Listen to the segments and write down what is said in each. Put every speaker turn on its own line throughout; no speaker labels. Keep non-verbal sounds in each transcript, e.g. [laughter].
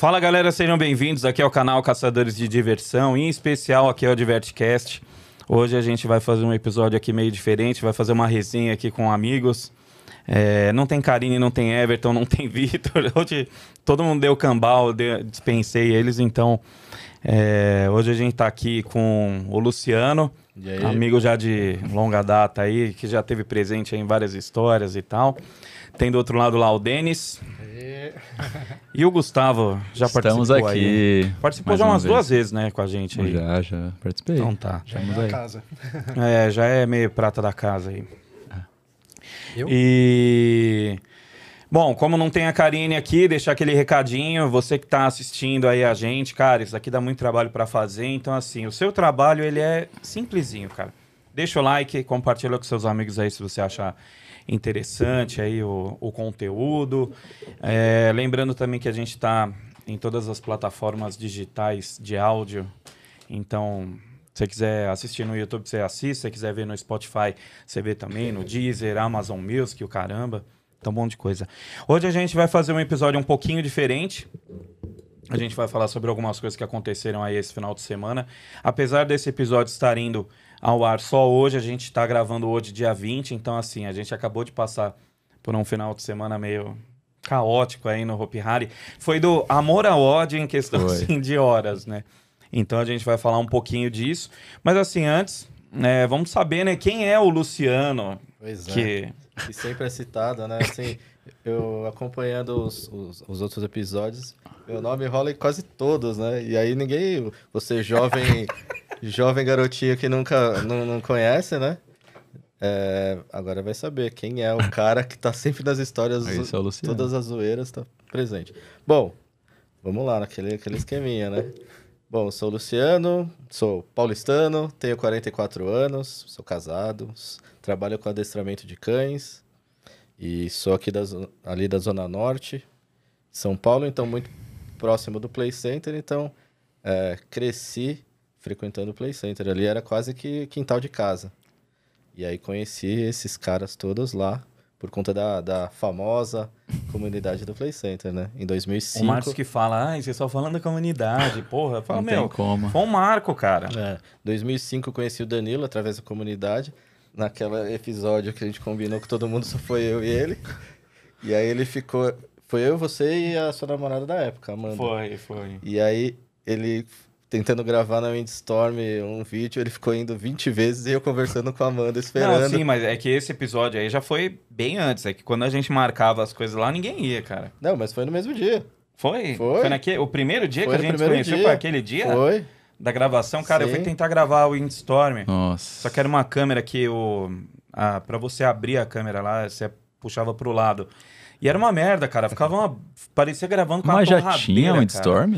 Fala galera, sejam bem-vindos aqui ao canal Caçadores de Diversão, em especial aqui ao Divertcast. Hoje a gente vai fazer um episódio aqui meio diferente, vai fazer uma resenha aqui com amigos. É, não tem Karine, não tem Everton, não tem [laughs] Vitor. Hoje todo mundo deu cambal, dispensei eles, então é, hoje a gente tá aqui com o Luciano, amigo já de longa data aí, que já teve presente em várias histórias e tal. Tem do outro lado lá o Denis. E o Gustavo já
Estamos
participou
aqui.
aí. Participou
mais
já
uma
umas
vez.
duas vezes, né, com a gente aí.
Já, já participei.
Então tá.
Estamos
na
aí.
casa. [laughs]
É, já é meio prata da casa aí.
Eu?
E. Bom, como não tem a Karine aqui, deixar aquele recadinho. Você que tá assistindo aí a gente, cara, isso aqui dá muito trabalho pra fazer. Então, assim, o seu trabalho, ele é simplesinho, cara. Deixa o like, compartilha com seus amigos aí se você achar interessante aí o, o conteúdo. É, lembrando também que a gente tá em todas as plataformas digitais de áudio. Então, se você quiser assistir no YouTube, você assiste. Se você quiser ver no Spotify, você vê também. No Deezer, Amazon Music, o caramba. Então, um monte de coisa. Hoje a gente vai fazer um episódio um pouquinho diferente. A gente vai falar sobre algumas coisas que aconteceram aí esse final de semana. Apesar desse episódio estar indo ao ar só hoje, a gente está gravando hoje, dia 20. Então, assim, a gente acabou de passar por um final de semana meio caótico aí no Hopi Hari. Foi do amor ao ódio em questão assim, de horas, né? Então a gente vai falar um pouquinho disso. Mas assim, antes, né, vamos saber, né, quem é o Luciano,
Pois é.
que...
E sempre é citado, né? Assim, [laughs] eu acompanhando os, os, os outros episódios, meu nome rola em quase todos, né? E aí ninguém, você jovem, [laughs] jovem garotinho que nunca não, não conhece, né? É, agora vai saber quem é o cara que tá sempre nas histórias,
é o
todas as zoeiras, tá presente. Bom, vamos lá, naquele aquele esqueminha, né? Bom, sou o Luciano, sou paulistano, tenho 44 anos, sou casado, trabalho com adestramento de cães e sou aqui da, ali da Zona Norte, São Paulo, então muito próximo do Play Center, então é, cresci frequentando o Play Center, ali era quase que quintal de casa. E aí conheci esses caras todos lá, por conta da, da famosa comunidade do Play Center, né? Em
O
2005...
Marcos que fala, ai, vocês estão falando da comunidade, porra. Fala,
Não
meu,
tem como.
foi um marco, cara.
É, 2005 eu conheci o Danilo através da comunidade. Naquele episódio que a gente combinou que todo mundo só foi eu e ele. E aí ele ficou. Foi eu, você e a sua namorada da época, Amanda.
Foi, foi.
E aí ele tentando gravar na Windstorm um vídeo, ele ficou indo 20 vezes e eu conversando com a Amanda, esperando.
Não, sim, mas é que esse episódio aí já foi bem antes. É que quando a gente marcava as coisas lá, ninguém ia, cara.
Não, mas foi no mesmo dia.
Foi?
Foi.
naquele, o primeiro dia
Foi
que a gente conheceu?
dia.
Foi aquele dia
Foi.
Da gravação? Cara, eu fui tentar gravar o Windstorm.
Nossa.
Só que era uma câmera que o. A, pra você abrir a câmera lá, você puxava pro lado. E era uma merda, cara. Ficava uma. Parecia gravando com
Mas
uma
já tinha um
cara.
Windstorm?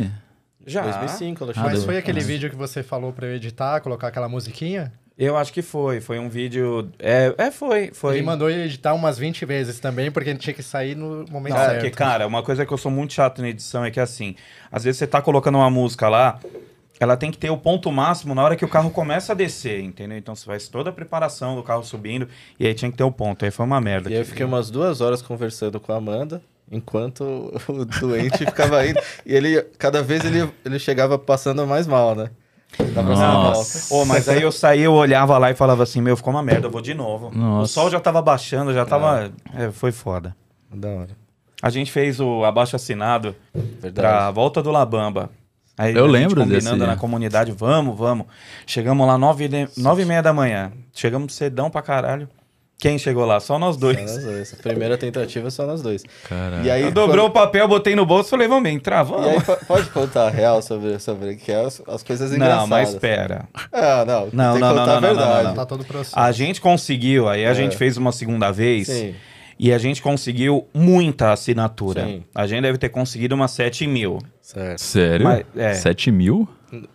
Já.
2005, Alexandre.
Mas foi aquele
Ah.
vídeo que você falou pra eu editar, colocar aquela musiquinha?
Eu acho que foi. Foi um vídeo. É, é foi. foi.
Ele mandou eu editar umas 20 vezes também, porque ele tinha que sair no momento
Não,
certo.
porque, cara, uma coisa que eu sou muito chato na edição é que, assim, às vezes você tá colocando uma música lá, ela tem que ter o ponto máximo na hora que o carro começa a descer, entendeu? Então você faz toda a preparação do carro subindo e aí tinha que ter o ponto. Aí foi uma merda.
E aí eu
que-
fiquei umas duas horas conversando com a Amanda, enquanto [laughs] o doente ficava indo. E ele, cada vez ele, ele chegava passando mais mal, né?
Nossa.
Ô, mas aí eu saía, eu olhava lá e falava assim, meu, ficou uma merda, eu vou de novo. O
Nossa.
sol já tava baixando, já tava... É, foi foda.
Da hora.
A gente fez o abaixo assinado
Verdade.
pra volta do Labamba. Aí
Eu
a gente
lembro
combinando
desse-
na comunidade, vamos, vamos. Chegamos lá nove, de- nove e meia da manhã. Chegamos cedão pra caralho. Quem chegou lá? Só nós
Só
dois.
nós dois. Primeira tentativa só nós dois.
Caralho.
E aí,
Eu dobrou o papel, botei no bolso e falei, vamos entrar,
quando-
vamos.
E aí po- pode contar a real sobre, sobre o que é as, as coisas engraçadas.
não, mas espera.
Ah, não.
Não,
tem
não,
que
não,
contar
não,
a
não, não,
verdade.
não,
Tá todo o processo.
A gente conseguiu, aí a
É.
gente fez uma segunda vez.
Sim.
E a gente conseguiu muita assinatura.
Sim.
A gente deve ter conseguido umas 7 mil.
Certo.
Sério?
Mas, é.
7 mil?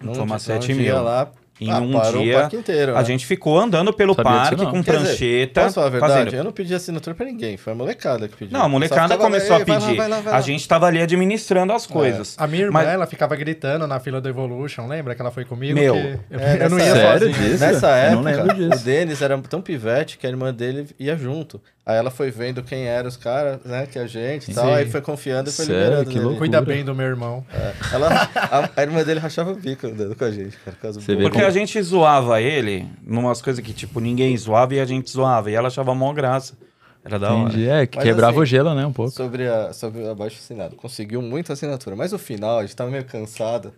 Não,
Foi umas sete
dia
mil.
lá,
Em
ah,
um dia,
inteiro,
A
né?
gente ficou andando pelo
Sabia
parque com
Quer dizer,
prancheta.
Posso falar a verdade?
fazendo-
Eu não pedi assinatura pra ninguém. Foi a molecada que pediu.
Não, a molecada começou a
"Ei, vai lá,
pedir.
vai lá, vai
A
lá."
gente tava ali administrando as coisas.
A minha irmã,
Mas-
ela ficava gritando na fila do Evolution, lembra que ela foi comigo?
Meu,
que eu,
É,
eu não
nessa
ia
época-
Sério
sozinho.
disso?
Nessa
Eu não
época,
lembro disso.
o Denis era tão pivete que a irmã dele ia junto. Aí ela foi vendo quem eram os caras, né? Que a gente e tal.
Sim.
Aí foi confiando e foi
Sério?
liberando.
Que
né?
loucura.
Cuida bem do meu irmão.
É. Ela, a, a irmã dele rachava o bico andando com a gente, cara.
Você.
Porque a gente zoava ele numas coisas que, tipo, ninguém zoava e a gente zoava. E ela achava mó graça. Era da hora.
Entendi. É, que
Mas
quebrava
assim,
o gelo, né? Um pouco.
Sobre, a, sobre o abaixo assinado. Conseguiu muita assinatura. Mas no final, a gente tava meio cansado.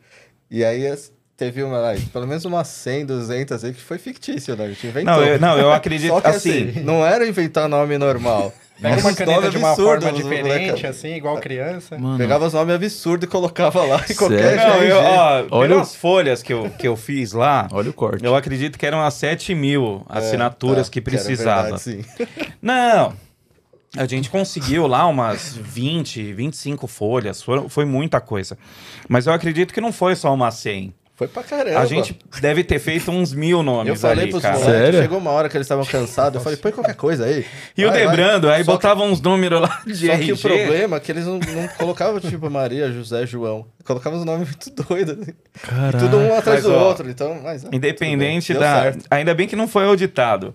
E aí as- teve uma, lá, pelo menos umas 100, 200 aí que foi fictício, né? A gente inventou.
Não, eu, não, eu acredito
Só que
assim.
assim, não era inventar nome normal.
Pega uma caneta de uma forma diferente, assim, igual criança.
Mano,
Pegava os nomes absurdos e colocava lá em qualquer?
Não, eu, ó,
Olha
pelas
o-
folhas que eu, que eu fiz lá,
olha o corte.
eu acredito que eram as 7 mil
É,
assinaturas
tá,
que
era
precisava.
verdade, sim. [laughs]
Não. A gente conseguiu lá umas 20, 25 folhas. Foi, foi muita coisa. Mas eu acredito que não foi só uma 100.
Foi pra caramba.
A gente deve ter feito uns mil nomes
Eu falei
ali,
pros
cara.
moleques,
Sério?
chegou uma hora que eles estavam cansados, eu falei, põe qualquer coisa aí.
E o
Vai, vai.
Debrando, aí
Só
botava uns números lá de
que, Só que o
RG.
problema é que eles não, não colocavam, tipo, Maria, José, João. Colocavam os nomes muito doidos. assim.
Caraca.
Tudo um atrás
Mas,
do
ó,
outro. Então, mas, ah,
Independente da.
certo.
Ainda bem que não foi auditado.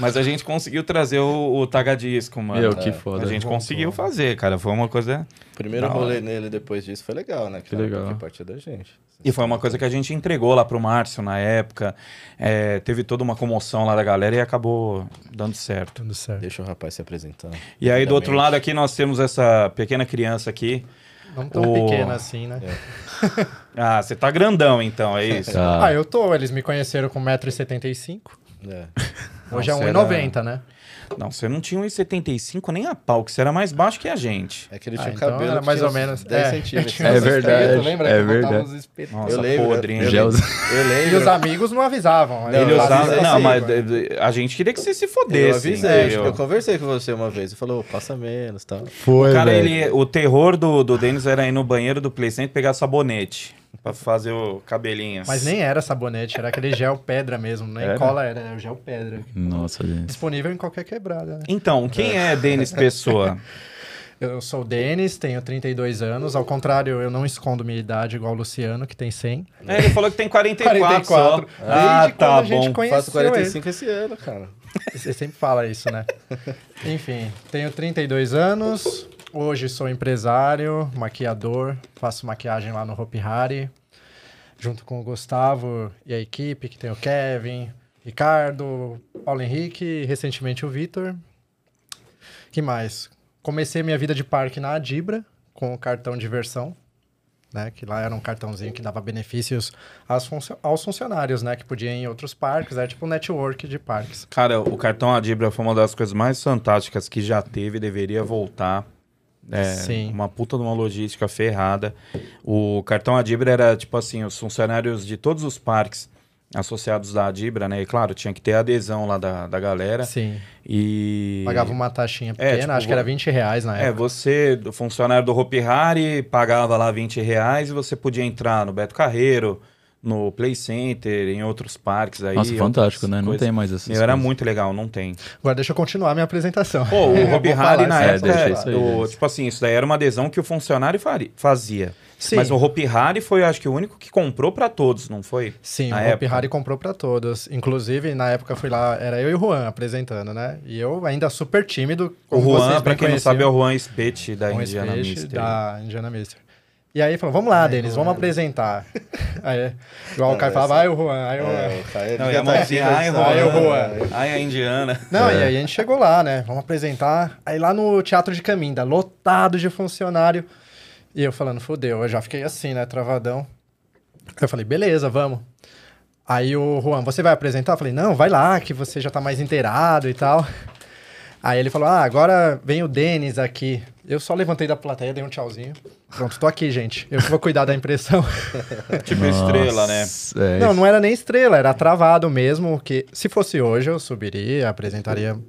Mas a gente conseguiu trazer o, o Tagadisco, mano.
Meu, que foda.
A gente conseguiu fazer, cara. Foi uma coisa.
Primeiro rolê nele depois disso foi legal, né?
Que
Claro,
legal.
Porque partiu da gente.
E foi uma coisa que a gente entregou lá pro Márcio na época. É, teve toda uma comoção lá da galera e acabou dando certo.
Tudo certo.
Deixa o rapaz se apresentando.
E aí, do outro lado aqui, nós temos essa pequena criança aqui.
Não tão
O-
pequena assim, né? [laughs]
Ah, você tá grandão, então, é isso? [laughs]
Tá.
Ah, eu tô. Eles me conheceram com 1,75m.
É.
Hoje é
Nossa,
1,90m, né?
Não, você não tinha 1,75 nem a pau, que você era mais baixo que a gente.
É que ele
Ah,
tinha o
então
cabelo
era mais
tinha
ou menos.
10
é,
centímetros. [laughs]
É verdade,
lembra
é
que eu botava
verdade.
os espetos?
Nossa,
Eu lembro,
podre,
eu Eu
E
lembro.
os amigos não avisavam.
Não,
Ele
eu
usava.
avisei
Não,
sim,
mas de- a gente queria que você se
Eu
fodesse.
avisei,
entendeu?
eu conversei com você uma vez. Você falou, passa menos, tal.
Foi,
Cara,
velho.
ele, o terror do, do Denis era ir no banheiro do Play Center pegar sabonete pra fazer o cabelinho.
Mas nem era sabonete, era aquele gel pedra mesmo. Nem
Era?
cola era, era o gel pedra.
Nossa, gente.
Disponível em qualquer quebrada, né?
Então, quem é Denis Pessoa? [laughs]
Eu sou o Denis, tenho 32 anos. Ao contrário, eu não escondo minha idade igual o Luciano, que tem 100.
É, ele falou que tem 44,
44.
só.
Desde
Ah, tá bom.
Faço 45 esse ano, cara.
Você sempre fala isso, né? [laughs] Enfim, tenho 32 anos. Hoje sou empresário, maquiador, faço maquiagem lá no Hopi Hari, junto com o Gustavo e a equipe, que tem o Kevin, Ricardo, Paulo Henrique e recentemente o Vitor. que mais? Comecei minha vida de parque na Adibra, com o cartão diversão, né? Que lá era um cartãozinho que dava benefícios aos funcionários, né? Que podiam ir em outros parques, era tipo um network de parques.
Cara, o cartão Adibra foi uma das coisas mais fantásticas que já teve, deveria voltar. É,
Sim.
Uma puta de uma logística ferrada. O cartão Adibra era tipo assim: os funcionários de todos os parques associados da Adibra, né? E claro, tinha que ter a adesão lá da, da galera.
Sim.
E.
Pagava uma taxinha
É,
pequena,
tipo,
acho que era 20 reais na
É,
época.
você, do funcionário do Hopi Hari, pagava lá 20 reais e você podia entrar no Beto Carreiro, no Play Center, em outros parques aí.
Nossa, fantástico, né? Não
coisas.
tem mais essas
Meu, era
coisas.
muito legal, não tem.
Agora deixa eu continuar minha apresentação.
Pô, o [laughs]
falar,
Hari na
é,
época,
deixa isso aí,
o-
deixa.
tipo assim, isso daí era uma adesão que o funcionário fazia.
Sim.
Mas o Hopi Hari foi, acho que, o único que comprou pra todos, não foi?
Sim,
na
o Hopi. Hari comprou pra todos. Inclusive, na época fui lá, era eu e o Juan apresentando, né? E eu ainda super tímido.
O Juan, pra quem não
conheciam,
sabe, é o Juan Spete da Indiana Mystery.
Da Indiana Mystery. E aí falou, vamos lá, Denis, vamos apresentar. [laughs] aí, igual o Caio falava,
essa-
ai o Juan, ai o Juan.
É,
Não, e a mãozinha,
aqui
ai,
o
Juan.
Juan.
Ai, a Indiana.
Não,
É.
e aí a gente chegou lá, né? Vamos apresentar. Aí lá no Teatro de Caminda, lotado de funcionário. E eu falando, fodeu, eu já fiquei assim, né? Travadão. Aí eu falei, beleza, vamos. Aí o Juan, você vai apresentar? Eu falei, não, vai lá, que você já tá mais inteirado e tal. Aí ele falou, ah, agora vem o Denis aqui. Eu só levantei da plateia, dei um tchauzinho. Pronto, tô aqui, gente. Eu que vou cuidar da impressão. [laughs]
Tipo estrela, né?
Nossa, É,
não, não era nem estrela, era travado mesmo, que se fosse hoje eu subiria, apresentaria.
No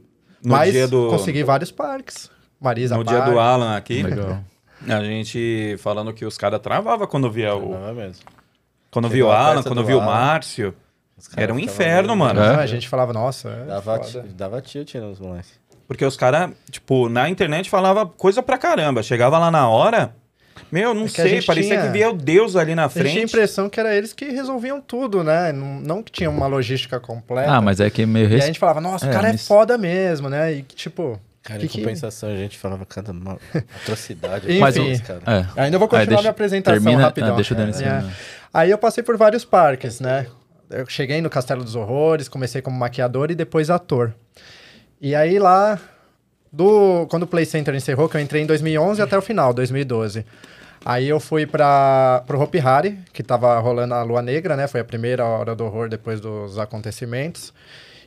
Mas
dia do-
consegui vários parques. Marisa
No dia do Alan aqui,
Legal.
a gente falando que os caras travavam quando via o.
Não é mesmo.
Quando
Chegou
via o Alan, quando
do
via o. Márcio. Era um inferno,
meio-
mano.
É?
A gente falava, nossa, é
Dava,
foda.
dava tilt nos moleques.
Porque os caras, tipo, na internet falava coisa pra caramba. Chegava lá na hora. Meu, não
É que
sei, parecia
tinha-
que via o Deus ali na
A gente tinha a
frente.
impressão que era eles que resolviam tudo, né? Não, não que tinha uma logística completa.
Ah, mas é que meio...
E a gente falava, nossa, o
É,
cara é
mas-
foda mesmo, né? E que, tipo,
Cara,
Que
em
que-
compensação, a gente falava cada ma- [laughs] atrocidade.
Enfim.
Mas,
Mas
cara.
É.
Ainda vou
Aí
continuar
deixa-
minha apresentação
termina-
rapidão.
ah, deixa o Dani
É. Aí eu passei por vários parques, né? Eu cheguei no Castelo dos Horrores, comecei como maquiador e depois ator. E aí lá, do, quando o Play Center encerrou, que eu entrei em 2011 até o final, 2012. Aí eu fui para pro Hopi Hari, que tava rolando a Lua Negra, né? Foi a primeira hora do horror depois dos acontecimentos.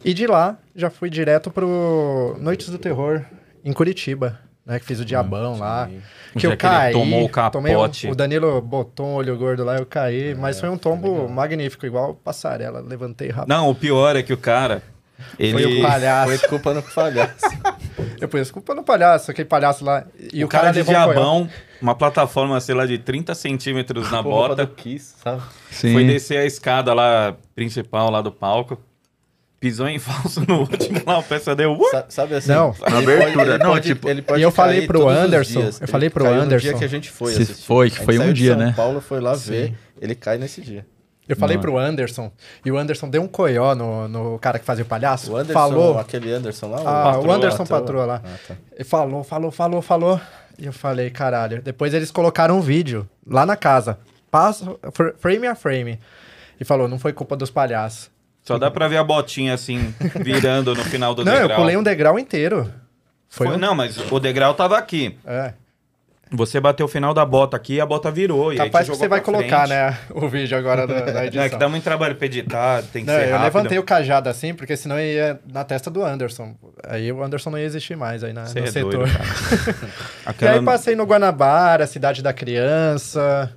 E de lá, já fui direto pro Noites do Terror, em Curitiba, né? Que fiz o Diabão lá.
O
Que eu
que ele
caí.
tomou o
tomei um-
capote.
o Danilo botou um olho gordo lá, eu caí. mas foi um tombo magnífico, igual passarela. Levantei rápido.
Não, o pior é que o cara. Ele...
Foi o palhaço.
Foi culpa no palhaço. [laughs]
Eu pus culpa no palhaço, aquele palhaço lá. E
o cara de
levou um coió.
diabão, uma plataforma, sei lá, de 30 centímetros na
Por roupa
bota.
Kiss, sabe?
Sim.
Foi descer a escada lá, principal lá do palco. Pisou em falso no último lá, o peça deu. Uh!
Sa- Sabe assim?
Não.
Na abertura, não,
pode-
tipo-
ele pode
E eu falei pro Anderson,
dias.
eu
Ele
falei pro
caiu No
Anderson.
dia que a gente foi
Se
assistir.
foi, que foi um
de
dia,
São
né?
Paulo foi lá
Sim.
ver. Ele cai nesse dia.
Eu falei
Não.
pro Anderson, e o Anderson deu um coió no, no cara que fazia o palhaço.
O Anderson,
falou.
aquele Anderson lá.
Ah,
Patroa,
o Anderson
patroa.
Patroa lá.
Ah, tá.
Ele falou, falou, falou, falou. E eu falei, caralho. Depois eles colocaram um vídeo lá na casa. Passo, fr- frame a frame. E falou, não foi culpa dos palhaços.
Só dá pra ver a botinha assim, virando no final do
não,
degrau.
eu pulei um degrau inteiro. Foi,
Foi-
um...
Não, mas o degrau tava aqui.
É.
Você bateu o final da bota aqui e a bota virou. e aí
Capaz
te
que
jogou
você vai colocar,
frente.
né, o vídeo agora da, da edição. [laughs]
É que dá muito trabalho pra editar, tem que
Não,
ser
eu
rápido.
levantei o cajado assim, porque senão ia na testa do Anderson. Aí o Anderson não ia existir mais aí na,
Você
no
é
setor.
doido, cara. [laughs]
E
Aquela...
aí passei no Guanabara, Cidade da Criança.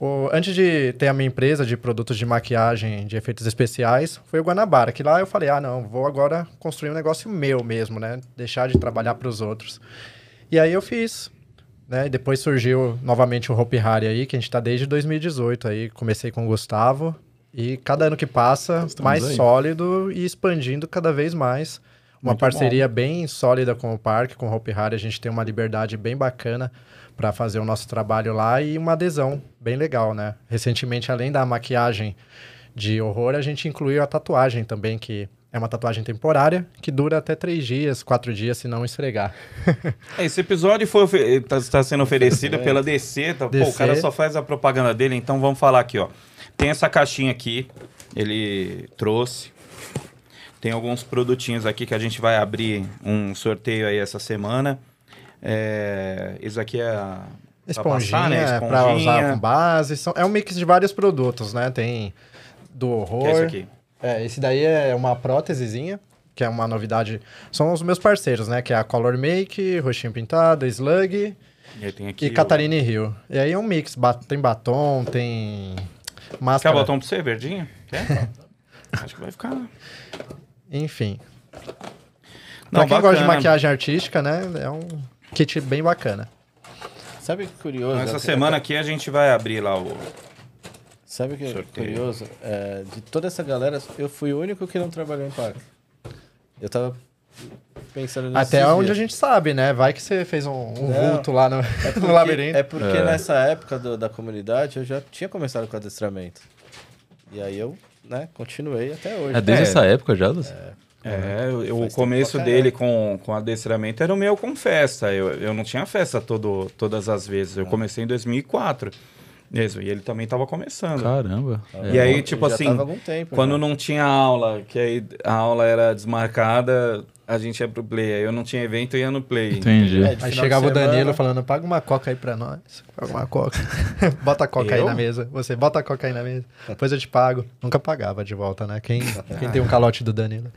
O- antes de ter a minha empresa de produtos de maquiagem, de efeitos especiais, foi o Guanabara, que lá eu falei, ah, não, vou agora construir um negócio meu mesmo, né? Deixar de trabalhar para os outros. E aí eu fiz, né? E depois surgiu novamente o Hopi Hari aí, que a gente tá desde 2018 aí. Comecei com o Gustavo e cada ano que passa,
Estamos
mais
aí.
sólido e expandindo cada vez mais. Uma
Muito
parceria bem sólida com o parque, com o Hopi Hari. A gente tem uma liberdade bem bacana para fazer o nosso trabalho lá e uma adesão bem legal, né? Recentemente, além da maquiagem de horror, a gente incluiu a tatuagem também, que é uma tatuagem temporária, que dura até três dias, quatro dias, se não esfregar. [laughs]
Esse episódio foi ofe- tá, sendo oferecido
É.
pela DC. Tá? Pô,
DC.
o cara só faz a propaganda dele, então vamos falar aqui, ó. Tem essa caixinha aqui, ele trouxe. Tem alguns produtinhos aqui que a gente vai abrir um sorteio aí essa semana. É, isso aqui é a pra
Esponjinha,
passar, né?
é pra usar com base. São, é um mix de vários produtos, né? Tem do horror.
Que é esse aqui.
É, esse daí é uma prótesezinha, que é uma novidade. São os meus parceiros, né? Que é a Color Make, Roxinho Pintado, Slug
E
e
o-
Catarina Hill. E aí é um mix. ba- tem batom, tem
Quer
máscara.
batom pra você, verdinho? Quer? [laughs] Acho que vai ficar.
Enfim.
Não,
pra quem gosta de
bacana.
maquiagem artística, né? É um kit bem bacana.
Sabe que curioso?
Essa
Até-
semana aqui a gente vai abrir lá o.
Sabe o que é curioso? É, de toda essa galera, eu fui o único que não trabalhou em parque. Eu tava pensando nisso.
Até onde
dias.
a gente sabe, né? Vai que você fez um, um
Não.
vulto lá no,
É [laughs]
no
porque-
labirinto.
É porque
É.
nessa época do- da comunidade eu já tinha começado com adestramento. E aí eu, né, continuei até hoje.
É desde
É.
essa época já, Lúcio?
É, o-
Faz
o
tempo
começo dele com, com adestramento era o meu com festa. Eu, eu não tinha festa todo, todas as vezes. Eu comecei em 2004 mesmo. E ele também estava começando.
Caramba.
E aí,
Eu
tipo assim,
tava há algum tempo,
Quando
já.
não tinha aula, que aí a aula era desmarcada, a gente ia pro play. Aí eu não tinha evento, eu ia no play.
Entendi.
É,
Aí chegava o Danilo falando, paga uma coca aí pra nós. Paga uma coca. [laughs] bota a coca aí
Eu?
na mesa. Você bota a coca aí na mesa. Depois eu te pago. Nunca pagava de volta, né? Quem, [laughs] quem tem um calote do Danilo?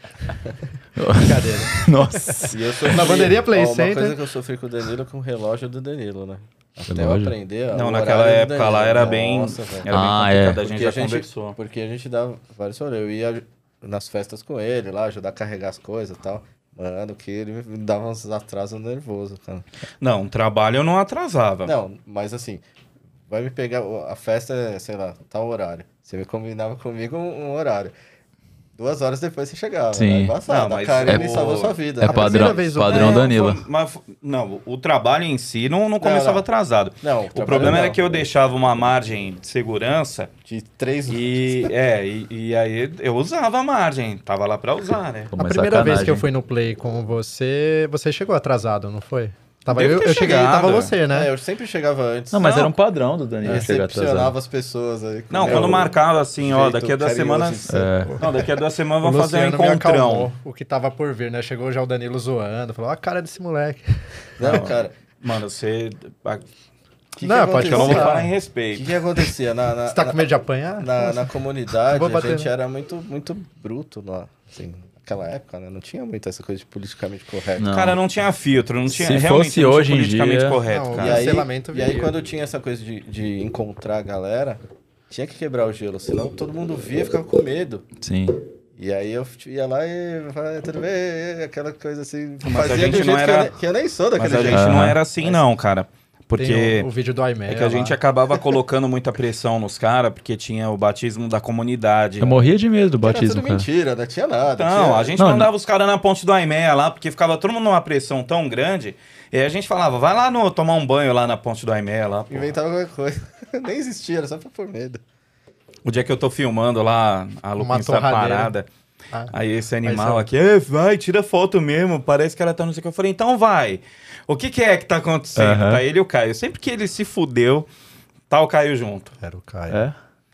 [laughs] Brincadeira.
Nossa.
E eu sofri,
Na bandeirinha Play
ó, Uma
Center.
coisa que eu sofri com o Danilo com o relógio do Danilo, né? Até eu aprender.
Não, naquela época lá era bem,
Nossa, velho.
era bem
Ah,
complicado.
é.
A gente
Porque
já
a gente,
conversou.
porque a gente dava vários rolês. Eu ia nas festas com ele lá, ajudar a carregar as coisas e tal. Mano, que ele me dava uns atrasos nervosos, cara.
Não, trabalho eu não atrasava.
Não, mas assim, vai me pegar. A festa é, sei lá, tal horário. Você me combinava comigo um, um horário. Duas horas depois você chegava.
Sim.
Né? Embaçado.
Não,
a
mas
Karine
o-
salvou sua vida.
É padrão,
primeira vez
padrão
É,
Danilo.
foi- mas, não, o trabalho em si não, não começava
não.
atrasado.
Não, o
o problema era
não.
que eu deixava uma margem de segurança
De três
e, [laughs] é, e, e aí eu usava a margem. Tava lá pra usar, né?
Pô,
A primeira vez que eu
sacanagem.
fui no Play com você, você chegou atrasado, não foi? Tava eu, eu cheguei tava você, né?
É, eu sempre chegava antes.
Não, mas
Não.
era um padrão do chegar
Recepcionava
atrasado.
as pessoas aí.
Não, quando marcava assim, ó, daqui a duas semanas.
É.
Não, daqui a duas semanas vamos fazer um encontrão.
o que tava por vir, né? Chegou já o Danilo zoando, falou, ó a cara desse moleque.
Não, cara.
Mano, você.
que
Não,
que
pode
Que eu não vou
acontecia?
falar em
O que,
respeito.
que acontecia? Na, na,
Você tá com medo de apanhar?
na, na comunidade, a gente
né?
era muito, muito bruto lá. Assim, naquela época, né? Não tinha muito essa coisa de politicamente correto.
Não.
Cara, não tinha filtro, não tinha.
Se
realmente
fosse
não tinha
hoje em
politicamente
dia-
correto,
Não,
cara.
E aí,
Cancelamento
e aí, quando tinha essa coisa de, de encontrar a galera, tinha que quebrar o gelo, senão todo mundo via e ficava com medo.
Sim.
E aí eu ia lá e falava, tudo bem, aquela coisa assim.
Mas a
fazia
gente
do
não
jeito que,
era-
eu nem, que eu nem sou daquele
Mas a
jeito.
gente não
Aham.
era assim, não, cara. Porque.
Tem o, o vídeo do Aimee.
É que a gente
lá.
acabava [laughs] colocando muita pressão nos caras, porque tinha o batismo da comunidade.
Eu morria de medo do
Era
batismo,
tudo
cara.
mentira, não tinha nada.
Não,
tinha...
a gente
Não,
mandava os caras na ponte do Aimé lá, porque ficava todo mundo numa pressão tão grande. E aí a gente falava, vai lá no, tomar um banho lá na ponte do Aimé lá. pô.
Inventava qualquer coisa. [laughs] Nem existia, era só pra pôr medo.
O dia que eu tô filmando lá, a Lupin está
torradeira.
parada.
Ah.
Aí esse animal aqui, "É, vai, tira foto mesmo, parece que ela tá não sei o que. Eu falei, então vai. O que, que é que tá acontecendo?
Aham.
Tá ele e o Caio. Sempre que ele se fudeu, tá o Caio junto.
Era o Caio.
É?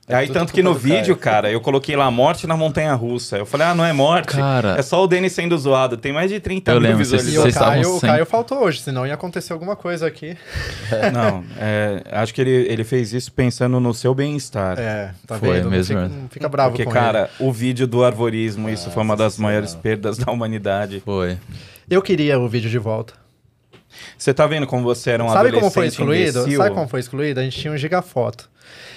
Aí,
tudo
tanto que no vídeo, cara, eu coloquei lá morte na montanha russa. Eu falei, ah, não é morte.
Cara.
É só o Denis sendo zoado. Tem mais de 30
Eu
mil
lembro, vocês-
E
visualizações.
o Caio, o Caio faltou hoje, senão ia acontecer alguma coisa aqui. [laughs]
Não, é, acho que ele, ele fez isso pensando no seu bem-estar.
É, tá
Foi
vendo? Não
mesmo,
fica,
é.
não fica bravo
Porque,
com
cara, o vídeo do arvorismo, isso foi uma das maiores perdas da humanidade.
Foi.
ele. Eu queria o vídeo de volta.
Você tá vendo como você era um
Sabe como
adolescente
foi excluído?
imbecil?
Sabe como foi excluído? A gente tinha um gigafoto.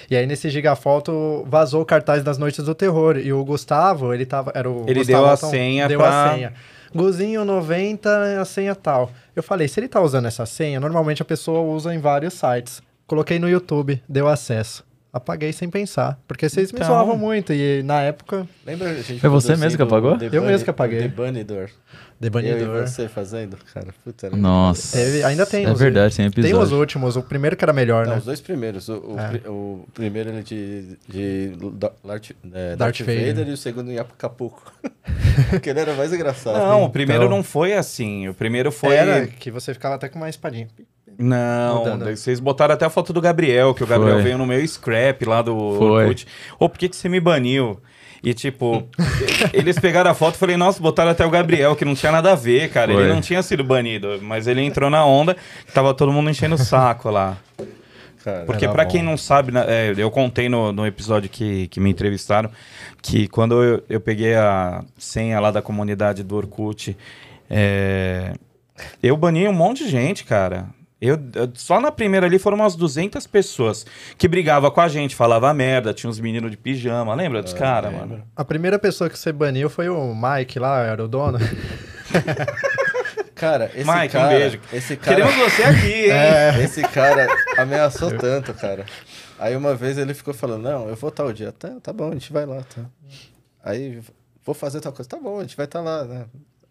E aí nesse gigafoto vazou o cartaz das Noites do Terror. E o Gustavo, ele tava. Era o
Ele
Gustavo
deu a senha
deu
pra-
a senha. Guzinho 90, a senha tal. Eu falei, se ele tá usando essa senha, normalmente a pessoa usa em vários sites. Coloquei no YouTube, deu acesso. Apaguei sem pensar. Porque vocês me
Então-
zoavam muito. E na época,
Lembra a gente
Foi você
produzindo
mesmo que apagou?
The
Eu mesmo que apaguei.
The Banidor. Eu e
debanidor.
você fazendo, cara. Puta,
Nossa.
Teve- ainda tem
É
os-
verdade, tem
Tem os
episódio.
últimos. O primeiro que era melhor,
Não,
né?
os dois primeiros. O, o,
É.
o primeiro ele de, de Da- Darth, é,
Darth
Darth
Vader.
Vader. e o segundo em Acapulco. [laughs] Porque ele era mais engraçado.
Não, o primeiro
Então-
não foi assim. O primeiro foi.
Era que você ficava até com uma espadinha.
Não, vocês botaram até a foto do Gabriel, que o Gabriel
Foi.
veio no meu scrap lá do
Foi.
Orkut. Ô, por que, que você me baniu? E, tipo, [laughs] eles pegaram a foto e falei, nossa, botaram até o Gabriel, que não tinha nada a ver, cara.
Foi.
Ele não tinha sido banido, mas ele entrou na onda, que tava todo mundo enchendo o saco lá.
Cara,
Porque
bom.
quem não sabe, né, é, eu contei no, no episódio que, que me entrevistaram que quando eu, eu peguei a senha lá da comunidade do Orkut, é, eu bani um monte de gente, cara. Eu, eu- só na primeira ali foram umas 200 pessoas que brigava com a gente, falava merda, tinha uns meninos de pijama, lembra dos caras, mano?
A primeira pessoa que você baniu foi o Mike lá, era o dono. [laughs]
cara esse
Mike, um
cara,
beijo.
Esse cara,
Queremos você aqui, hein? [laughs]
esse cara ameaçou tanto, cara. Aí uma vez ele ficou falando, não, eu vou tal dia. Tá, tá bom, a gente vai lá, tá. Aí, vou fazer tal coisa. Tá bom, a gente vai estar lá, né?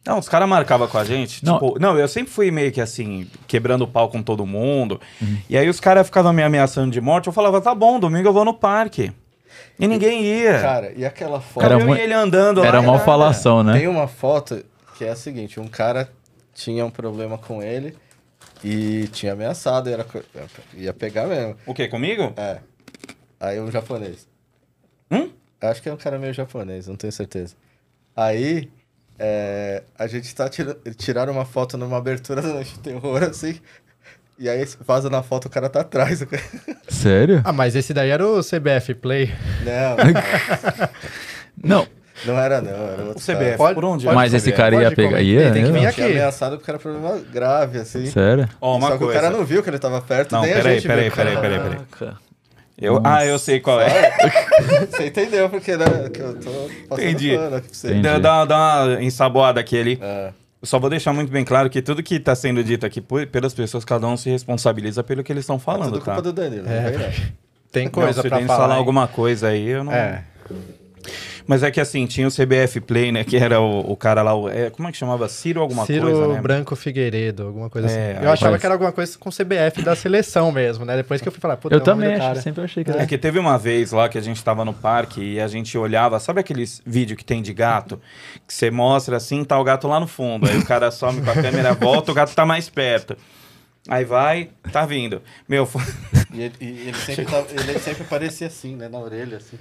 Não, os caras marcavam com a gente.
Não.
Tipo, não, eu sempre fui meio que assim, quebrando o pau com todo mundo. E aí os caras ficavam me ameaçando de morte. Eu falava, tá bom, domingo eu vou no parque. E ninguém ia.
Cara, e aquela foto...
Era
eu e ele andando lá.
Era mal
nada.
falação, né?
Tem uma foto que é a seguinte, um cara tinha um problema com ele e tinha ameaçado, era, ia pegar mesmo.
O quê, comigo?
É. Aí um japonês.
Hum?
Acho que é um cara meio japonês, não tenho certeza. Aí, é, a gente tá tirando... Tiraram uma foto numa abertura Noite de Terror, assim... E aí vaza na foto, o cara tá atrás. cara- [laughs]
Sério?
ah, mas esse daí era o CBF Play.
Não, [laughs]
Não,
não era não, era
O CBF,
cara.
Pode-
por onde?
mas esse cara ia pegar. Ia,
Ele tem que
ia?
vir aqui.
ameaçado porque era problema grave, assim.
Sério?
Ó, uma
Só que
coisa.
o cara não viu que ele tava perto,
Não,
nem a
peraí,
gente
peraí,
viu que cara
peraí,
tava
peraí, Eu, ah, eu sei qual é. [laughs]
Você entendeu porque, né? Que eu tô passando
Entendi.
pano aqui pra você.
Entendi.
Dá, dá, dá uma ensaboada aqui ali.
É.
Eu só vou deixar muito bem claro que tudo que tá sendo dito aqui por- pelas pessoas, cada um se responsabiliza pelo que eles estão falando,
Tudo
tá?
culpa do Danilo.
É.
não não.
Tem
Não,
coisa
se o
pra falar.
falar alguma coisa aí, eu não...
É.
Mas é que assim, tinha o CBF Play, né? Que era o, o cara lá, o, é, como é que chamava? Ciro alguma
Ciro
coisa, né?
Branco Figueiredo, alguma coisa
É,
assim. Eu achava que era alguma coisa com CBF da seleção mesmo, né? Depois que eu fui falar, puta,
Eu
é
também acho,
cara.
sempre achei que era.
É que teve uma vez lá que a gente tava no parque e a gente olhava, sabe aqueles vídeos que tem de gato? Que você mostra assim, tá o gato lá no fundo. Aí o cara some com a câmera, volta, o gato tá mais perto. Aí vai, tá vindo. Meu, foi-
E ele, e ele sempre, tava- ele sempre parecia assim, né? Na orelha, assim.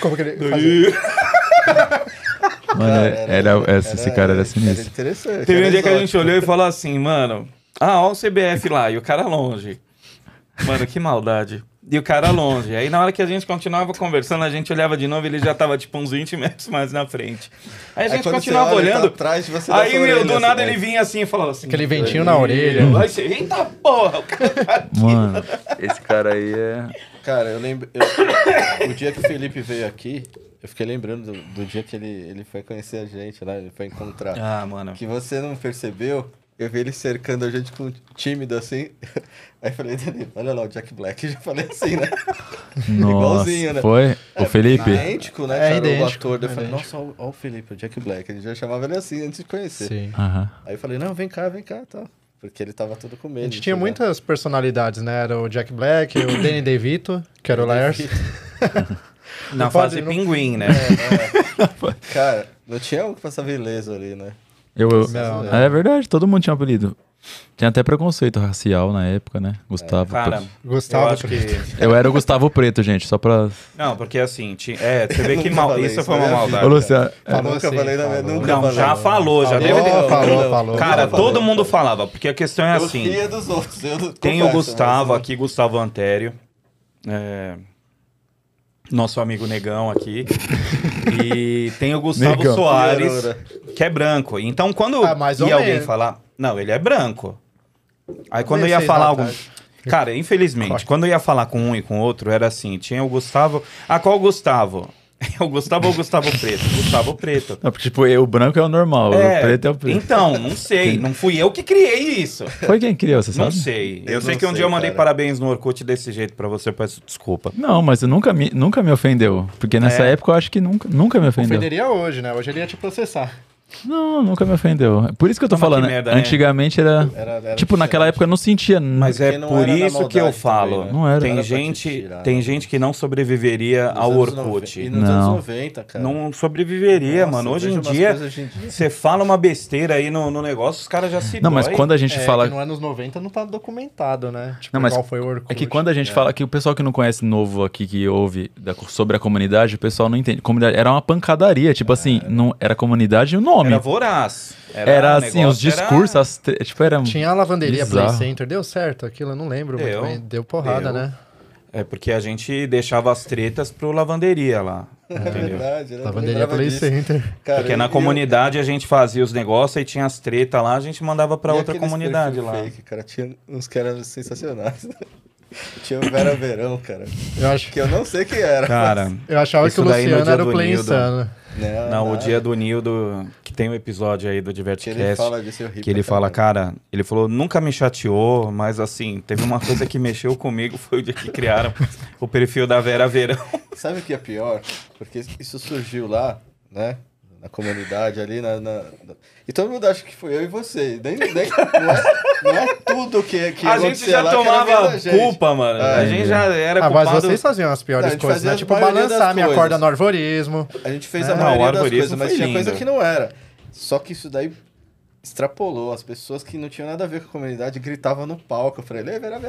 Como que ele fazia?
Mano,
Cara,
era, esse, esse cara era sinistro.
Era interessante.
teve
era
um dia que a gente olhou e falou assim, mano, ah, ó o CBF lá, e o cara longe. Mano, que maldade. E o cara longe. Aí na hora que a gente continuava conversando, a gente olhava de novo e ele já tava tipo uns 20 metros mais na frente. Aí a
Aí
gente
quando
continuava
você olha, ele tá
olhando.
atrás de você,
Aí, meu,
orelha,
do
assim,
nada
né?
ele vinha assim e falava assim.
Aquele ventinho na orelha.
Aí você, eita porra, o cara tá aqui.
Mano, esse cara aí é.
Cara, eu lembro. eu- o dia que o Felipe veio aqui, eu fiquei lembrando do, do dia que ele, ele foi conhecer a gente, né? Ele foi encontrar.
Ah, mano.
Que você não percebeu, eu vi ele cercando a gente com tímido assim. [laughs] Aí eu falei, Danilo, olha lá o Jack Black. [laughs] Já falei assim, né?
Nossa, [laughs]
Igualzinho, né?
foi? O Felipe?
Idêntico, né?
É
cara, o
idêntico,
ator. Eu
é
falei,
idêntico.
nossa, olha o Felipe, o Jack Black. A gente já chamava ele assim antes de conhecer.
Sim.
Aham.
Aí eu falei, não, vem cá, vem cá, tal. Porque ele tava todo com medo.
A gente tinha
chegar.
muitas personalidades, né? Era o Jack Black, o [coughs] Danny DeVito, que era o Laércio.
Na fase
não-
pinguim, né?
Cara, não tinha um que passava ileso ali, né?
Eu, eu-
Não,
É verdade, todo mundo tinha apelido. Tinha até preconceito racial na época, né? Gustavo.
Cara,
Preto.
eu
Gustavo.
acho que.
Eu era o Gustavo Preto, gente, só pra.
Não, porque assim, ti- é, você vê que mal... isso foi uma
minha
maldade.
Ô, Luciano,
Eu
Falou
nunca
sim,
falei,
falou.
nunca
Não,
falei.
já falou, já
Falou,
deve ter.
falou, falou.
Cara,
falei,
todo mundo falava, porque a questão é
Eu
assim.
ria dos outros. Eu
Tem o Gustavo
mas-
aqui, Gustavo Antério. é, Nosso amigo Negão aqui. e tem o Gustavo
Negão.
Soares,
Piorora.
que é branco. Então, quando
Ah,
ia alguém
menos.
falar. Não, ele é branco. Aí quando
Vê
ia falar algum. Cara, infelizmente, quando eu ia falar com um e com outro, era assim: tinha o Gustavo. Ah, qual Gustavo? É o Gustavo ou o Gustavo Preto? Gustavo Preto.
Não, porque, tipo, eu- o branco é o normal, o preto é o preto.
Então, não [laughs] sei. Não fui eu que criei isso.
Foi quem criou, você
Não
sabe?
sei. Eu,
Eu
sei
não
que um
sei,
dia eu mandei
cara.
parabéns no Orkut desse jeito pra você, peço desculpa.
Não, mas eu nunca me, nunca me ofendeu. Porque nessa
É.
época eu acho que nunca, nunca me ofendeu.
Ofenderia hoje, né? Hoje ele ia te processar.
Não, nunca me ofendeu. Por isso que eu tô
que
falando.
merda, né?
Antigamente era.
Era- era
tipo, naquela
diferente.
época eu não sentia.
Mas é
não
por isso que eu falo.
também, né?
Não era.
Tem
Não era pra te
gente,
tirar,
tem
né?
gente que não sobreviveria
Nos
ao
anos
Orkut.
90 E nos
Não.
anos 90, cara.
Não sobreviveria,
Nossa,
mano.
eu
Hoje
vejo
em
umas
dia,
coisas hoje em dia.
você fala uma besteira aí no, no negócio, os caras já se
Não, mas
dói.
quando a gente
é,
fala.
que nos anos 90 não tá documentado, né? Tipo,
Não, mas
qual foi o Orkut.
É que quando a gente fala que o pessoal que não conhece novo aqui, que ouve da- sobre a comunidade, o pessoal não entende. Comunidade era uma pancadaria, tipo assim, não, era comunidade e o nome.
Era
Era,
voraz.
assim, os
negócio era-
discursos, as tre- tipo, era.
Tinha a lavanderia Play
Bizarro.
Center, deu certo aquilo? Eu não lembro
Deu.
muito bem. Deu porrada,
Deu.
né?
É porque a gente deixava as tretas pro lavanderia lá.
É
Entendeu?
verdade, não
Lavanderia Play
disso.
Center.
Cara,
Porque na comunidade a gente fazia os negócios e tinha as tretas lá, a gente mandava pra
e
outra comunidade lá.
Fake, cara, tinha uns que eram sensacionais. [laughs] tinha o Vera Verão, cara.
Eu, acho,
Que eu não sei quem era.
Cara,
eu achava que o Luciano era o
do
Play. Insano.
Não,
não, o dia do Nildo, que tem um episódio aí do
Que
Divertcast.
ele fala disso, eu ri
Que ele fala, cara, ele falou, nunca me chateou, mas assim, teve uma coisa que mexeu comigo, [laughs] foi o dia que criaram o perfil da Vera Verão.
Sabe o que é pior? Porque isso surgiu lá, né? Na comunidade ali, na, na- na- E todo mundo acha que foi eu e você. Nem, nem- não, é, não é tudo que, que
a gente
acontecia
já
lá que era
tomava
gente.
culpa, mano.
É.
a gente já era
Ah, mas
culpado.
vocês faziam as piores
Não, a gente
coisas,
fazia
né?
as
Tipo,
maioria das
balançar minha
coisas.
corda no arvorismo.
A gente fez
É,
a
não,
maioria das
arborismo
coisas, mas
foi
tinha coisa
lindo.
que não era. Só que isso daí extrapolou. As pessoas que não tinham nada a ver com a comunidade gritavam no palco. Eu falei, "Lê, Verão.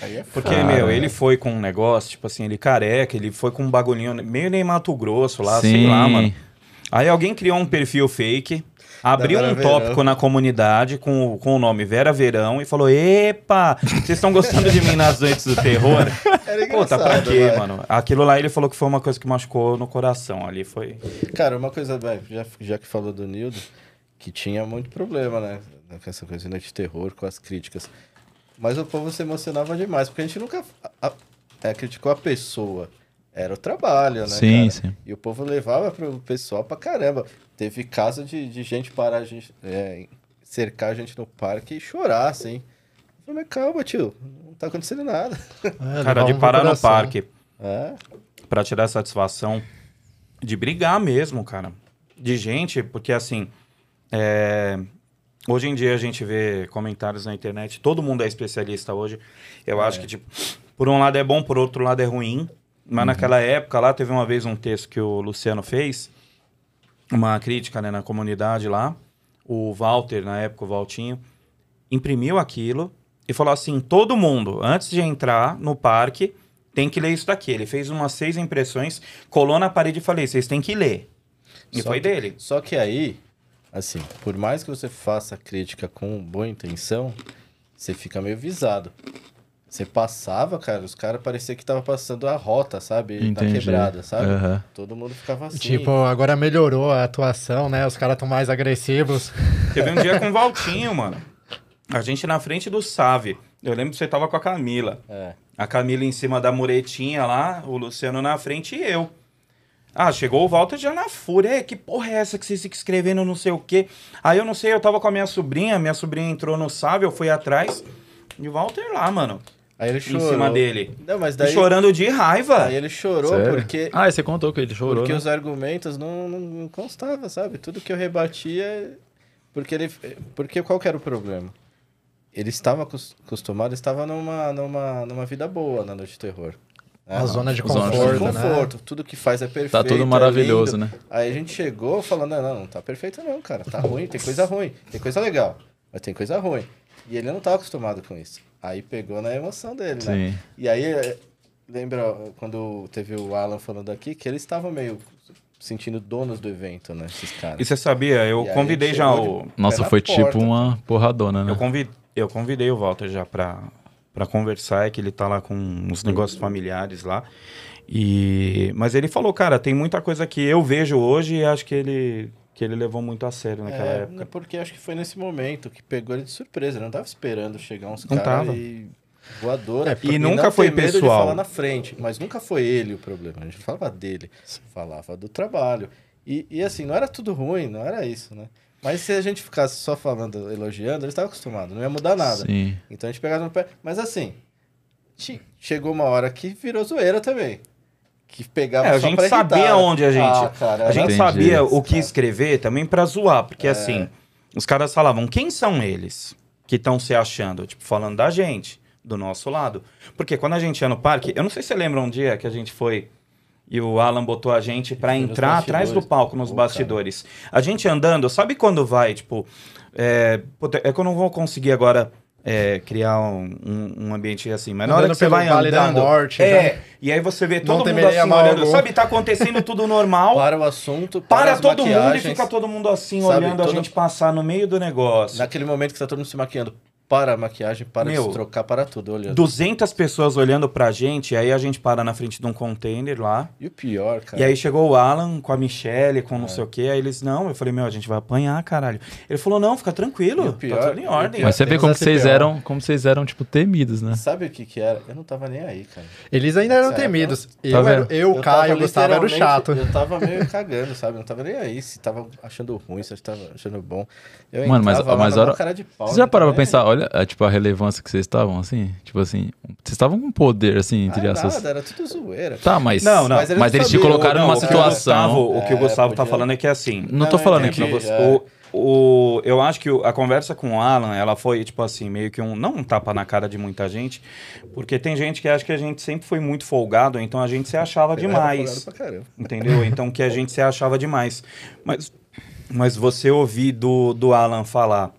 Aí é
Porque,
foda.
meu, ele foi com um negócio, tipo assim, ele careca, ele foi com um bagulhinho meio nem Mato Grosso lá, sei lá, mano. Aí alguém criou um perfil fake, abriu um
Verão.
tópico na comunidade com, o- com o nome Vera Verão e falou: Epa, vocês estão gostando de mim nas noites do terror? [laughs]
Era
Puta, pra quê,
vai.
mano? Aquilo lá ele falou que foi uma coisa que machucou no coração. Ali foi.
Cara, uma coisa, já, já que falou do Nildo, que tinha muito problema, né? Com essa coisa de noite de terror, com as críticas. Mas o povo se emocionava demais, porque a gente nunca a- a- é, criticou a pessoa. Era o trabalho, né?
Sim,
cara?
sim.
E o povo levava pro pessoal pra caramba. Teve caso de, de gente parar a gente, é, cercar a gente no parque e chorar, assim. Eu falei, mas calma, tio, não tá acontecendo nada.
É,
Cara, de parar no parque
É,
pra tirar satisfação. de brigar mesmo, cara. De gente, porque assim. é, Hoje em dia a gente vê comentários na internet, todo mundo é especialista hoje. Eu acho que, tipo, por um lado é bom, por outro lado é ruim. Mas naquela época lá, teve uma vez um texto que o Luciano fez, uma crítica né, na comunidade lá. O Walter, na época, o Valtinho, imprimiu aquilo e falou assim: todo mundo, antes de entrar no parque, tem que ler isso daqui. Ele fez umas seis impressões, colou na parede e falei: vocês têm que ler. E
Só
foi
que-
dele.
Só que aí, assim, por mais que você faça crítica com boa intenção, você fica meio visado. Você passava, cara, os caras parecia que tava passando a rota, sabe? Na
Entendi.
quebrada, sabe?
Aham.
Todo mundo ficava assim.
Tipo, agora melhorou a atuação, né? Os caras estão mais agressivos.
Teve um dia com o Valtinho, mano. A gente na frente do Save. Eu lembro que você tava com a Camila.
É.
A Camila em cima da muretinha lá, o Luciano na frente e eu. Ah, chegou o Walter já na fúria. "Ei, que porra é essa que vocês ficam escrevendo não sei o quê? Aí eu não sei, eu tava com a minha sobrinha, minha sobrinha entrou no Save, eu fui atrás. E o Walter lá, mano.
Aí ele
Em
chorou.
cima dele.
Não, mas
E
daí.
chorando de raiva.
Aí ele chorou
Sério?
porque.
Ah, você contou que ele chorou.
Porque
né?
os argumentos não, não, constavam, sabe? Tudo que eu rebatia. Porque ele. Porque qual que era o problema? Ele estava acos- acostumado, estava numa, numa, numa vida boa na Noite do Terror. né?
A zona de
Zona de
conforto,
Conforto,
né?
conforto, tudo que faz é perfeito.
Tá tudo
é
maravilhoso,
lindo.
né?
Aí a gente chegou falando, não, não, não tá perfeito não, cara. Tá ruim, tem coisa ruim. Tem coisa legal, mas tem coisa ruim. E ele não tava acostumado com isso. Aí pegou na emoção dele, né?
Sim.
E aí, é, lembra quando teve o Alan falando aqui, que eles estavam meio sentindo donos do evento, né? Esses caras.
E você sabia, eu
E
convidei já o.
de-
Nossa, foi
porta.
tipo uma porradona, né?
Eu, convid... eu convidei o Walter já pra, pra conversar, é que ele tá lá com uns negócios familiares lá. E... Mas ele falou, cara, tem muita coisa que eu vejo hoje e acho que ele, que ele levou muito a sério naquela
É,
época.
porque acho que foi nesse momento que pegou ele de surpresa. Ele não tava esperando chegar uns caras e voadora.
É, e nunca
não
foi pessoal.
falar na frente, mas nunca foi ele o problema. A gente falava dele, falava do trabalho. E, e assim, não era tudo ruim, não era isso, né? Mas se a gente ficasse só falando, elogiando, ele estava acostumado, não ia mudar nada.
Sim.
Então a gente pegava no pé. Mas assim, che- chegou uma hora que virou zoeira também. Que pegava
É, a
só
gente
irritar,
sabia onde a gente.
Ah, cara,
a gente
Entendi.
sabia o que
Cara.
escrever também pra zoar,
É.
porque assim, os caras falavam, quem são eles que estão se achando? Tipo, falando da gente, do nosso lado. Porque quando a gente ia no parque, eu não sei se você lembra um dia que a gente foi e o Alan botou a gente
nos
entrar atrás do palco, nos
Pô, cara.
bastidores. A gente andando, sabe quando vai, tipo, é, é que eu não vou conseguir agora é, criar um, um- um ambiente assim, mas na hora que você vai
Vale da
andando,
Morte,
é,
já.
e aí você vê todo mundo assim olhando,
algum.
sabe, tá acontecendo tudo [laughs] normal,
Para o assunto,
para
para,
todo mundo e fica todo mundo assim,
Sabe,
olhando a
todo-
gente passar no meio do negócio.
Naquele momento que tá todo mundo se maquiando, para a maquiagem, para de
Meu,
se trocar, para tudo, olhando.
200 pessoas olhando pra gente, aí a gente para na frente de um container lá.
E o pior, cara.
E aí chegou o Alan com a Michelle, com
É.
não sei o quê. Aí eles, não, eu falei, meu, a gente vai apanhar, caralho. Ele falou, não, fica tranquilo,
E o pior-
tá tudo em ordem.
pior-
Mas você vê como vocês eram, como vocês eram, tipo, temidos, né?
Sabe o que que era? Eu não tava nem aí, cara.
Eles ainda eram
Certo.
temidos.
Tá
Eu, era,
vendo?
eu,
tava
Caio, o Gustavo era o chato.
Eu tava meio cagando, sabe? Eu não tava nem aí. Se tava achando ruim, se tava achando bom. Eu
Mano, mas- mas hora-
cara de pau.
Você já
não
parou pra pensar, olha, a, tipo, a relevância que vocês estavam, assim? Tipo assim, vocês estavam com poder, assim,
aí.
entre
Ah,
essas...
nada, era tudo zoeira.
Tá, mas...
Não, não.
Mas,
Mas eles
eles te colocaram
Não,
numa
o que o
situação...
Gustavo, o que o
É,
Gustavo tá falando é que assim,
Não tô
Não,
falando que...
Pra você-
é.
o, o- eu acho que o- a conversa com o Alan, ela foi, tipo assim, meio que um. Não um tapa na cara de muita gente, porque tem gente que acha que a gente sempre foi muito folgado, então a gente se achava
Eu
demais.
folgado pra caramba.
Entendeu? Então que a gente se achava demais. Mas, mas você ouvir do, do Alan falar.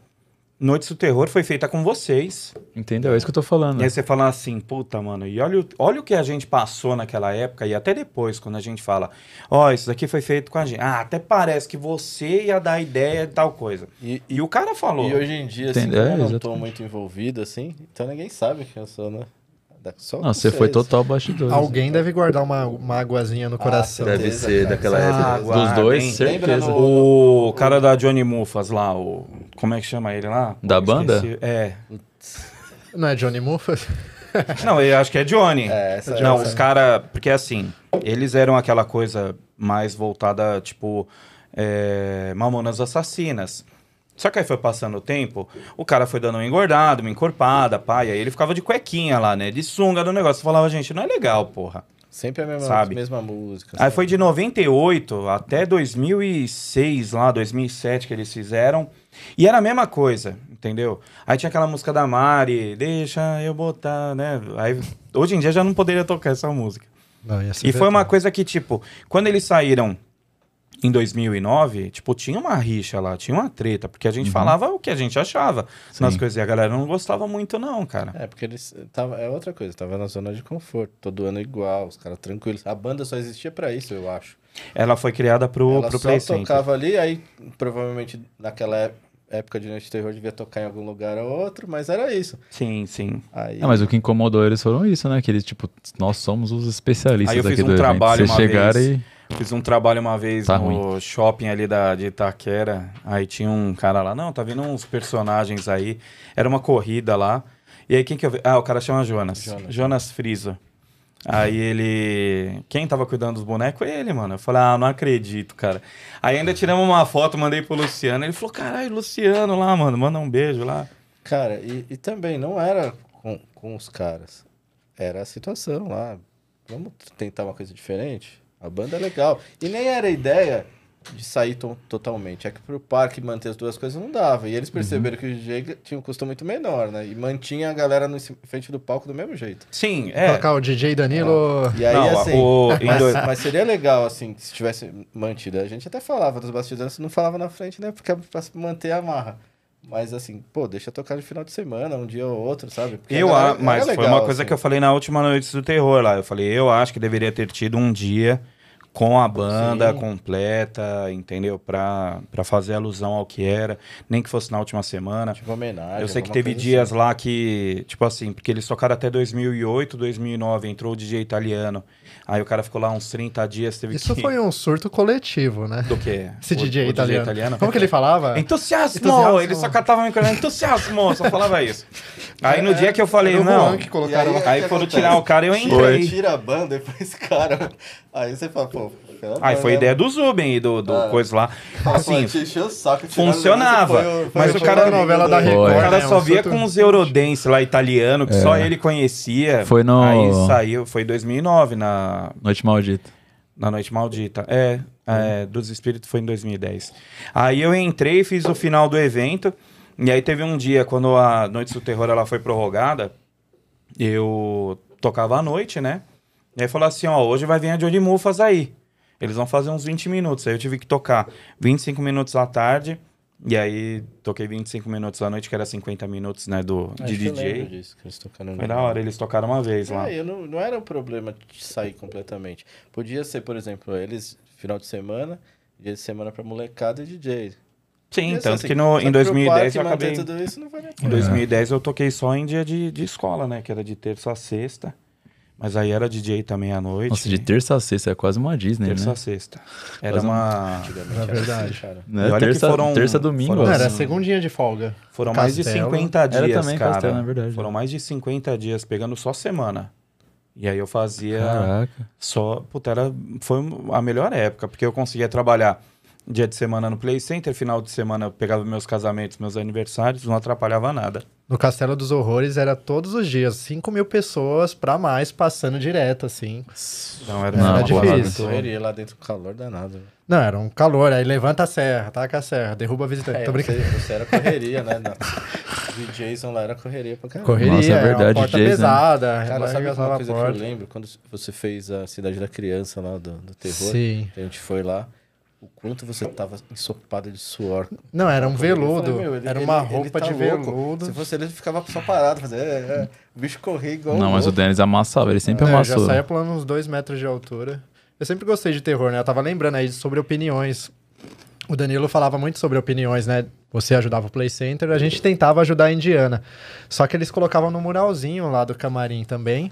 Noites do Terror foi feita com vocês.
Entendeu? É isso que eu tô falando.
E aí você fala assim, puta, mano, e olha, o- olha o que a gente passou naquela época, e até depois, quando a gente fala, ó, isso daqui foi feito com a gente. Ah, até parece que você ia dar ideia de tal coisa.
E,
E o cara falou.
e hoje em dia, assim,
Entendeu?
como eu não tô muito envolvido, assim, então ninguém sabe quem eu sou, né? Só
Não, você foi total bastidor.
Alguém deve guardar uma mágoazinha no coração.
certeza.
Deve
Certeza,
ser
cara.
daquela
Ah,
época. Dos
guarda,
dois?
Lembra
certeza.
no-
O cara da Johnny Mufas lá, o. Como é que chama ele lá?
Da
Pô,
banda?
esqueci. É.
Não é Johnny Muffas? [laughs]
Não, eu acho que é Johnny.
É, essa
Não,
essa-
os caras. Porque assim, eles eram aquela coisa mais voltada, tipo, é, Mamonas Assassinas. Só que aí foi passando o tempo, o cara foi dando uma engordada, uma encorpada, e aí ele ficava de cuequinha lá, né? De sunga do negócio. Falava, gente, não é legal, porra.
Sempre a mesma,
Sabe?
mesma música.
Aí
sabe?
foi de 98 até 2006, lá, 2007 que eles fizeram. E era a mesma coisa, entendeu? Aí tinha aquela música da Mari, deixa eu botar, né? Aí, hoje em dia já não poderia tocar essa música.
Não,
E foi uma coisa que, tipo, quando eles saíram em 2009, tipo, tinha uma rixa lá, tinha uma treta, porque a gente falava o que a gente achava nas
Sim.
coisas. E a galera não gostava muito, não, cara.
É, porque eles. Tava, é outra coisa, tava na zona de conforto, todo ano igual, os caras tranquilos. A banda só existia pra isso, eu acho.
Ela foi criada pro,
Ela
pro
só
Play Center.
tocava ali, aí provavelmente naquela ép- época de Noite de Terror devia tocar em algum lugar ou outro, mas era isso.
Sim, sim.
Aí,
É, mas o que incomodou eles foram isso, né? Que eles, tipo, nós somos os especialistas
Aí eu fiz
aqui
um
evento.
trabalho
Vocês
uma
chegaram
vez.
e...
Fiz um trabalho uma vez
Tá
no shopping ali da, de Itaquera. Aí tinha um cara lá, não, tá vindo uns personagens aí. Era uma corrida lá. E aí quem que eu vi? Ah, o cara chama Jonas.
Jonas.
Jonas, Friso. Aí ele. Quem tava cuidando dos bonecos foi ele, mano. Eu falei, ah, não acredito, cara. Aí ainda tiramos uma foto, mandei pro Luciano. Ele falou, caralho, Luciano lá, mano, manda um beijo lá.
Cara, e, e também não era com, com os caras. Era a situação lá. Vamos tentar uma coisa diferente? A banda é legal. E nem era a ideia de sair to- totalmente. É que pro parque manter as duas coisas não dava. E eles perceberam que o DJ tinha um custo muito menor, né? E mantinha a galera no frente do palco do mesmo jeito.
Sim, é.
Colocar o DJ Danilo.
E aí,
Não,
assim.
o- em
mas,
dois-
mas seria legal, assim, se tivesse mantido. A gente até falava dos bastidores, não falava na frente, né? Porque é pra manter a marra. Mas assim, pô, deixa tocar no final de semana, um dia ou outro, sabe? Porque
Eu, a mas
era
foi
legal,
uma coisa
assim.
que eu falei na última noite do terror lá. Eu falei, eu acho que deveria ter tido um dia com a banda
Sim.
completa, entendeu? Pra, pra fazer alusão ao que era. Nem que fosse na última semana.
Tipo homenagem.
eu sei que teve dias
assim.
lá que, tipo assim, porque eles tocaram até 2008, 2009, entrou o DJ italiano. Aí o cara ficou lá uns 30 dias, teve
Isso
que...
foi um surto coletivo, né?
Do quê?
Esse
O-
DJ,
o
italiano. Como que ele falava?
Entusiasmo!
Entusiasmo.
Ele só catava o microfone, entusiasmo! Só falava isso. Aí no dia que eu falei, não...
E aí,
Aí foram tirar o cara e eu entrei.
Tira a banda, depois, cara. Aí você fala, pô. Pela
Aí foi
né?
ideia do Zuben e do, do
Ah.
coisa lá. Assim,
o saco,
funcionava,
foi foi
mas
o
o cara-
novela da
do-
Record,
o cara
né?
só
Um
via com os Eurodance lá italiano, que só ele conhecia.
Foi no-
Aí saiu, foi em 2009, na,
Noite Maldita.
na Noite Maldita. É, é, dos Espíritos foi em 2010. Aí eu entrei, fiz o final do evento. E aí teve um dia, quando a Noite do Terror ela foi prorrogada, eu tocava à noite, né? E aí falou assim, ó, hoje vai vir a Johnny Mufas aí. Eles vão fazer uns 20 minutos. Aí eu tive que tocar 25 minutos à tarde. E aí toquei 25 minutos à noite, que era 50 minutos, né, do,
Acho
de DJ.
disso,
Foi da hora, eles tocaram uma vez lá.
É, eu não, não era um problema de sair completamente. Podia ser, por exemplo, eles, final de semana, dia de semana pra molecada e DJ.
Sim,
Podia
tanto
assim.
que no, em
pro
2010 eu acabei...
isso não vale
Em
pena.
2010 eu toquei só em dia de, de escola, né? Que era de terça a sexta. Mas aí era DJ também à noite.
Nossa, de terça a sexta é quase uma Disney,
terça a
né?
sexta. Era
Quase um-
uma.
É
era
verdade.
assim, cara.
Né?
E olha que
Terça,
foram-
terça domingo.
foram-
Não, era segundinha de folga.
Foram mais de
Castelo.
50 dias,
Era também
cara.
Castelo, é verdade.
Foram mais de 50 dias pegando só semana. E aí eu fazia
Caraca.
só. Puta, era, foi a melhor época, porque eu conseguia trabalhar dia de semana no Play Center, final de semana eu pegava meus casamentos, meus aniversários, não atrapalhava nada.
No Castelo dos Horrores era todos os dias, 5 mil pessoas pra mais passando direto, assim.
Então era,
Não,
uma
difícil.
Correria lá dentro, calor danado.
Não, era um calor, aí levanta a serra, taca a serra, derruba a visitante.
É,
Tô brincando.
você, você era correria, né? Não. [laughs] De Jason lá era correria pra caramba.
Correria,
Nossa, é
é
verdade,
uma porta
DJs, né?
pesada,
Cara, sabe uma
a
coisa que eu lembro? Quando você fez a Cidade da Criança lá do, do terror,
Sim.
que a gente foi lá, o quanto você tava ensopado de suor.
Não, era um
Eu falei,
veludo,
meu, ele-
era
ele-
uma
ele
roupa
tá
de
louco.
veludo.
Se fosse ele, ele ficava só parado, fazendo, é, é, o bicho corria igual
Não,
um
mas o
louco.
Dennis amassava, ele sempre
É, eu
amassou.
já saía pulando uns dois metros de altura. Eu sempre gostei de terror, né? Eu tava lembrando aí sobre opiniões. O Danilo falava muito sobre opiniões, né? Você ajudava o Play Center, a gente tentava ajudar a Indiana. Só que eles colocavam no muralzinho lá do camarim também.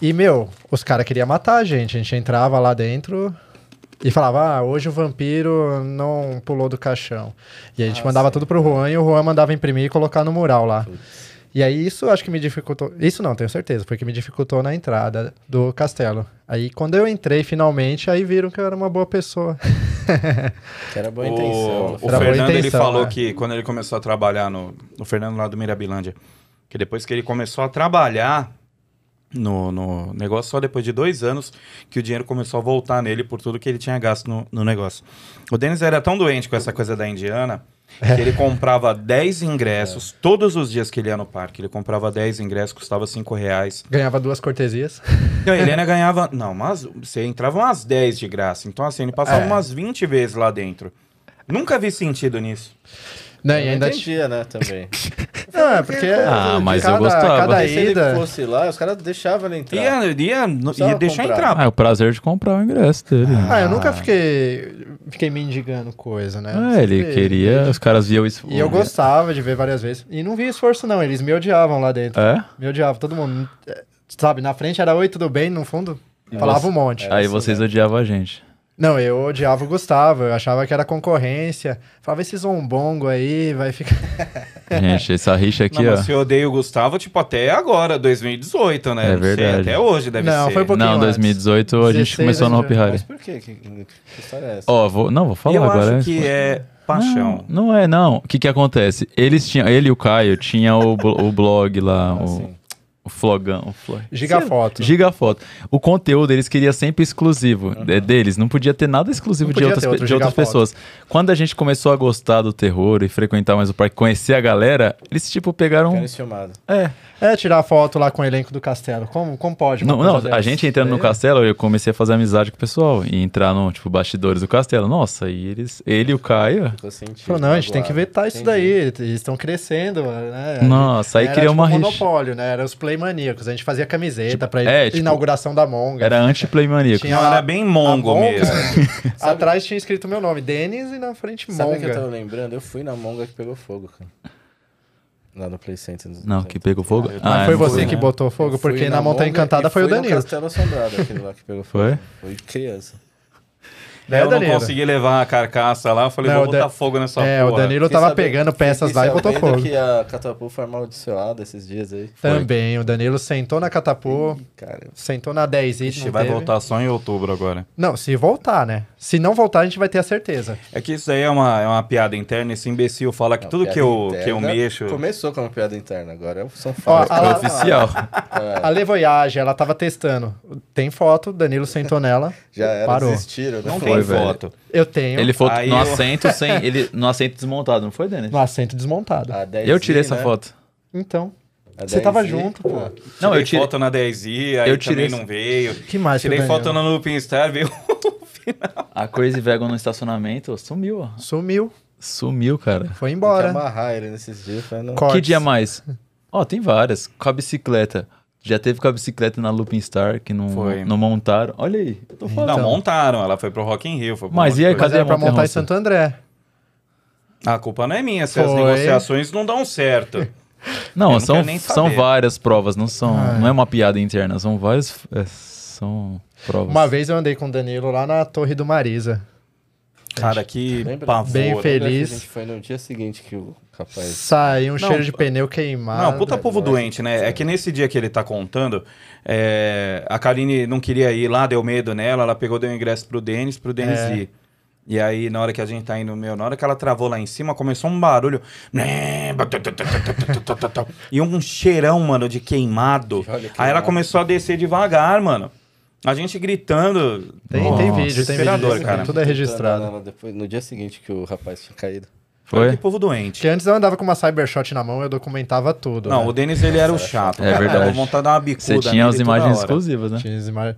E, meu, os caras queriam matar a gente. A gente entrava lá dentro e falava, ah, hoje o vampiro não pulou do caixão. E a gente
Ah,
mandava
sim.
tudo pro Juan e o Juan mandava imprimir e colocar no mural lá. E aí isso acho que me dificultou. Isso não, tenho certeza, foi que me dificultou na entrada do castelo. Aí quando eu entrei finalmente, aí viram que eu era uma boa pessoa. [laughs]
Que era boa intenção.
O, o Fernando ele
intenção,
falou
né?
que quando ele começou a trabalhar no. O Fernando lá do Mirabilândia. Que depois que ele começou a trabalhar, no, no negócio só depois de dois anos que o dinheiro começou a voltar nele por tudo que ele tinha gasto no, no negócio. O Denis era tão doente com essa coisa da indiana que ele comprava 10 ingressos todos os dias que ele ia no parque. Ele comprava 10 ingressos, custava 5 reais.
Ganhava duas cortesias.
Não, ele ainda ganhava. Não, mas você entrava umas 10 de graça. Então, assim, ele passava
É.
umas 20 vezes lá dentro. Nunca vi sentido nisso.
Não,
Eu
e ainda
entendia, né, também. [laughs]
Não, é porque.
Ah, mas eu
cada,
gostava.
Cada
Aí, se ele
ida.
fosse lá, os caras deixavam ele entrar.
Ia, ia, ia deixar
comprar.
entrar.
Ah, é o prazer de comprar o ingresso dele.
Ah, eu nunca fiquei. Fiquei mendigando coisa, né?
É, ele queria, os caras viam isso.
E eu gostava de ver várias vezes. E não vi esforço, não. Eles me odiavam lá dentro.
É?
Me odiavam, todo mundo. Sabe, na frente era oi, tudo bem, no fundo falava
você-
um monte.
Aí
assim
vocês
mesmo.
odiavam a gente.
Não, eu odiava o Gustavo, eu achava que era concorrência. Falava, esse zombongo aí vai ficar. [laughs]
Gente, essa rixa aqui,
não,
ó.
mas você odeia o Gustavo, tipo, até agora, 2018, né?
É
Não sei,
verdade.
até hoje deve
Não,
ser.
foi um pouquinho
Não,
antes.
2018 a gente
16
começou no
a gente
Hopi Hari.
Mas por quê? Que, que história é essa?
Ó, vou, não, vou falar
eu
agora.
acho que é paixão.
Não, não é, não. O que que acontece? Eles tinham, ele e o Caio tinham o, o blog lá,
Ah,
o,
sim.
O flogão. O flog...
Gigafoto.
Gigafoto. O conteúdo eles queriam sempre exclusivo é, deles. Não podia ter nada exclusivo de outras, de outras pessoas. Quando a gente começou a gostar do terror e frequentar mais o parque, conhecer a galera, eles tipo pegaram.
Filmado.
É.
É, tirar foto lá com o elenco do castelo. Como, como pode?
Não, não, a gente entrando no
Aí,
castelo, eu comecei a fazer amizade com o pessoal e entrar no, tipo, bastidores do castelo. Nossa, e eles, ele e o Caio.
Falou, não, a gente tem que
magoado.
vetar isso
Entendi.
daí. Eles estão crescendo, né?
Nossa, aí
Era
criou
tipo
uma
um monopólio, né? Era os play maníacos. A gente fazia camiseta pra
é, tipo,
inauguração da Monga.
Era anti-play maníaco.
Tinha
Não, era bem mongo
Monga,
mesmo. [laughs]
Atrás tinha escrito meu nome, Denis, e na frente
Sabe o
Monga.
que eu tava lembrando? Eu fui na Monga que pegou fogo, cara. Lá no Play Center.
Não, que pegou fogo?
Mas
Ah,
foi você
fui,
que
né?
botou fogo, porque na,
na
Montanha
Monga
Encantada foi o
fui no
Danilo.
Castelo Assombrado, aquele lá que pegou fogo.
Foi?
Foi criança.
É,
eu não
Danilo.
consegui levar a carcaça lá, eu falei,
Não,
vou
o
botar
Dan-
fogo nessa
É,
porra.
o Danilo tava pegando peças lá e botou
sabendo
fogo.
que a Catapu foi amaldiçoada esses dias aí.
Também, o Danilo sentou na Catapu,
Cara,
sentou na 10 e
Ixi,
não
vai
teve.
voltar só em outubro agora.
Não, se voltar, né? Se não voltar, a gente vai ter a certeza.
É que isso aí é uma, é uma piada interna. Esse imbecil fala que
não,
tudo
piada
que eu, que eu
interna
mexo.
Começou como piada interna, agora são
Ó,
fatos.
a-
Foi
a-
oficial.
A Le Voyage, ela tava testando. Tem foto, o Danilo sentou nela.
Já era,
Parou.
desistiram.
Não
foi,
tem
velho.
foto.
Eu tenho
Ele foi
Aí
no
eu-
assento sem. [laughs] Ele, no assento desmontado, não foi, Denis?
no assento desmontado.
A 10i,
Eu tirei essa
né?
foto.
Então,
A
Você tava
10i,
junto, pô.
ah,
Não, eu tirei.
foto na 10i, aí
Eu tirei
também não veio.
que mais que
Tirei foto no Looping Star, [laughs] veio.
A Crazy Vegan no estacionamento sumiu, ó.
Sumiu,
Sumiu, cara.
foi
Tem que
embora.
amarrar ele nesses dias pra não...
Cortes.
Que dia mais? Ó, tem várias. Com a bicicleta. Já teve com a bicicleta na Looping Star, que não,
Foi.
não montaram. Olha aí. eu tô falando.
Não, montaram. Ela foi pro Rock in Rio. Foi
Mas e aí, cadê a
pra montar em? Santo André.
A culpa não é minha se as
Foi.
negociações não dão certo. [laughs]
Não,
não
são,
nem
são várias provas, não são.
Ah.
Não é uma piada interna, são várias. é, são provas.
Uma vez eu andei com o Danilo lá na Torre do Marisa.
Cara, que
Lembra?
pavor.
Bem
que
feliz.
A gente foi no dia seguinte que o rapaz...
Saiu um
Não,
cheiro de pneu queimado.
Não, puta povo
não é
doente, né? É que nesse dia que ele tá contando, é, a Karine não queria ir lá, deu medo nela, ela pegou, deu ingresso pro Denis, pro Denis
É.
ir. E aí, na hora que a gente tá indo, meu, na hora que ela travou lá em cima, começou um barulho. E um cheirão, mano, de queimado.
Olha,
Aí ela
queimado.
começou a descer devagar, mano. A gente gritando.
Tem,
Nossa,
tem vídeo, tem vídeo.
cara.
Tudo é registrado.
Depois, no dia seguinte que o rapaz tinha caído.
Foi?
que povo doente.
Que antes eu andava com uma Cybershot na mão, eu documentava tudo.
Não,
né?
o Denis, ele era o chato.
É
cara.
verdade.
De dar uma bicuda
Você tinha as imagens exclusivas, né?
Tinha as imagens-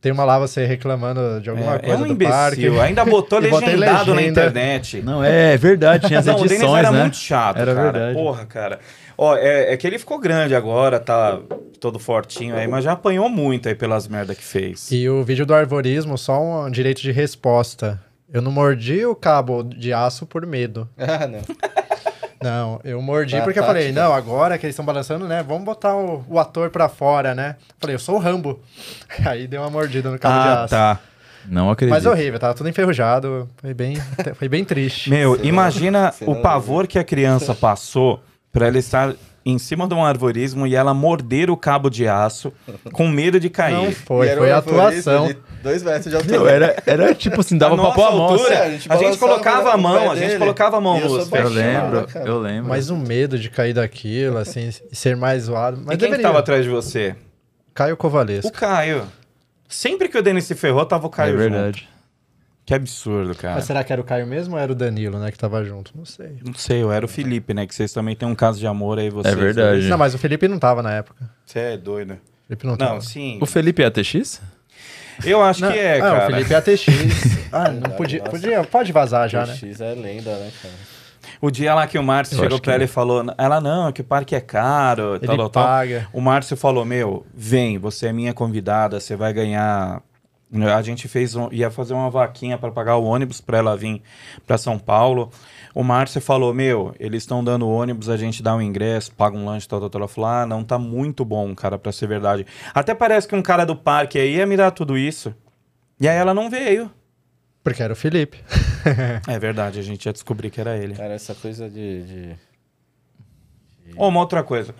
Tem uma lá você reclamando de alguma
É,
coisa
é um
do
imbecil.
parque.
Ainda botou [laughs]
E
legendado na
legenda.
internet.
Não, é, verdade, tinha as
Não, o Denis
edições,
era
né?
muito chato,
Era
cara.
verdade.
Porra, cara. Ó, é, é que ele ficou grande agora, tá todo fortinho aí, mas já apanhou muito aí pelas merda que fez.
E o vídeo do arvorismo, só um direito de resposta. Eu não mordi o cabo de aço por medo. [laughs]
Ah, não.
Não, eu mordi porque eu falei, não, agora que eles estão balançando, né? Vamos botar o, o ator pra fora, né? Falei, eu sou o Rambo. [laughs] Aí deu uma mordida no cabo de
Ah,
aço.
tá.
Não acredito.
Mas horrível, tava tudo enferrujado. Foi bem, [laughs] foi bem triste.
Meu, imagina o pavor que a criança passou pra ela estar em cima de um arvorismo e ela morder o cabo de aço com medo de cair.
Não foi, foi
um
a atuação.
Dois metros de altura.
Meu, era, era tipo assim, dava [laughs]
A
pra pôr a mão.
altura,
assim,
a
a
gente,
gente balançava
colocava a
o
mão, a gente colocava a mão
E eu
lembro,
cara?
eu lembro.
Mas um medo de cair daquilo, assim, ser mais zoado. Mas
E quem que
deveria.
tava atrás de você?
Caio
O
Covalesco.
Caio. Sempre que o Denis se ferrou, tava o Caio
é
junto. Que absurdo, cara.
Mas será que era o Caio mesmo ou era o Danilo, né, que tava junto? Não sei.
Não sei, eu era o Felipe, né? Que vocês também têm um caso de amor aí, vocês.
É verdade.
Não, mas o Felipe não tava na época.
Você é doido.
O Felipe não tava.
Não, sim.
O Felipe é ATX?
Eu acho
Não,
que é,
ah,
cara.
o Felipe é ATX. [laughs] ah, não podia, podia. Pode vazar já, né?
X é lenda, né, cara?
O dia lá que o Márcio chegou pra
que
ela e falou, ela não, que o parque é caro,
Ele
tal, tal, tal.
paga.
O Márcio falou, meu, vem, você é minha convidada, você vai ganhar... A gente fez, um- ia fazer uma vaquinha para pagar o ônibus para ela vir para São Paulo. O Márcio falou, meu, eles estão dando ônibus, a gente dá um ingresso, paga um lanche, tal, tal, tal. Ela falou, ah, não, tá muito bom, cara, pra ser verdade. Até parece que um cara do parque aí ia me dar tudo isso. E aí ela não veio.
Porque era o Felipe. [laughs]
É verdade, a gente ia descobrir que era ele.
Cara, essa coisa de. de...
Ó, uma outra coisa.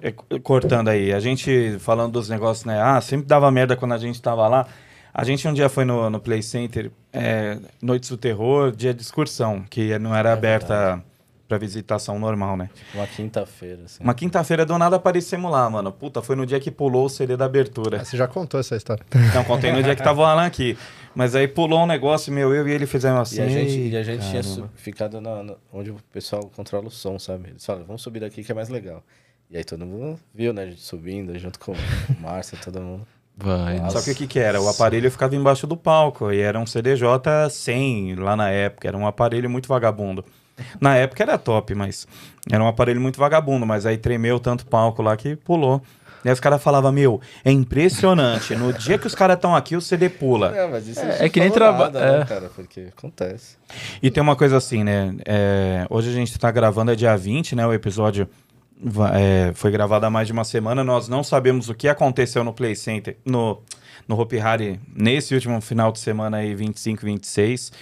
É, cortando aí, a gente falando dos negócios, né? Ah, sempre dava merda quando a gente tava lá. A gente um dia foi no, no Play Center, é, Noites do Terror, dia de excursão, que não era aberta pra visitação normal, né?
Uma quinta-feira, assim.
Uma quinta-feira do nada aparecemos lá, mano. Puta, foi no dia que pulou o CD da abertura.
Você já contou essa história.
Não, contei no dia que tava o Alan aqui. Mas aí pulou um negócio, meu, eu e ele fizemos assim.
E a gente, e a gente
"Ei,
tinha
caramba."
su- ficado na, na- onde o pessoal controla o som, sabe? Eles falaram, vamos subir daqui que é mais legal. E aí todo mundo viu, né? A gente subindo junto com o Márcio, todo mundo.
Vai.
Nossa.
Só que o que que era? O aparelho ficava embaixo do palco e era um CDJ 100 lá na época. Era um aparelho muito vagabundo. Na época era top, mas era um aparelho muito vagabundo. Mas aí tremeu tanto palco lá que pulou. E aí os caras falavam, meu, é impressionante. No dia que os caras estão aqui, o CD pula.
É, mas isso
É,
não
é que nem
falou
traba-
nada, né,
é.
cara? Porque acontece.
E tem uma coisa assim, né? é, hoje a gente tá gravando, é dia 20, né? O episódio é, foi gravado há mais de uma semana. Nós não sabemos o que aconteceu no Play Center, no, no Hopi Hari, nesse último final de semana aí, 25 e 26,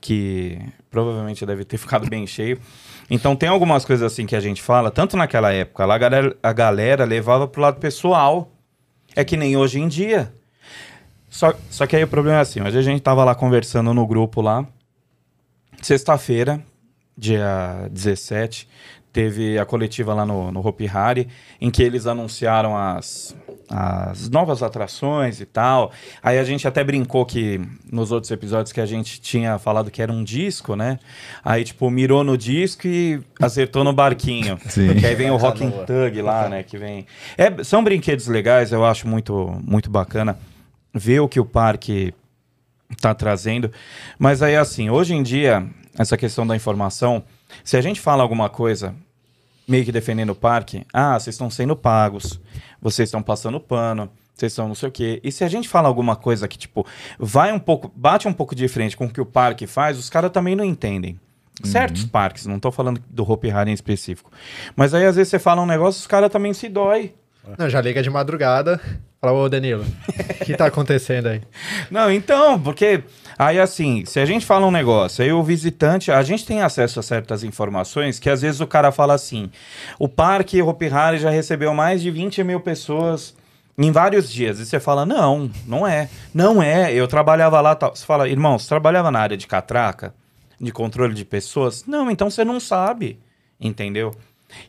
que provavelmente deve ter [laughs] ficado bem cheio. Então tem algumas coisas assim que a gente fala, tanto naquela época, lá a galera, a galera levava pro lado pessoal. É que nem hoje em dia. Só, só que aí o problema é assim, hoje a gente tava lá conversando no grupo lá, Sexta-feira, dia 17, teve a coletiva lá no, no Hopi Hari, em que eles anunciaram as, as novas atrações e tal. Aí a gente até brincou que nos outros episódios que a gente tinha falado que era um disco, né? Aí, tipo, mirou no disco e acertou no barquinho. [laughs]
Sim.
Que aí vem o Rock and
Canoa.
Tug lá, né? Que vem. É, são brinquedos legais, eu acho muito, muito bacana ver o que o parque tá trazendo. Mas aí, assim, hoje em dia, essa questão da informação, se a gente fala alguma coisa meio que defendendo o parque, ah, vocês estão sendo pagos, vocês estão passando pano, vocês estão não sei o quê. E se a gente fala alguma coisa que, tipo, vai um pouco, bate um pouco de frente com o que o parque faz, os caras também não entendem. Certos parques, não tô falando do Hopi Hari em específico. Mas aí, às vezes, você fala um negócio, os caras também se dói.
Não, já liga de madrugada. Fala, ô Danilo, o que tá acontecendo aí? [laughs]
Não, então, porque aí assim, se a gente fala um negócio, aí o visitante, a gente tem acesso a certas informações que às vezes o cara fala assim: o parque Hopi Hari já recebeu mais de 20 mil pessoas em vários dias. E você fala: não, não é. Não é. Eu trabalhava lá. Tal. Você fala: irmão, você trabalhava na área de catraca, de controle de pessoas? Não, então você não sabe. Entendeu?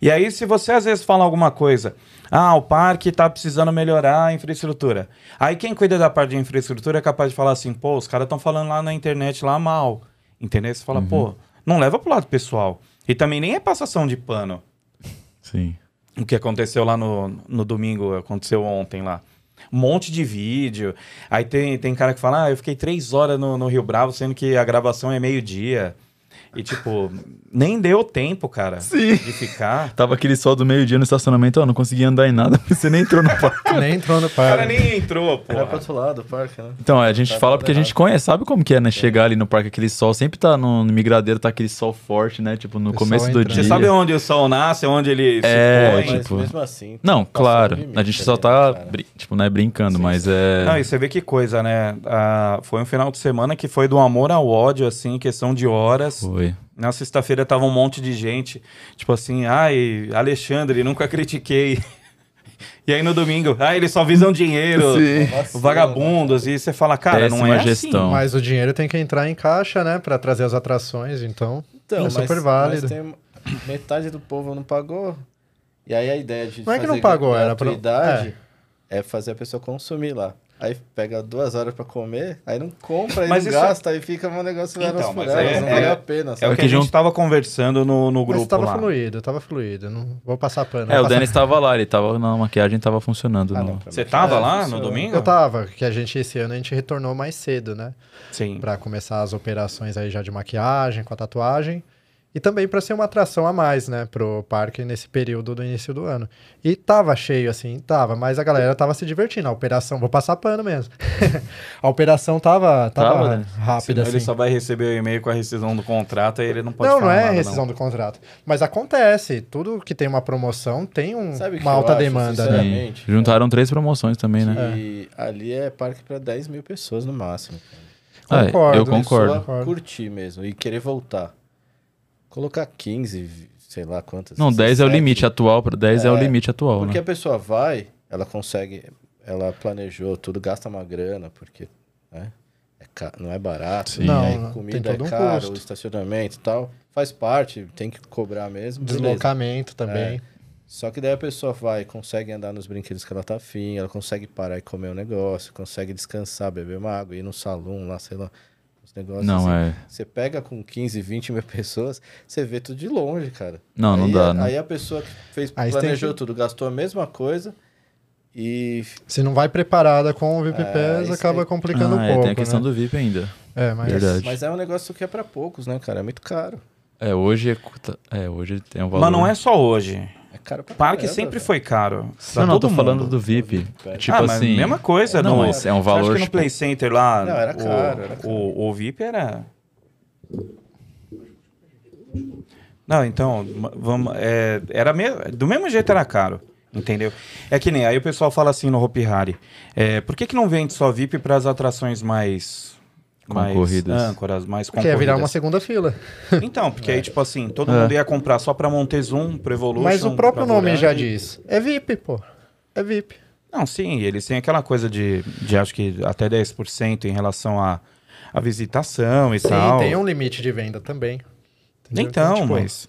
E aí, se você às vezes fala alguma coisa, ah, o parque tá precisando melhorar a infraestrutura. Aí quem cuida da parte de infraestrutura é capaz de falar assim, pô, os caras estão falando lá na internet lá mal. Entendeu? Você fala, pô, não leva pro lado pessoal. E também nem é passação de pano.
Sim.
O que aconteceu lá no, no domingo, aconteceu ontem lá. Um monte de vídeo. Aí tem, tem cara que fala, ah, eu fiquei três horas no, no Rio Bravo, sendo que a gravação é meio-dia. E, tipo, nem deu tempo, cara,
Sim.
de ficar.
Tava aquele sol do meio-dia no estacionamento, ó, não conseguia andar em nada, porque [laughs] você nem entrou no parque. [laughs]
Nem entrou no
O cara
parque.
nem entrou, pô.
Era pro outro lado do parque, né?
Então, a gente
Tá
fala porque a gente
errado.
conhece, sabe como que é, né? Chegar ali no parque, aquele sol, sempre tá no, no migradeiro, tá aquele sol forte, né? Tipo, no
O
começo do dia.
Você sabe onde o sol nasce, onde ele
É,
se põe?
Mas
tipo-
mesmo assim.
Não, claro,
limite
a gente só
ali,
tá,
né,
brin- tipo, não é brincando,
Sim,
mas
sim.
é...
Não, e você vê que coisa, né? Ah, foi um final de semana que foi do amor ao ódio, assim, questão de horas.
Foi.
Na sexta-feira tava um monte de gente, tipo assim, ai, Alexandre, nunca critiquei. [laughs] E aí no domingo, ah, eles só visam dinheiro,
Vacilo,
vagabundos, e você fala, cara, não é
gestão.
assim.
Mas o dinheiro tem que entrar em caixa, né? Pra trazer as atrações, então.
Então,
é
mas,
super válido.
mas tem [coughs] metade do povo não pagou. E aí a ideia de
Não é que não pagou, era pra-
gratuidade, é fazer a pessoa consumir lá. Aí pega duas horas pra comer, aí não compra, aí
Mas
não
isso-
gasta, aí fica um negócio
Então,
por
mas
elas,
é-
não
é-
vale a pena.
É
sabe?
o que a gente tava conversando no, no
Mas
grupo
tava
lá.
fluido, tava fluido. Não vou passar pano.
É, o
passar-
Denis tava lá, ele tava na maquiagem tava funcionando.
Ah,
no-
não,
Você tava
é,
lá no domingo?
Eu tava, que a gente esse ano a gente retornou mais cedo, né?
Sim.
Pra começar as operações aí já de maquiagem, com a tatuagem. E também pra ser uma atração a mais, né, pro parque nesse período do início do ano. E tava cheio, assim, tava, mas a galera tava se divertindo. A operação, vou passar pano mesmo. [laughs] a operação tava, tava,
Tava, né?
rápida,
Senão ele
assim.
só vai receber o e-mail com a rescisão do contrato e ele não pode
Não, não é
nada,
rescisão do contrato. Mas acontece. Tudo que tem uma promoção tem um- uma alta
acho,
demanda, né?
Juntaram três promoções também, né?
E ali é parque pra 10 mil pessoas no máximo.
Ah,
Concordo.
eu concordo.
Concordo.
curtir mesmo e querer voltar. Colocar 15, vi- sei lá quantas.
Não, 10 é o
17.
limite atual, 10 é, o
É,
limite atual,
Porque
né?
a pessoa vai, ela consegue, ela planejou tudo, gasta uma grana, porque né, é ca- não é barato.
Sim.
Não,
aí
não,
comida
tem todo
é
um
caro,
custo.
o estacionamento e tal. Faz parte, tem que cobrar mesmo. beleza.
Deslocamento também.
Só que daí a pessoa vai, consegue andar nos brinquedos que ela tá afim, ela consegue parar e comer um negócio, consegue descansar, beber uma água, ir no salão lá, sei lá. Os negócios
Não,
assim.
é.
Você pega com 15, 20 mil pessoas, você vê tudo de longe, cara.
Não, não
Aí
dá,
a-
né?
Aí a pessoa que fez,
Aí
planejou
que-
tudo, gastou a mesma coisa e
Se não vai preparada com o VIP
É, isso
acaba
aí.
complicando
Ah,
um
é,
pouco,
tem a questão
né?
do VIP ainda.
É, mas...
Verdade.
Mas é um negócio que é pra poucos, né, cara? É muito caro.
É, hoje é, cu- é, hoje tem um valor.
Mas não é só hoje.
É caro pra
O parque
caramba,
sempre
velho.
foi caro. pra
Não, não, tô
mundo.
falando do VIP.
Ah,
Tipo
ah,
assim.
mesma coisa.
Não,
no,
é um valor,
que no
tipo-
Play Center lá...
Não, era
o-
caro, era caro.
O, o VIP era... Não, então, vamos, é, era me, do mesmo jeito era caro, entendeu? É que nem, aí o pessoal fala assim no Hopi Hari, é, por que que não vende só VIP para as atrações mais... mais
Concorridas.
âncoras, mais
Porque ia
concorridas?
virar uma segunda fila. [laughs]
Então, porque aí, tipo assim, todo
É.
mundo ia comprar só pra Montezum, pro Evolution...
Mas o próprio nome já diz. É VIP, pô. É VIP.
Não, sim, eles têm aquela coisa de, de acho que até 10% em relação à à visitação e
Sim,
tal.
tem um limite de venda também. Entendeu?
Então,
tipo,
mas.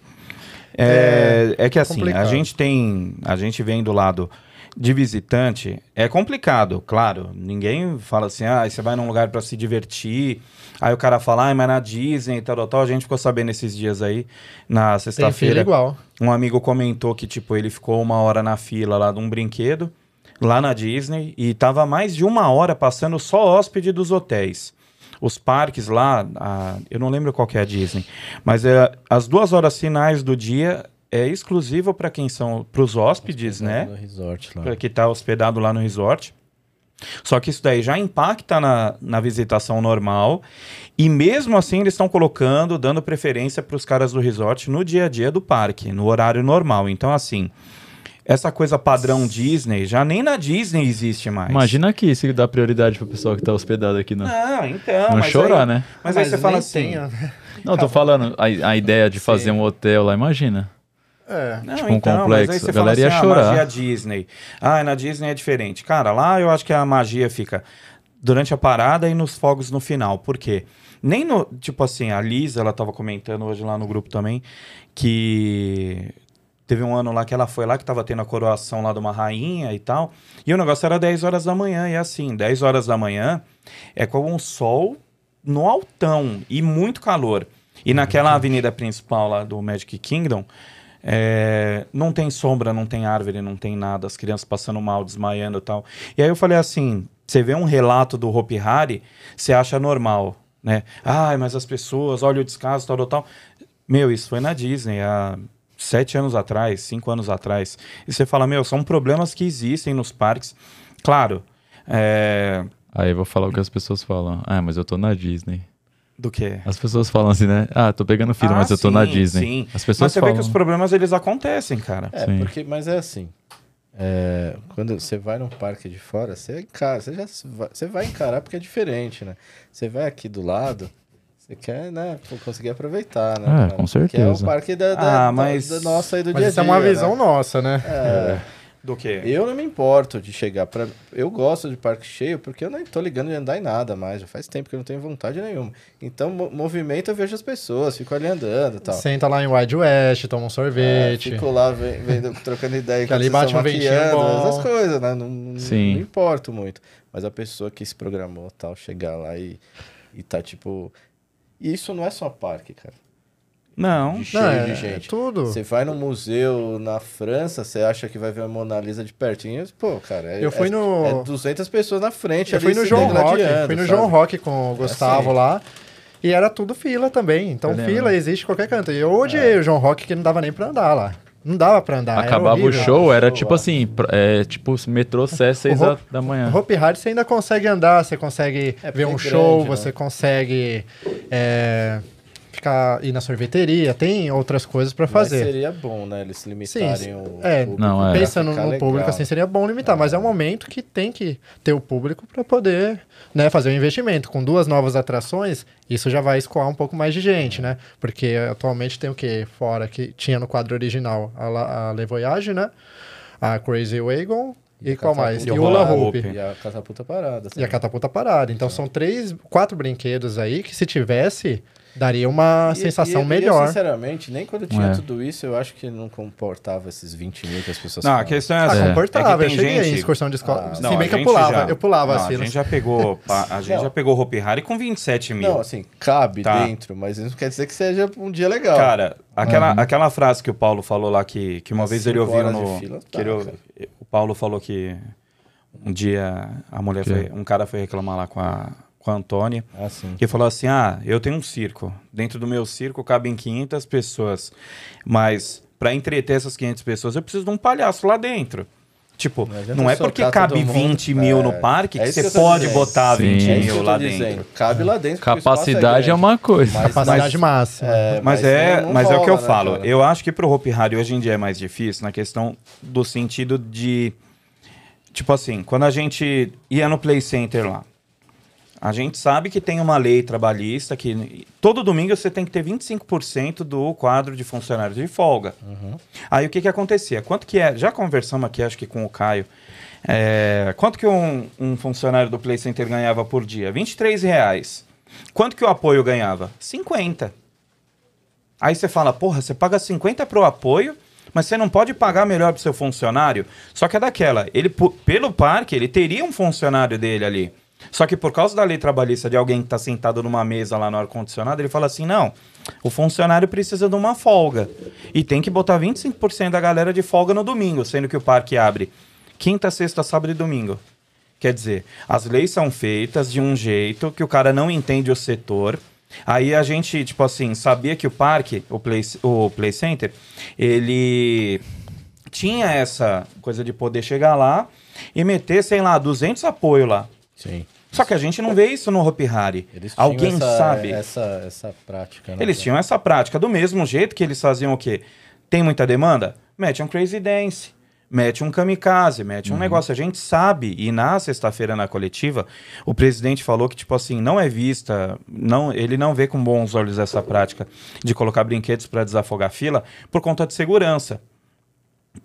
É, é que assim, a
complicado.
gente tem. A gente vem do lado de visitante, é complicado, claro. Ninguém fala assim, ah, você vai num lugar pra se divertir. Aí o cara fala, ah, mas na Disney e tal, tal, tal. A gente ficou sabendo esses dias aí, na sexta-feira.
igual.
Um amigo comentou que, tipo, ele ficou uma hora na fila lá de um brinquedo, lá na Disney, e tava mais de uma hora passando só hóspede dos hotéis. Os parques lá, a- eu não lembro qual que é a Disney, mas é, as duas horas finais do dia é exclusivo para quem são, para os hóspedes, né?
No resort lá.
Pra que tá hospedado lá no resort. Só que isso daí já impacta na, na visitação normal. E mesmo assim, eles estão colocando, dando preferência para os caras do resort no dia a dia do parque, no horário normal. Então, assim, essa coisa padrão Disney, já nem na Disney existe mais.
Imagina aqui se dá prioridade pro pessoal que tá hospedado aqui. Não,
Não, então.
não
mas
chorar,
aí,
né?
Mas, aí você fala assim.
ó.
Não, tô falando, a, a ideia de fazer um hotel lá, imagina.
É.
Não,
Tipo um
então,
complexo,
mas aí você
a galera
fala
ia
assim,
chorar.
Ah, magia Disney. Ah, na Disney é diferente. Cara, lá eu acho que a magia fica durante a parada e nos fogos no final. Por quê? Nem no. Tipo assim, a Liz, ela tava comentando hoje lá no grupo também que. Teve um ano lá que ela foi lá, que tava tendo a coroação lá de uma rainha e tal. E o negócio era 10 horas da manhã. E assim, 10 horas da manhã é com um sol no altão e muito calor. E naquela avenida principal lá do Magic Kingdom, é, não tem sombra, não tem árvore, não tem nada, as crianças passando mal, desmaiando e tal. E aí eu falei assim: você vê um relato do Hopi Hari, você acha normal, né? Ai, mas as pessoas, olha o descaso, tal, tal, tal. Meu, isso foi na Disney há sete anos atrás, cinco anos atrás. E você fala, meu, são problemas que existem nos parques. Claro, é...
Aí eu vou falar o que as pessoas falam. Ah, mas eu tô na Disney.
Do que?
As pessoas falam assim, né? Ah, tô pegando fila,
Ah,
mas eu tô na
sim,
Disney.
sim.
As
Mas
pessoas
você
falam.
vê que os problemas eles acontecem, cara.
É,
Sim.
porque, mas é assim. é, quando você vai num parque de fora, você encara, você já vai, você vai encarar porque é diferente, né? Você vai aqui do lado, você quer, né, conseguir aproveitar, né?
É,
cara?
com
Que é o
certeza.
parque da, da,
Ah,
da-
mas-
da nossa aí do
Mas
dia a
isso é
dia,
uma
né?
visão nossa, né?
É,
Do quê?
Eu não me importo de chegar pra. Eu gosto de parque cheio porque eu nem tô ligando de andar em nada mais. Já faz tempo que eu não tenho vontade nenhuma. Então, mo- movimento eu vejo as pessoas, fico ali andando e tal.
Senta lá em Wide West, toma um
É,
sorvete.
fico lá vendo, trocando ideia [laughs]
Que ali bate um ventinho bom.
essas coisas, né? Não, não,
Sim.
não importo muito. Mas a pessoa que se programou tal, chegar lá e, e tá tipo. E isso não é só parque, cara.
Não.
De cheio
Não, é,
de
é
gente.
tudo.
Você vai num museu na França, você acha que vai ver a Mona Lisa de pertinho. Pô, cara, é,
Eu fui
é-
no-
é 200 pessoas na frente.
Eu fui no João Rock, fui no
sabe?
João Rock com o Gustavo
assim.
lá. E era tudo fila também. Então
Eu
fila existe em qualquer canto. E eu odiei o João Rock que não dava nem pra andar lá. Não dava pra andar. era
Acabava o show, era
show
tipo
lá.
assim, é, tipo metrô Sé, 6 da,
Hope-
da manhã.
Hope Hard você ainda consegue andar, você consegue
É,
ver um
é
show,
grande, né?
você consegue é, ficar ir na sorveteria, tem outras coisas pra
Mas
fazer.
seria bom, né? Eles limitarem
Sim,
o.
é,
público
Não, é.
Pensando no
legal.
público assim, seria bom limitar, mas é um momento que tem que ter o público para poder né, fazer o investimento. Com duas novas atrações, isso já vai escoar um pouco mais de gente, né? Porque atualmente tem o que fora que tinha no quadro original a, La- a Le Voyage, né? A Crazy Wagon e,
E
qual mais? E o Hula Hoop.
E a catapulta parada.
E a catapulta parada. Então são três, quatro brinquedos aí que se tivesse, daria uma
E-
sensação
e- e
melhor.
Eu, sinceramente, nem quando tinha
É.
tudo isso, eu acho que não comportava esses 20 mil que as pessoas
Não, a
falam.
questão é
Ah,
assim.
comportável.
é que
eu
tem
cheguei em
gente...
excursão de escola.
Ah,
Se
Não,
bem
a
que eu
gente
pulava,
já-
eu pulava
não,
assim.
A gente já pegou, [laughs] a gente
Não.
já pegou Hopi Hari com 27 mil.
Não, assim, cabe
Tá.
dentro, mas isso não quer dizer que seja um dia legal.
Cara, aquela, aquela frase que o Paulo falou lá, que, que uma
As
vez ele ouviu no.
fila,
que
tá,
ele o Paulo falou que um dia a mulher
Que?
foi. Um cara foi reclamar lá com a, com a Antônia.
Ah.
Que falou assim: Ah, eu tenho um circo. Dentro do meu circo cabem 500 pessoas. Mas para entreter essas 500 pessoas, eu preciso de um palhaço lá dentro. Tipo,
Não adianta
não é porque cabe
todo mundo.
20 mil
É,
no parque
é
que você pode
dizendo.
botar
Sim.
20
É
mil
eu
lá
tô
dentro.
dizendo. Cabe lá dentro. espaço
Capacidade é, uma coisa.
Mas-
Capacidade máxima.
É,
Mas, é,
não- não
mas é o que eu
rola, né,
falo.
cara?
Eu acho que pro Hopi Hari hoje em dia é mais difícil na questão do sentido de. Tipo assim, quando a gente ia no Play Center lá, a gente sabe que tem uma lei trabalhista que todo domingo você tem que ter 25% do quadro de funcionários de folga. Aí o que que acontecia? Quanto que é? Já conversamos aqui, acho que com o Caio. é, quanto que um, um funcionário do Play Center ganhava por dia? 23 reais. Quanto que o apoio ganhava? 50. Aí você fala, porra, você paga 50 pro apoio, mas você não pode pagar melhor pro seu funcionário? Só que é daquela, ele pelo parque, ele teria um funcionário dele ali. Só que por causa da lei trabalhista de alguém que está sentado numa mesa lá no ar-condicionado, ele fala assim: não, o funcionário precisa de uma folga. E tem que botar 25% da galera de folga no domingo, sendo que o parque abre quinta, sexta, sábado e domingo. Quer dizer, as leis são feitas de um jeito que o cara não entende o setor. Aí a gente, tipo assim, sabia que o parque, o Play, o play Center, ele tinha essa coisa de poder chegar lá e meter, sei lá, 200 apoio lá.
Sim.
Só que a gente não vê isso no Hopi Hari.
Eles tinham
Alguém
essa,
sabe?
Essa, essa prática. né,
Eles tinham essa prática do mesmo jeito que eles faziam o quê? Tem muita demanda? Mete um Crazy Dance, mete um kamikaze, mete um negócio. A gente sabe, e na sexta-feira na coletiva, o presidente falou que, tipo assim, não é vista, não, ele não vê com bons olhos essa prática de colocar brinquedos para desafogar a fila por conta de segurança.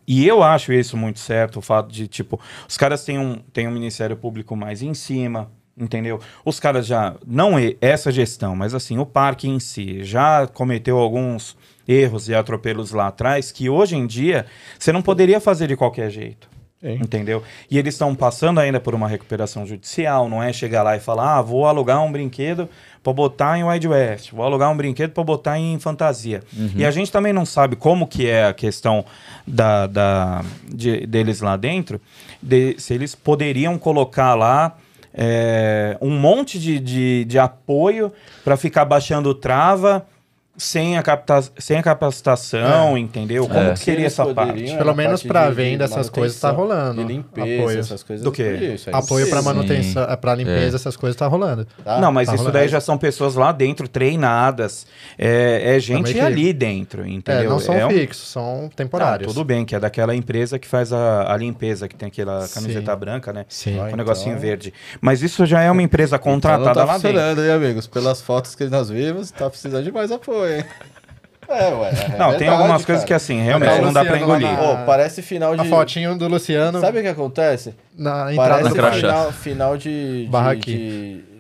E eu acho isso muito certo, o fato de, tipo, os caras têm um, têm um Ministério Público mais em cima, entendeu? Os caras já, não essa gestão, mas assim, o parque em si já cometeu alguns erros e atropelos lá atrás que hoje em dia você não poderia fazer de qualquer jeito.
Sim.
Entendeu? E eles estão passando ainda por uma recuperação judicial, não é chegar lá e falar, ah, vou alugar um brinquedo para botar em Wild West, vou alugar um brinquedo para botar em fantasia. E a gente também não sabe como que é a questão da, da- de- deles lá dentro, de- se eles poderiam colocar lá é, um monte de, de, de apoio para ficar baixando trava sem a, capta sem a capacitação, entendeu? Como
É.
que seria essa parte?
Pelo menos
de-
venda, essas coisas tá rolando.
De limpeza,
Apoios.
essas coisas.
Do quê?
podia, isso aí
Apoio
sim.
manutenção, pra limpeza, essas coisas tá rolando.
Tá?
não, mas
tá
isso
rolando.
daí já são pessoas lá dentro, treinadas. É, é gente
que-
ali dentro,
É,
entendeu?
não são
um-
fixos, são
Não,
temporários.
tudo bem, que é daquela empresa que faz a, a limpeza, que tem aquela camiseta
Sim.
branca, né?
Sim.
Com
então-
o negocinho verde. Mas isso já é uma empresa contratada
então não tá
lá dentro.
hein, amigos? Pelas fotos que nós vimos, tá precisando de mais apoio, hein? É, ué. é
Não, tem algumas coisas
cara.
que assim, realmente
Tá
não dá pra engolir.
na-
Ô, parece final de.
A fotinho do Luciano
Sabe o que acontece?
na entrada
Parece final, final de, de,
Barra aqui.
de-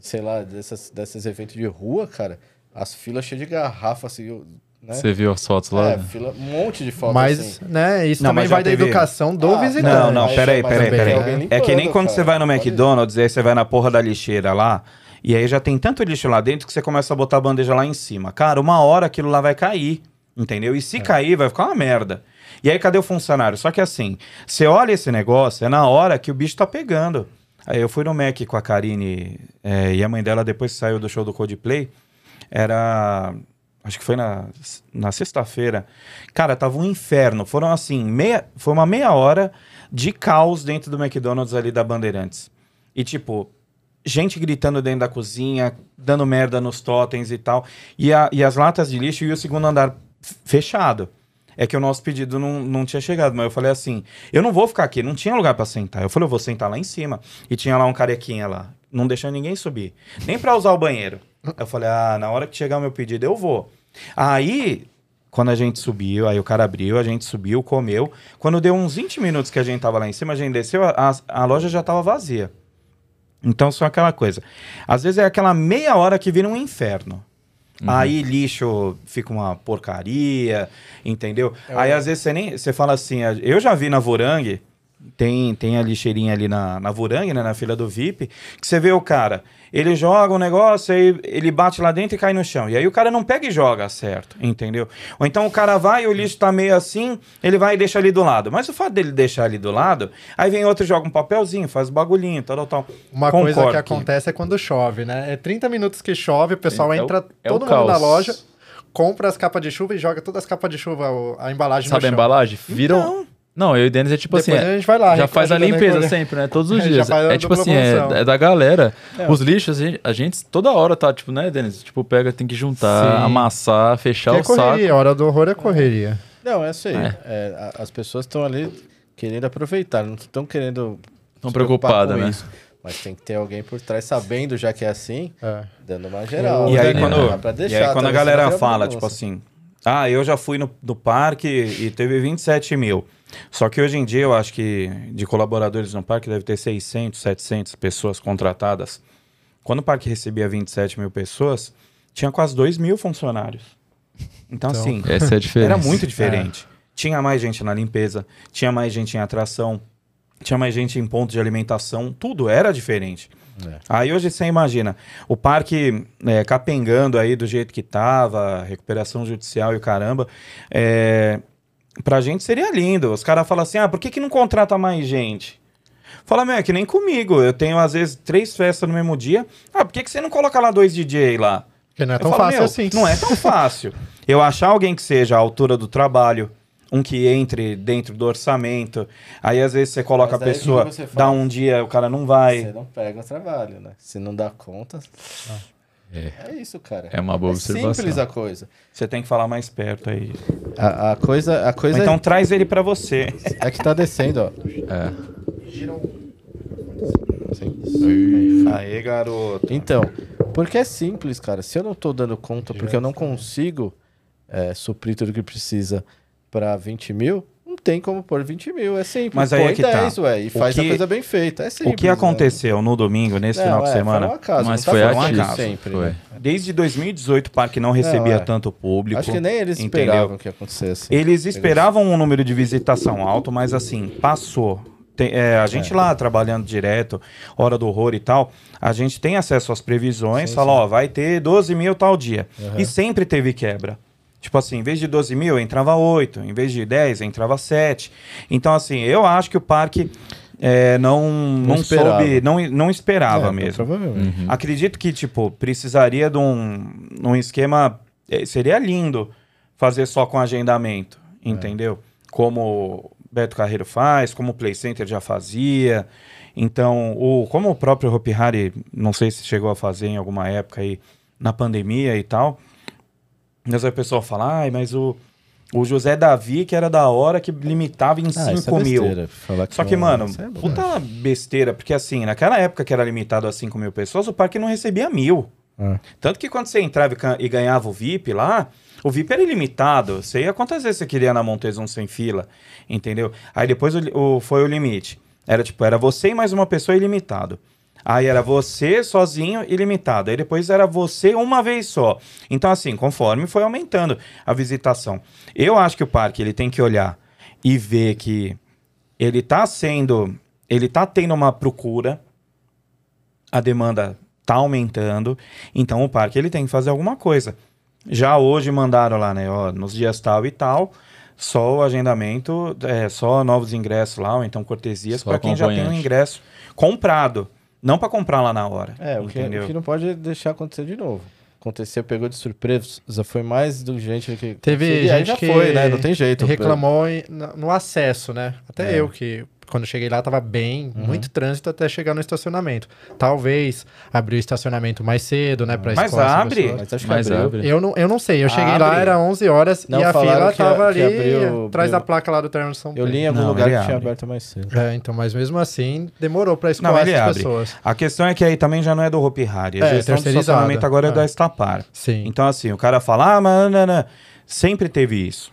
Sei lá, dessas, desses eventos de rua, cara. As filas cheias de garrafa, assim. Né?
Você viu as fotos lá?
É, fila, um monte de fotos
Mas,
assim.
né, isso
Não,
também vai da educação do
Ah,
visitante.
Não, não, peraí,
mas
peraí,
também
peraí. É que nem quando
cara.
você vai no McDonald's e aí você vai na porra da lixeira lá, e aí já tem tanto lixo lá dentro que você começa a botar a bandeja lá em cima. Cara, uma hora aquilo lá vai cair, entendeu? E se
É.
cair, vai ficar uma merda. E aí, cadê o funcionário? Só que assim, você olha esse negócio, é na hora que o bicho tá pegando. Aí eu fui no Mac com a Karine é, e a mãe dela, depois que saiu do show do Coldplay, era... Acho que foi na, na sexta-feira. Cara, tava um inferno. Foram assim, meia, foi uma meia hora de caos dentro do McDonald's ali da Bandeirantes. E tipo, gente gritando dentro da cozinha, dando merda nos totens e tal. E, a- e as latas de lixo e o segundo andar fechado. É que o nosso pedido não, não tinha chegado, mas eu falei assim: eu não vou ficar aqui, não tinha lugar pra sentar. Eu falei, eu vou sentar lá em cima. E tinha lá um carequinha lá, não deixando ninguém subir, nem pra usar o banheiro. Eu falei, ah, na hora que chegar o meu pedido, eu vou. Aí, quando a gente subiu, aí o cara abriu, a gente subiu, comeu. Quando deu uns 20 minutos que a gente tava lá em cima, a gente desceu, a, a- a loja já tava vazia. Então, só aquela coisa. Às vezes é aquela meia hora que vira um inferno. Aí lixo fica uma porcaria, entendeu? Aí às vezes você nem. Você fala assim, eu já vi na Vorangue, tem, tem a lixeirinha ali na, na Vorangue, né, na fila do VIP, que você vê o cara, ele joga um negócio, aí ele bate lá dentro e cai no chão. E aí o cara não pega e joga certo, entendeu? Ou então o cara vai e o lixo tá meio assim, ele vai e deixa ali do lado. Mas o fato dele deixar ali do lado, aí vem outro e joga um papelzinho, faz bagulhinho, tal, tal, tal.
Uma coisa
Concordo
que acontece é quando chove, né? É 30 minutos que chove, o pessoal
É
entra
é o
todo mundo na
caos.
loja, compra as capas de chuva e joga todas as capas de chuva, a embalagem
Sabe a
no chão.
embalagem? Viram.
Então.
Não, eu e o Denis é tipo
Depois
assim. é-
a gente vai lá,
já faz a
da
limpeza
recolher.
sempre, né? Todos [laughs] os dias.
a
É tipo assim, é, é da galera. Os lixos, a gente, a gente toda hora tá, tipo, né, Denis? Tipo, pega, tem que juntar,
Sim.
amassar, fechar
Que é
o saco.
correria, a hora do horror é correria.
Não, é isso aí.
É.
É, a- as pessoas estão ali querendo aproveitar, não estão querendo.
Tão
se preocupar
preocupada,
com
né?
isso. Mas tem que ter alguém por trás, sabendo já que é assim,
É.
dando uma geral.
E aí,
né?
quando,
pra
e
deixar
aí quando a
também,
galera fala, tipo assim, ah, eu já fui no, no parque e teve 27 mil. Só que hoje em dia eu acho que de colaboradores no parque deve ter 600, 700 pessoas contratadas. Quando o parque recebia 27 mil pessoas, tinha quase 2 mil funcionários. Então,
Então,
assim, [laughs]
Essa é a diferença.
era muito diferente. Tinha mais gente na limpeza, tinha mais gente em atração, tinha mais gente em ponto de alimentação, tudo era diferente.
É.
Aí hoje você imagina, o parque é, capengando aí do jeito que tava, recuperação judicial e o caramba, é, pra gente seria lindo. Os caras falam assim, ah, por que, que não contrata mais gente? Fala, meu, é que nem comigo. Eu tenho, às vezes, três festas no mesmo dia. Ah, por que, que você não coloca lá dois DJ lá?
Porque não é
Eu
tão
falo,
fácil assim.
Não é tão fácil. Eu achar alguém que seja à altura do trabalho, um que entre dentro do orçamento. Aí às vezes você coloca
Mas
a pessoa, dá um dia, o cara não vai.
Você não pega o trabalho, né? Se não dá conta. É, isso, cara.
É uma boa
é
observação.
simples a coisa.
Você tem que falar mais perto aí.
A, a coisa, a
Ou
coisa
então traz ele pra você.
é que tá descendo, ó.
É.
Sim.
Aê, garoto.
Então, porque é simples, cara. Se eu não tô dando conta, porque eu não consigo é, suprir tudo que precisa pra 20 mil, tem como pôr 20 mil. É simples.
Mas aí
Põe
é que tá.
10, ué, e
O
faz a
que-
coisa bem feita. É simples.
O que aconteceu no domingo, nesse
Né?
final
Não,
de
é,
semana?
Foi um acaso,
Mas
não
foi
tá
ativo.
falando
acaso,
sempre.
foi.
né?
Desde 2018 o parque não recebia
é.
tanto público.
Acho que nem eles
entendeu?
esperavam que acontecesse.
Eles esperavam um número de visitação alto, mas assim, passou. Tem- é, a gente lá trabalhando direto, hora do horror e tal, a gente tem acesso às previsões,
Sim,
fala,
sim.
ó, vai ter 12 mil tal dia.
Uhum.
E sempre teve quebra. Tipo assim, em vez de 12 mil, entrava 8, em vez de 10, entrava 7. Então, assim, eu acho que o parque é, não, não,
esperava.
soube, não, não esperava
É,
mesmo.
Provavelmente.
Acredito que, tipo, precisaria de um, um esquema. eh, Seria lindo fazer só com agendamento, entendeu? Como Beto Carreiro faz, como o Play Center já fazia. Então, o, como o próprio Hopi Hari, não sei se chegou a fazer em alguma época aí, na pandemia e tal. Mas aí o pessoal fala, ai, mas o, o José Davi, que era da hora, que limitava em
Ah, isso
5
é
mil.
besteira, falar
Só que,
não-
mano,
é
puta besteira, porque assim, naquela época que era limitado a 5 mil pessoas, o parque não recebia mil.
Ah.
Tanto que quando você entrava e ganhava o VIP lá, O VIP era ilimitado. Você ia quantas vezes você queria na Montezum sem fila, entendeu? Aí depois o, o- foi o limite. Era tipo, era você e mais uma pessoa ilimitado. Aí era você sozinho ilimitado. Aí depois era você uma vez só. Então assim, conforme foi aumentando a visitação. Eu acho que o parque ele tem que olhar e ver que ele tá sendo, ele tá tendo uma procura, a demanda tá aumentando, então o parque ele tem que fazer alguma coisa. Já hoje mandaram lá, né, ó, nos dias tal e tal, só o agendamento, é, só novos ingressos lá, ou então cortesias para quem já tem um
acompanhante.
ingresso comprado, não para comprar lá na hora.
É, o que, o que não pode deixar acontecer de novo. Aconteceu, pegou de surpresa, foi mais do gente que...
Teve gente
já
que
foi, né? Não tem jeito.
reclamou em- no acesso, né? Até
É.
eu que quando cheguei lá tava bem, muito trânsito até chegar no estacionamento. Talvez abriu o estacionamento mais cedo, né, para
Mas abre.
Mas acho que
Mas abre.
Eu não, eu não sei, eu cheguei lá,
Abre.
era 11 horas
Não,
e a fila tava ali
abriu-
atrás
abriu-
da placa lá do Terno São
Eu
Pedro.
li em algum
Não,
lugar que tinha
abre.
aberto mais cedo.
É, então, mas mesmo assim, demorou pra
Não,
escoar
ele
essas
abre.
pessoas.
A questão é que aí também já não é do Hopi Hari. A
É,
gestão do estacionamento agora é,
É.
da Estapar.
Sim.
Então, assim, o cara fala, ah, mas não, não. sempre teve isso.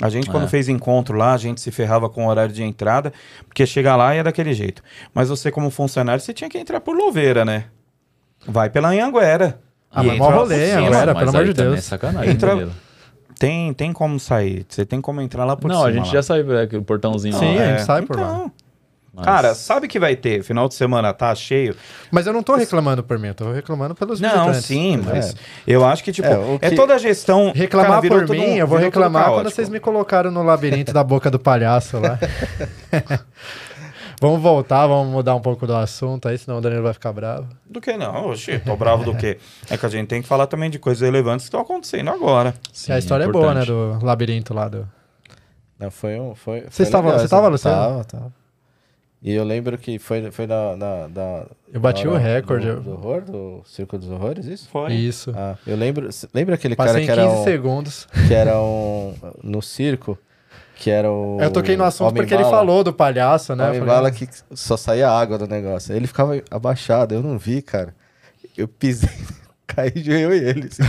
A gente, quando
É.
fez encontro lá, a gente se ferrava com o horário de entrada, porque chega lá e é daquele jeito. Mas você, como funcionário, você tinha que entrar por Louveira, né? Vai pela Anhanguera.
Ah,
E
mas mó rolê. Anhanguera, pelo amor de
também
Deus.
É sacanagem,
Entra-. Tem, tem como sair. Você tem como entrar lá por
Não,
cima.
a gente
lá.
já saiu é, o portãozinho
Sim,
lá.
a gente
É,
sai por lá.
Mas-
Cara, sabe que vai ter? Final de semana tá cheio?
Mas eu não tô reclamando por mim, eu tô reclamando pelos
Não, sim, mas
É.
eu acho que, tipo,
É,
é
que-
toda a gestão.
Reclamar
cara,
por mim,
um-
eu vou reclamar quando vocês me colocaram no labirinto da boca do palhaço lá. [laughs] vamos voltar, vamos mudar um pouco do assunto aí, senão o Danilo vai ficar bravo.
Do que não? Oxi, tô bravo do quê? É que a gente tem que falar também de coisas relevantes que estão acontecendo agora.
E a história é boa, né, do labirinto lá do...
Não, foi um. Foi,
Você
foi
estava-
legal
você estava, Luciano?
Tava, tava. E eu lembro que foi, foi na, na, na-
Eu bati
na
o recorde.
Do,
eu-
do horror, do Circo dos Horrores, isso?
Foi.
Isso.
Ah, eu lembro. Lembra aquele
Passei
cara que
15
era, um,
segundos.
que era um. No circo, que era o.
Eu toquei no assunto porque ele falou do palhaço, né?
Homem bala que só saía água do negócio. Ele ficava abaixado, eu não vi, cara. Eu pisei, caí de eu e ele. assim.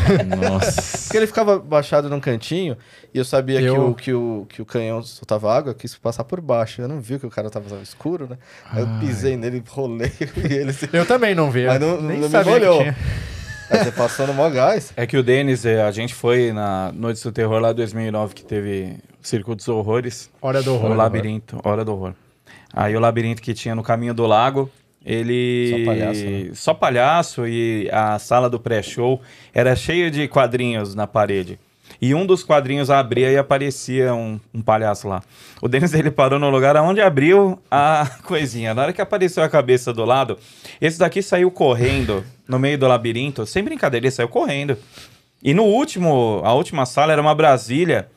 Nossa.
Porque ele ficava abaixado num cantinho e eu sabia que,
Eu-
o, que, o, que o canhão soltava água, eu quis passar por baixo. Eu não vi que o cara tava escuro, né? Aí eu pisei nele, rolei [laughs] e ele se.
Eu também não vi.
Mas não-
nem
não me
sabia que
molhou. você passou no mó gás.
É que o Denis, eh, a gente foi na Noite do Terror lá em 2009, que teve o Circo dos Horrores.
Hora do horror.
o labirinto, Hora do Horror. Aí o labirinto que tinha no caminho do lago, ele.
Só palhaço, né?
Só palhaço e a sala do pré-show era cheia de quadrinhos na parede. E um dos quadrinhos abria e aparecia um, um palhaço lá. O Denis ele parou no lugar onde abriu a [laughs] coisinha. Na hora que apareceu a cabeça do lado, esse daqui saiu correndo no meio do labirinto. Sem brincadeira, ele saiu correndo. E no último, a última sala era uma Brasília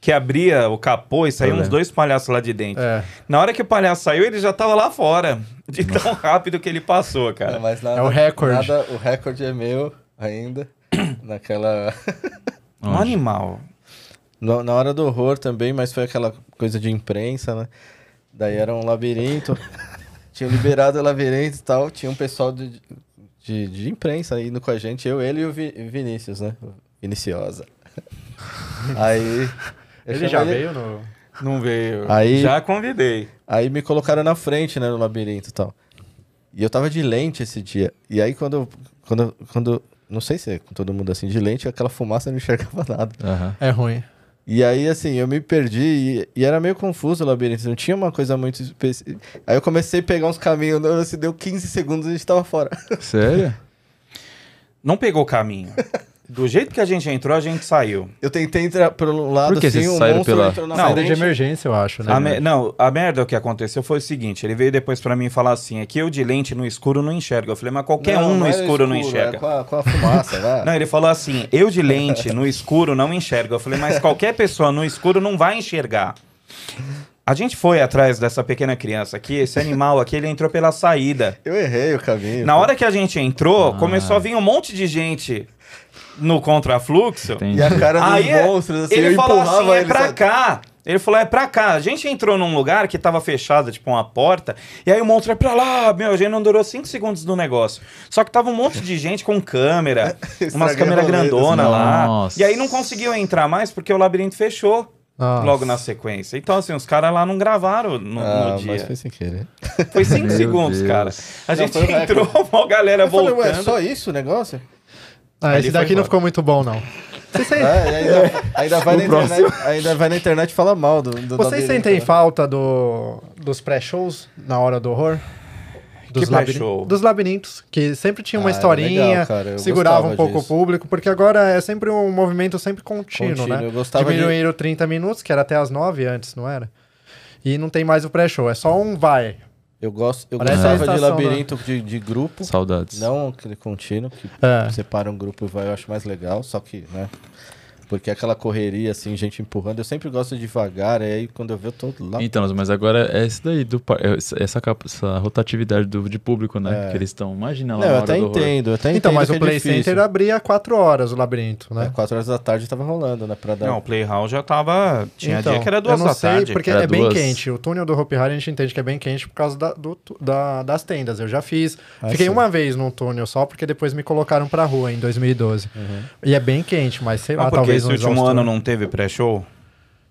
que abria o capô e saíam uns
lembro.
dois palhaços lá de dentro.
É.
Na hora que o palhaço saiu, ele já tava lá fora. De tão rápido que ele passou, cara.
Mas nada,
É o recorde.
Nada, o recorde é meu ainda. [coughs] Naquela.
Um animal.
No- na hora do horror também, mas foi aquela coisa de imprensa, né? Daí era um labirinto. [laughs] Tinham liberado o labirinto e tal. Tinha um pessoal de, de, de imprensa indo com a gente. Eu, ele e o Vi- Vinícius, né? Viniciosa. [laughs] Aí. Eu
Ele já veio no...
Não veio.
Aí-
Já convidei.
Aí me colocaram na frente, né, no labirinto e tal. E eu tava de lente esse dia. E aí quando, quando, quando não sei se é com todo mundo assim, de lente, aquela fumaça eu não [laughs] enxergava nada.
Aham.
É ruim.
E aí, assim, eu me perdi e, e era meio confuso o labirinto, não tinha uma coisa muito específica. Aí eu comecei a pegar uns caminhos, não, assim, deu 15 segundos e a gente tava fora.
Sério?
Não pegou o caminho. [laughs] Do jeito que a gente entrou, a gente saiu.
Eu tentei entrar pelo lado
Por que
assim,
vocês
um
saíram
monstro
pela-
entrou na
Não,
Saída de emergência, eu acho, né?
A me- Não, a merda o que aconteceu foi o seguinte: ele veio depois pra mim falar assim: é que eu de lente no escuro não enxergo. Eu falei, mas qualquer um no
era
escuro, não
é
enxerga.
com, a, com a fumaça, [laughs] vai.
Não, ele falou assim: eu de lente no escuro não enxergo. Eu falei, mas qualquer pessoa no escuro não vai enxergar. A gente foi atrás dessa pequena criança aqui, esse animal aqui, ele entrou pela saída.
Eu errei o caminho.
Na hora que a gente entrou,
Ah.
começou a vir um monte de gente no contrafluxo.
Entendi.
E a cara dos
Aí
monstros, assim,
ele
eu
falou assim, é pra
sabe?
cá. Ele falou, é pra cá. A gente entrou num lugar que tava fechado, tipo uma porta, e aí o monstro é pra lá. Meu, a gente não durou 5 segundos do negócio. Só que tava um monte de gente com câmera, [laughs] umas câmeras grandonas lá.
Nossa.
E aí não conseguiu entrar mais porque o labirinto fechou.
Nossa.
Logo na sequência. Então, assim, os caras lá não gravaram no,
Ah,
no dia.
mas foi sem querer.
Foi 5
Meu
segundos,
Deus.
cara. A
Não,
gente [laughs] entrou, uma galera
Eu falei,
voltando.
ué, só isso o negócio?
Ah, esse daqui não ficou muito bom, não. Vocês, sentem-
É, ainda, ainda vai [laughs] na internet, ainda vai na internet e fala mal do, do
vocês
labirinto,
sentem
né?
falta do, dos pré-shows na hora do horror? Dos,
Que pré-show?
dos labirintos, que sempre tinha uma
Ah, era
historinha,
legal,
segurava um pouco
disso.
o público, porque agora é sempre um movimento sempre contínuo,
Contínuo,
né?
eu gostava de-
Diminuíram 30 minutos, que era até as 9 antes, não era? E não tem mais o pré-show, é só um vai.
Eu, gosto, eu
Parece
gostava
a
de
estação,
labirinto de, de grupo,
Saudades.
não aquele contínuo, que
É.
separa um grupo e vai, eu acho mais legal, só que, né? Porque aquela correria, assim, gente empurrando, eu sempre gosto de devagar, aí quando eu ver, eu tô lá.
Então, mas agora é isso daí, do, par- é essa, essa rotatividade do, de público, né?
É.
Que eles estão. Imagina lá
Não, eu até entendo, eu até
Então,
entendo
mas
que
o
é
Play
difícil.
Center abria 4 horas o labirinto, né?
É, quatro horas da tarde tava rolando, né? Pra dar.
Não, o Playhouse já tava. Tinha
Então,
dia que era duas
eu não
da
sei,
tarde.
porque
Era
é bem
duas.
quente. O túnel do Hopi Hari a gente entende que é bem quente por causa da, do- da- das tendas. Eu já fiz.
Ah,
Fiquei
sim.
uma vez num túnel só, porque depois me colocaram pra rua em 2012. E é bem quente, mas sei
Mas
lá, talvez
esse
um
último
exaustor.
ano não teve pré-show?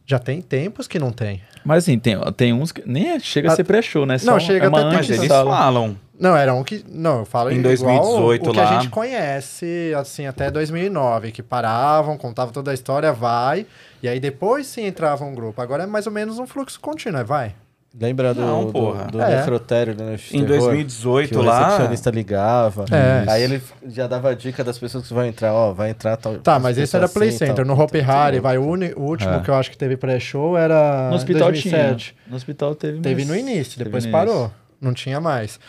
Já tem tempos que não tem.
Mas assim, tem, tem uns que nem é- chega a ser pré-show, né? Só
não, chega
é
até ter
Mas eles
antessala.
falam.
Não, era um que. Não, eu falo
Em
igual
2018
o que
lá.
a gente conhece, assim, até 2009, que paravam, contavam toda a história, vai, e aí depois sim entrava um grupo. Agora é mais ou menos um fluxo contínuo, é vai.
Lembra do,
Não,
do-
porra.
do,
É.
necrotério né,
Em
Terror?
2018
que o
lá.
recepcionista ligava.
É.
Aí ele já dava a dica das pessoas que vão entrar, ó, vai entrar tal.
Tá,
as
mas esse era Play
assim,
Center.
tal.
No Hopi Hari,
Sim.
vai, o, o último
É.
que eu acho que teve pré-show era
No hospital
2007.
tinha. No hospital teve
Teve
mas-
no início, depois parou.
início.
Não tinha mais.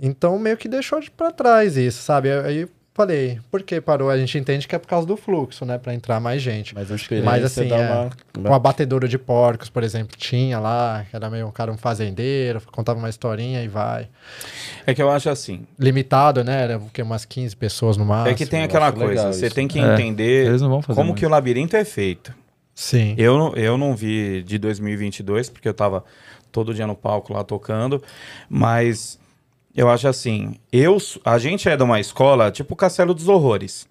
Então meio que deixou de pra trás isso, sabe? Aí falei, por que parou? A gente entende que é por causa do fluxo, né? Pra entrar mais gente.
Mas
Mas assim, é,
uma...
o abatedouro de porcos, por exemplo, tinha lá, que era meio um cara, um fazendeiro, contava uma historinha e vai.
É que eu acho assim.
Limitado, né? Era o quê? umas 15 pessoas no máximo.
é que tem aquela coisa. Você
isso.
tem que
É,
entender
eles não vão fazer
como
mais.
que o labirinto é feito.
Sim.
Eu, não- eu não vi de 2022, porque eu tava todo dia no palco lá tocando, mas eu acho assim, eu, a gente é de uma escola tipo o Castelo dos Horrores.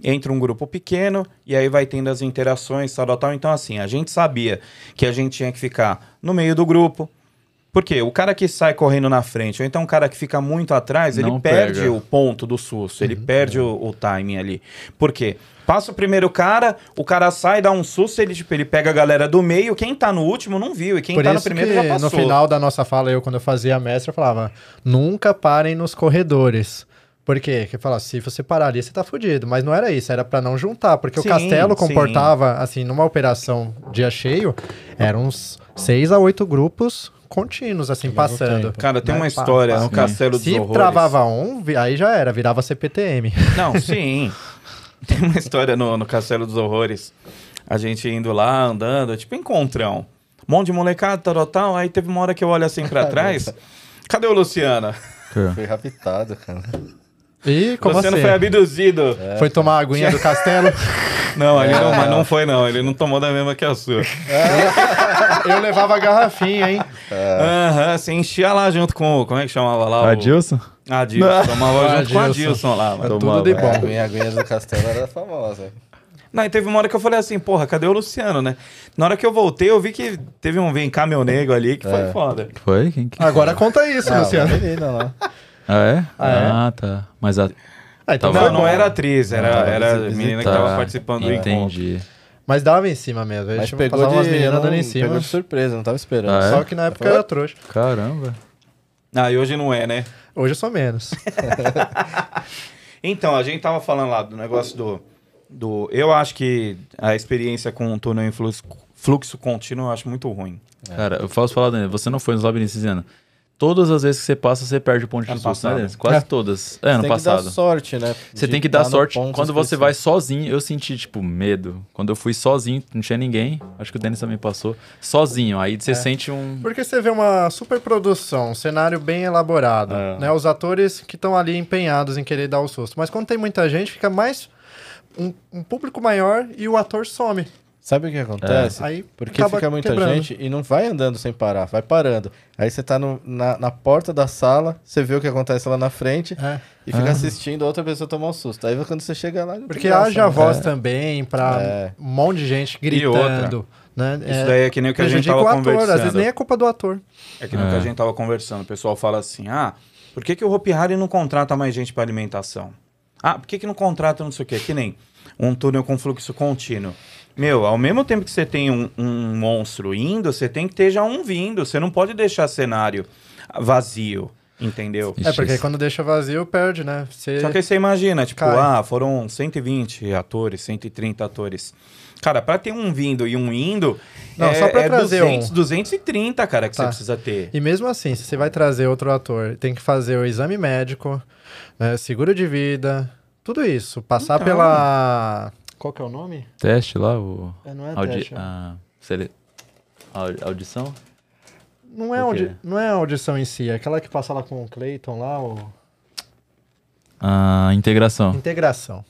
Entra um grupo pequeno e aí vai tendo as interações, tal, tal, tal. Então, assim, a gente sabia que a gente tinha que ficar no meio do grupo. Porque o cara que sai correndo na frente, ou então o cara que fica muito atrás, ele perde
pega.
o ponto do susto, ele perde o, o timing ali. Por quê? Passa o primeiro cara, o cara sai, dá um susto, ele, tipo, ele pega a galera do meio, quem tá no último não viu, e quem
Por
tá no primeiro já passou.
no final da nossa fala, eu quando eu fazia a mestra, eu falava, nunca parem nos corredores. Por quê? Porque fala, se você parar ali, você tá fudido. Mas não era isso, era pra não juntar. Porque
Sim,
o castelo
sim.
comportava, assim, numa operação dia cheio, eram uns seis a oito grupos contínuos, assim, passando.
tempo.
Cara, tem
Né?
uma história no Castelo dos
Se
Horrores.
travava um, aí já era, virava CPTM. [laughs]
Não, [laughs] sim. Tem uma história no, no Castelo dos Horrores. A gente indo lá, andando, tipo encontrão. Um monte de molecada, tal, tal, tal. Aí teve uma hora que eu olho assim pra [laughs] trás. Cadê o Luciano?
Foi raptado, cara.
E como
Luciano
assim?
foi abduzido.
Foi tomar a aguinha do castelo? [laughs]
Não, ele não, mas não foi não. Ele não tomou da mesma que a sua.
eu levava a garrafinha, hein?
Aham, você enchia lá junto com. o- Como é que chamava lá? o-
Adilson?
Adilson. Tomava junto com a
Adilson.
Adilson lá, mano.
É tudo de bom.
aguinha, a aguinha do castelo era famosa.
Não, e teve uma hora que eu falei assim, porra, cadê o Luciano, né? Na hora que eu voltei, eu vi que teve um vem cá meu nego ali que foi
É.
foda.
Foi? Quem que...
Agora conta isso,
Ah,
Luciano.
uma menina lá.
Ah, é?
Ah, é?
Ah, tá. Mas a...
Ah, então
Não, não era atriz, era,
Ah,
era menina que
tá.
tava participando do encontro.
Entendi.
Mas dava em cima mesmo. A
Mas
gente
pegou de,
umas meninas dando em cima.
pegou de surpresa, não tava esperando.
Ah, é?
Só que na época
Foi?
era trouxa.
Caramba.
Ah, e hoje não é, né?
Hoje eu sou menos. [laughs]
Então, a gente tava falando lá do negócio do. do eu acho que a experiência com o túnel em fluxo, fluxo contínuo eu acho muito ruim.
Cara, eu posso falar, Daniel, você não foi nos labirintos ano. Todas as vezes que você passa, você perde o ponto de
Ano
susto, né? Quase
É.
todas. É, ano
tem
passado.
que dar sorte, né?
Você
De
tem que dar
no
sorte. Quando você vai sozinho, eu senti, tipo, medo. Quando eu fui sozinho, não tinha ninguém. Acho que o Denis também passou. Sozinho. Aí você sente um.
Porque você vê uma super produção, um cenário bem elaborado,
É.
né? Os atores que estão ali empenhados em querer dar o susto. Mas quando tem muita gente, fica mais um, um público maior e o ator some.
Sabe o que acontece?
Aí
Porque fica muita
quebrando.
gente e não vai andando sem parar, vai parando. Aí você tá no- na, na porta da sala, você vê o que acontece lá na frente
É,
e fica
Ah.
assistindo a outra pessoa tomar um susto. Aí quando você chega lá. não tem
porque haja
né?
voz
É.
também pra
É.
um monte de gente gritando. Né?
Isso daí é que nem o que a gente tava
o ator,
conversando.
às vezes nem é culpa do ator.
É que nem o que a
É.
gente tava conversando. O pessoal fala assim: ah, por que, que o Hopi Hari não contrata mais gente para alimentação? Ah, por que, que não contrata não sei o quê? Que nem um túnel com fluxo contínuo. Meu, ao mesmo tempo que você tem um, um monstro indo, você tem que ter já um vindo. Você não pode deixar cenário vazio, entendeu?
É, porque aí quando deixa vazio, perde, né? Você...
Só que aí você imagina, tipo,
Cai.
ah, foram 120 atores, 130 atores. Cara, pra ter um vindo e um indo,
Não,
é,
só pra
é
trazer
200,
um.
230, cara, que
Tá.
você precisa ter.
E mesmo assim, se você vai trazer outro ator, tem que fazer o exame médico, né, seguro de vida, tudo isso. Passar
Então.
pela... Qual que é o nome?
Teste lá, o.
É, não é
Audi...
teste.
a... sele- a- Audição?
Não, é audi... não é a audição em si, é aquela que passa lá com o Clayton lá, o...
A integração.
integração.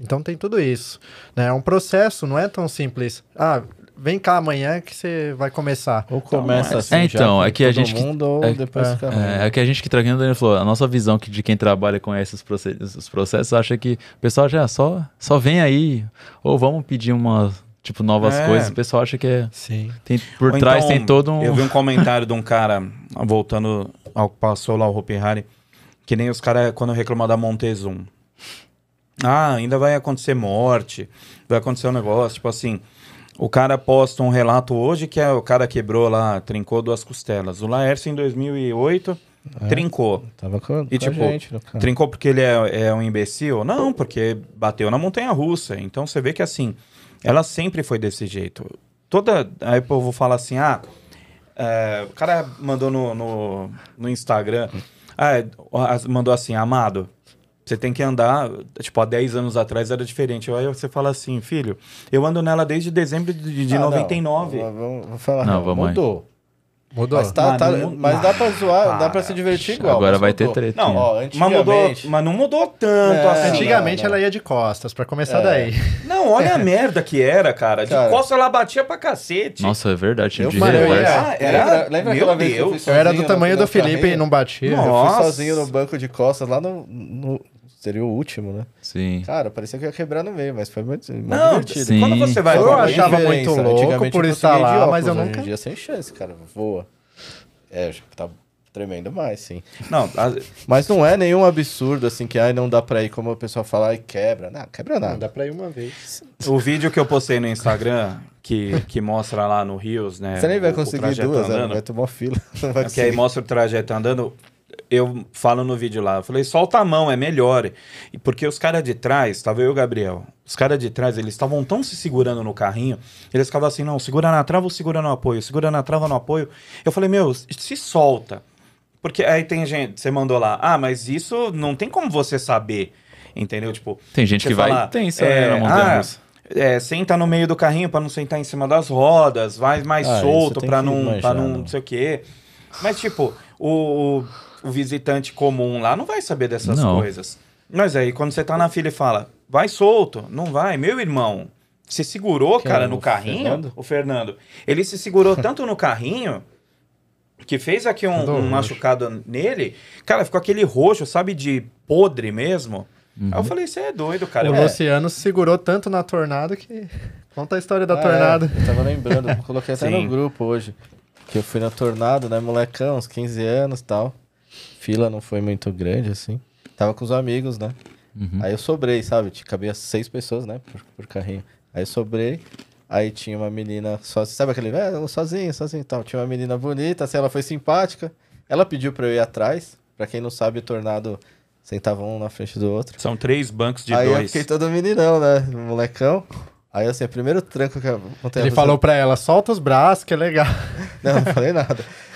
Então tem tudo isso. né? É um processo, não é tão simples. Ah, vem cá amanhã que você vai começar.
Ou começa
Então,
assim.
é, então, é que a gente que-
mundo, ou
é-
depois
é.
É, é que a gente que tá ele falou, a nossa visão que de quem trabalha com esses processos, esses processos acha que o pessoal já só, só vem aí, ou vamos pedir uma, tipo, novas
É.
coisas, o pessoal acha que é,
Sim.
tem, por
Ou
trás
então,
tem todo um...
Eu vi um [laughs] comentário de um cara, voltando ao que passou lá o Hopi Hari, que nem os caras quando reclamam da Montezum. Ah, ainda vai acontecer morte, vai acontecer um negócio, tipo assim... O cara posta um relato hoje que é, o cara quebrou lá, trincou duas costelas. O Laércio, em 2008, trincou.
Tava com,
E
com
tipo,
gente.
Trincou porque ele é, é um imbecil? Não, porque bateu na montanha russa. Então você vê que assim, ela sempre foi desse jeito. Toda. Aí o povo fala assim: ah, é, o cara mandou no, no, no Instagram, ah, é, mandou assim, amado. Você tem que andar, tipo, há 10 anos atrás era diferente. Aí você fala assim, filho, eu ando nela desde dezembro de, de
Ah, não,
99.
Vamos, vamos- vamos falar.
Não,
Não,
vamos aí.
mudou.
Mudou?
Mas, tá,
Ah,
tá-
não-
mas dá pra zoar, dá pra se divertir igual.
Agora
mas
vai ter
mudou.
treta.
Não,
Ó,
mas, mudou,
antigamente-
mas não mudou tanto
É,
assim.
Antigamente
não, não.
ela ia de costas, pra começar
É.
daí.
Não, olha a [laughs] merda que era, cara. De
Cara.
costa ela batia pra cacete.
Nossa, é verdade,
Eu
Mano, eu ia-
Ah, era?
Lembra,
Meu
aquela vez que eu
Deus.
fui
Eu era do tamanho do Felipe e não batia.
Nossa.
Eu fui sozinho no banco de costas, lá no, no- Seria o último, né?
Sim.
Cara, parecia que ia quebrar no meio, mas foi muito, muito
Não,
divertido.
Sim.
quando você vai
Eu
com
achava muito louco por
eu
estar lá,
óculos,
mas eu
Hoje
nunca-
em dia sem chance, cara. Voa. É, tá tremendo mais, sim.
Não, a-
Mas não é nenhum absurdo, assim, que ai, não dá pra ir, como o pessoal fala, ai, quebra. Não, quebra nada.
Não dá pra ir uma vez.
o vídeo que eu postei no Instagram, que, que mostra lá no Rios, né?
Você nem vai
o- o
conseguir
trajeto
duas, né?
andando,
vai tomar fila. [laughs] Não vai
Que aí mostra o trajeto andando. Eu falo no vídeo lá, eu falei, solta a mão, é melhor. E porque os caras de trás, tava eu e o Gabriel, os caras de trás, eles estavam tão se segurando no carrinho, eles ficavam assim, não, segura na trava ou segura no apoio, segura na trava no apoio. Eu falei, meu, se solta. Porque aí tem gente, você mandou lá, ah, mas isso não tem como você saber, entendeu? Tipo,
Tem gente que vai
fala,
tensa,
é,
né, na montanha
ah, é, senta no meio do carrinho para não sentar em cima das rodas, vai mais
Ah, isso
solto
tem
para não, pra não,
não.
não sei o quê. Mas, tipo, o, o visitante comum lá não vai saber dessas
Não.
coisas. Mas aí, quando você tá na fila e fala, vai solto, não vai. Meu irmão, se segurou,
Quem
cara,
é
no
o
carrinho,
Fernando?
o Fernando, ele se segurou tanto no carrinho que fez aqui um, um machucado nele. Cara, ficou aquele roxo, sabe, de podre mesmo. Aí eu falei, você é doido, cara.
o
Eu-
Luciano se segurou tanto na tornada que. Conta a história da
Ah,
tornada.
é, eu tava lembrando, coloquei até [laughs]
Sim.
no grupo hoje. Que eu fui na tornado, né, molecão, uns 15 anos e tal. Fila não foi muito grande, assim. Tava com os amigos, né?
Uhum.
Aí eu sobrei, sabe? Cabia seis pessoas, né? Por, por carrinho. Aí eu sobrei. Aí tinha uma menina sozinha. Sabe aquele, é, eu sozinho, sozinho e tal. Tinha uma menina bonita, assim, ela foi simpática. Ela pediu pra eu ir atrás. Pra quem não sabe, o tornado sentava um na frente do outro.
São três bancos de
aí eu
dois.
fiquei todo meninão, né? Molecão. Aí assim, o primeiro tranco que a montanha
Ele falou pra ela: solta os braços, que é legal. [laughs]
Não, não falei nada. [laughs]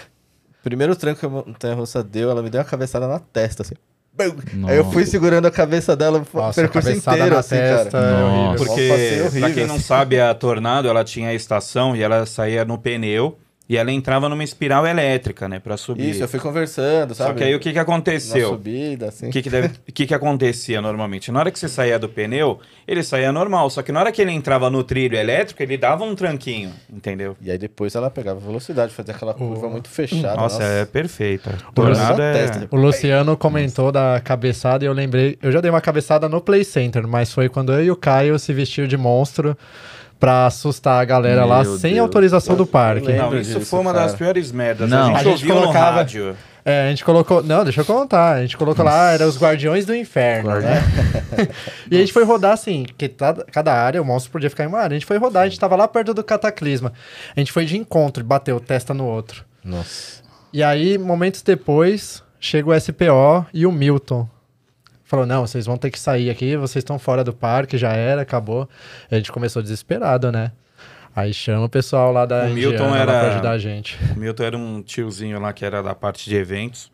Primeiro tranco que a montanha russa deu, ela me deu uma cabeçada na testa, assim. Bum! Aí eu fui segurando a cabeça dela o
Nossa,
percurso
cabeçada
inteiro,
na
assim,
testa
cara.
é
Nossa.
Porque,
Nossa, horrível,
pra quem não
assim.
sabe, a Tornado, ela tinha a estação e ela saía no pneu E ela entrava numa espiral elétrica, né, pra subir.
Isso, eu fui conversando, sabe?
Só que aí o que que
Na
aconteceu?
subida, assim.
O que que, deve- o que que acontecia normalmente? Na hora que você saía do pneu, ele saía normal. Só que na hora que ele entrava no trilho elétrico, ele dava um tranquinho, entendeu?
E aí depois ela pegava velocidade, fazia aquela curva muito fechada.
Nossa, é perfeita.
Tornado
é...
testa.
O Luciano comentou da cabeçada e eu lembrei. Eu já dei uma cabeçada no Play Center, mas foi quando eu e o Caio se vestiu de monstro pra assustar a galera lá
Meu
sem
Deus.
autorização do parque.
Não, isso
disso,
foi uma das
cara.
piores merdas.
Não.
A gente
A gente colocava-
no rádio.
É, a gente colocou. Não, deixa eu contar. A gente colocou lá, era os Guardiões do Inferno, né? [laughs] e a gente foi rodar assim, que cada, cada área, o monstro podia ficar em uma área. A gente foi rodar, a gente tava lá perto do cataclisma. A gente foi de encontro e bateu testa no outro.
Nossa.
E aí, momentos depois, chega o SPO e o Milton. Falou, não, vocês vão ter que sair aqui, vocês estão fora do parque, já era, acabou. A gente começou desesperado, né? Aí chama o pessoal lá da
O Milton
Indiana
era-
pra ajudar a gente. [laughs]
O Milton era um tiozinho lá que era da parte de eventos.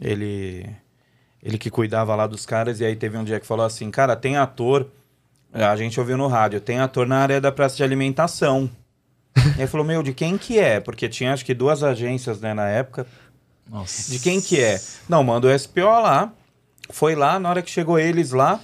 Ele ele que cuidava lá dos caras e aí teve um dia que falou assim: "Cara, tem ator, a gente ouviu no rádio, tem ator na área da praça de alimentação". [laughs] e aí falou: "Meu, de quem que é?" Porque tinha acho que duas agências, né, na época.
Nossa.
De quem que é? Não, manda o SPO lá. Foi lá, na hora que chegou eles lá,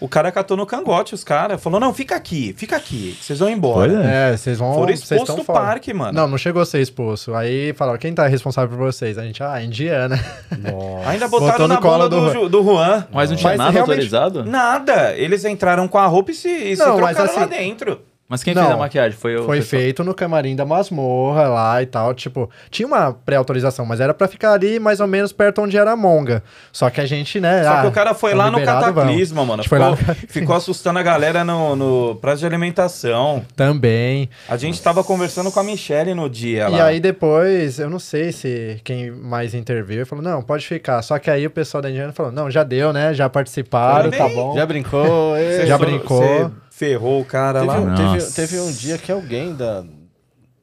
o cara catou no cangote os caras. Falou, não, fica aqui, fica aqui, vocês vão embora.
Foi, né?
É, vocês vão.
Foram expulsos do
fora.
parque, mano.
Não, não chegou a ser expulso. Aí falaram, quem tá responsável por vocês? A gente, ah, Indiana.
Nossa.
Ainda
Botou
botaram
no
na
colo
bola
do
do, Ju- do Juan.
Mas não tinha
Mas
nada
realmente-
autorizado?
Nada. Eles entraram com a roupa e se, e se
Não, mas
trocaram lá
assim-
dentro.
Mas quem
Não.
fez a maquiagem? Foi o
Foi
pessoal-
feito no camarim da masmorra lá e tal. Tipo, tinha uma pré-autorização, mas era pra ficar ali mais ou menos perto onde era a monga. Só que a gente, né?
Só
ah,
que o cara foi
tá
lá no
liberado, vamos.
cataclisma, mano.
Foi lá
Ficou,
no
ficou assustando a galera no, no prazo de alimentação.
Também.
A gente tava conversando com a Michelle no dia lá.
E aí depois, eu não sei se quem mais interviu falou, não, pode ficar. Só que aí o pessoal da Indiana falou, não, já deu, né? Já participaram, tá bom.
Já brincou?
Já
só-
brincou.
Você ferrou o cara
Teve,
lá.
um- teve- teve um dia que alguém da,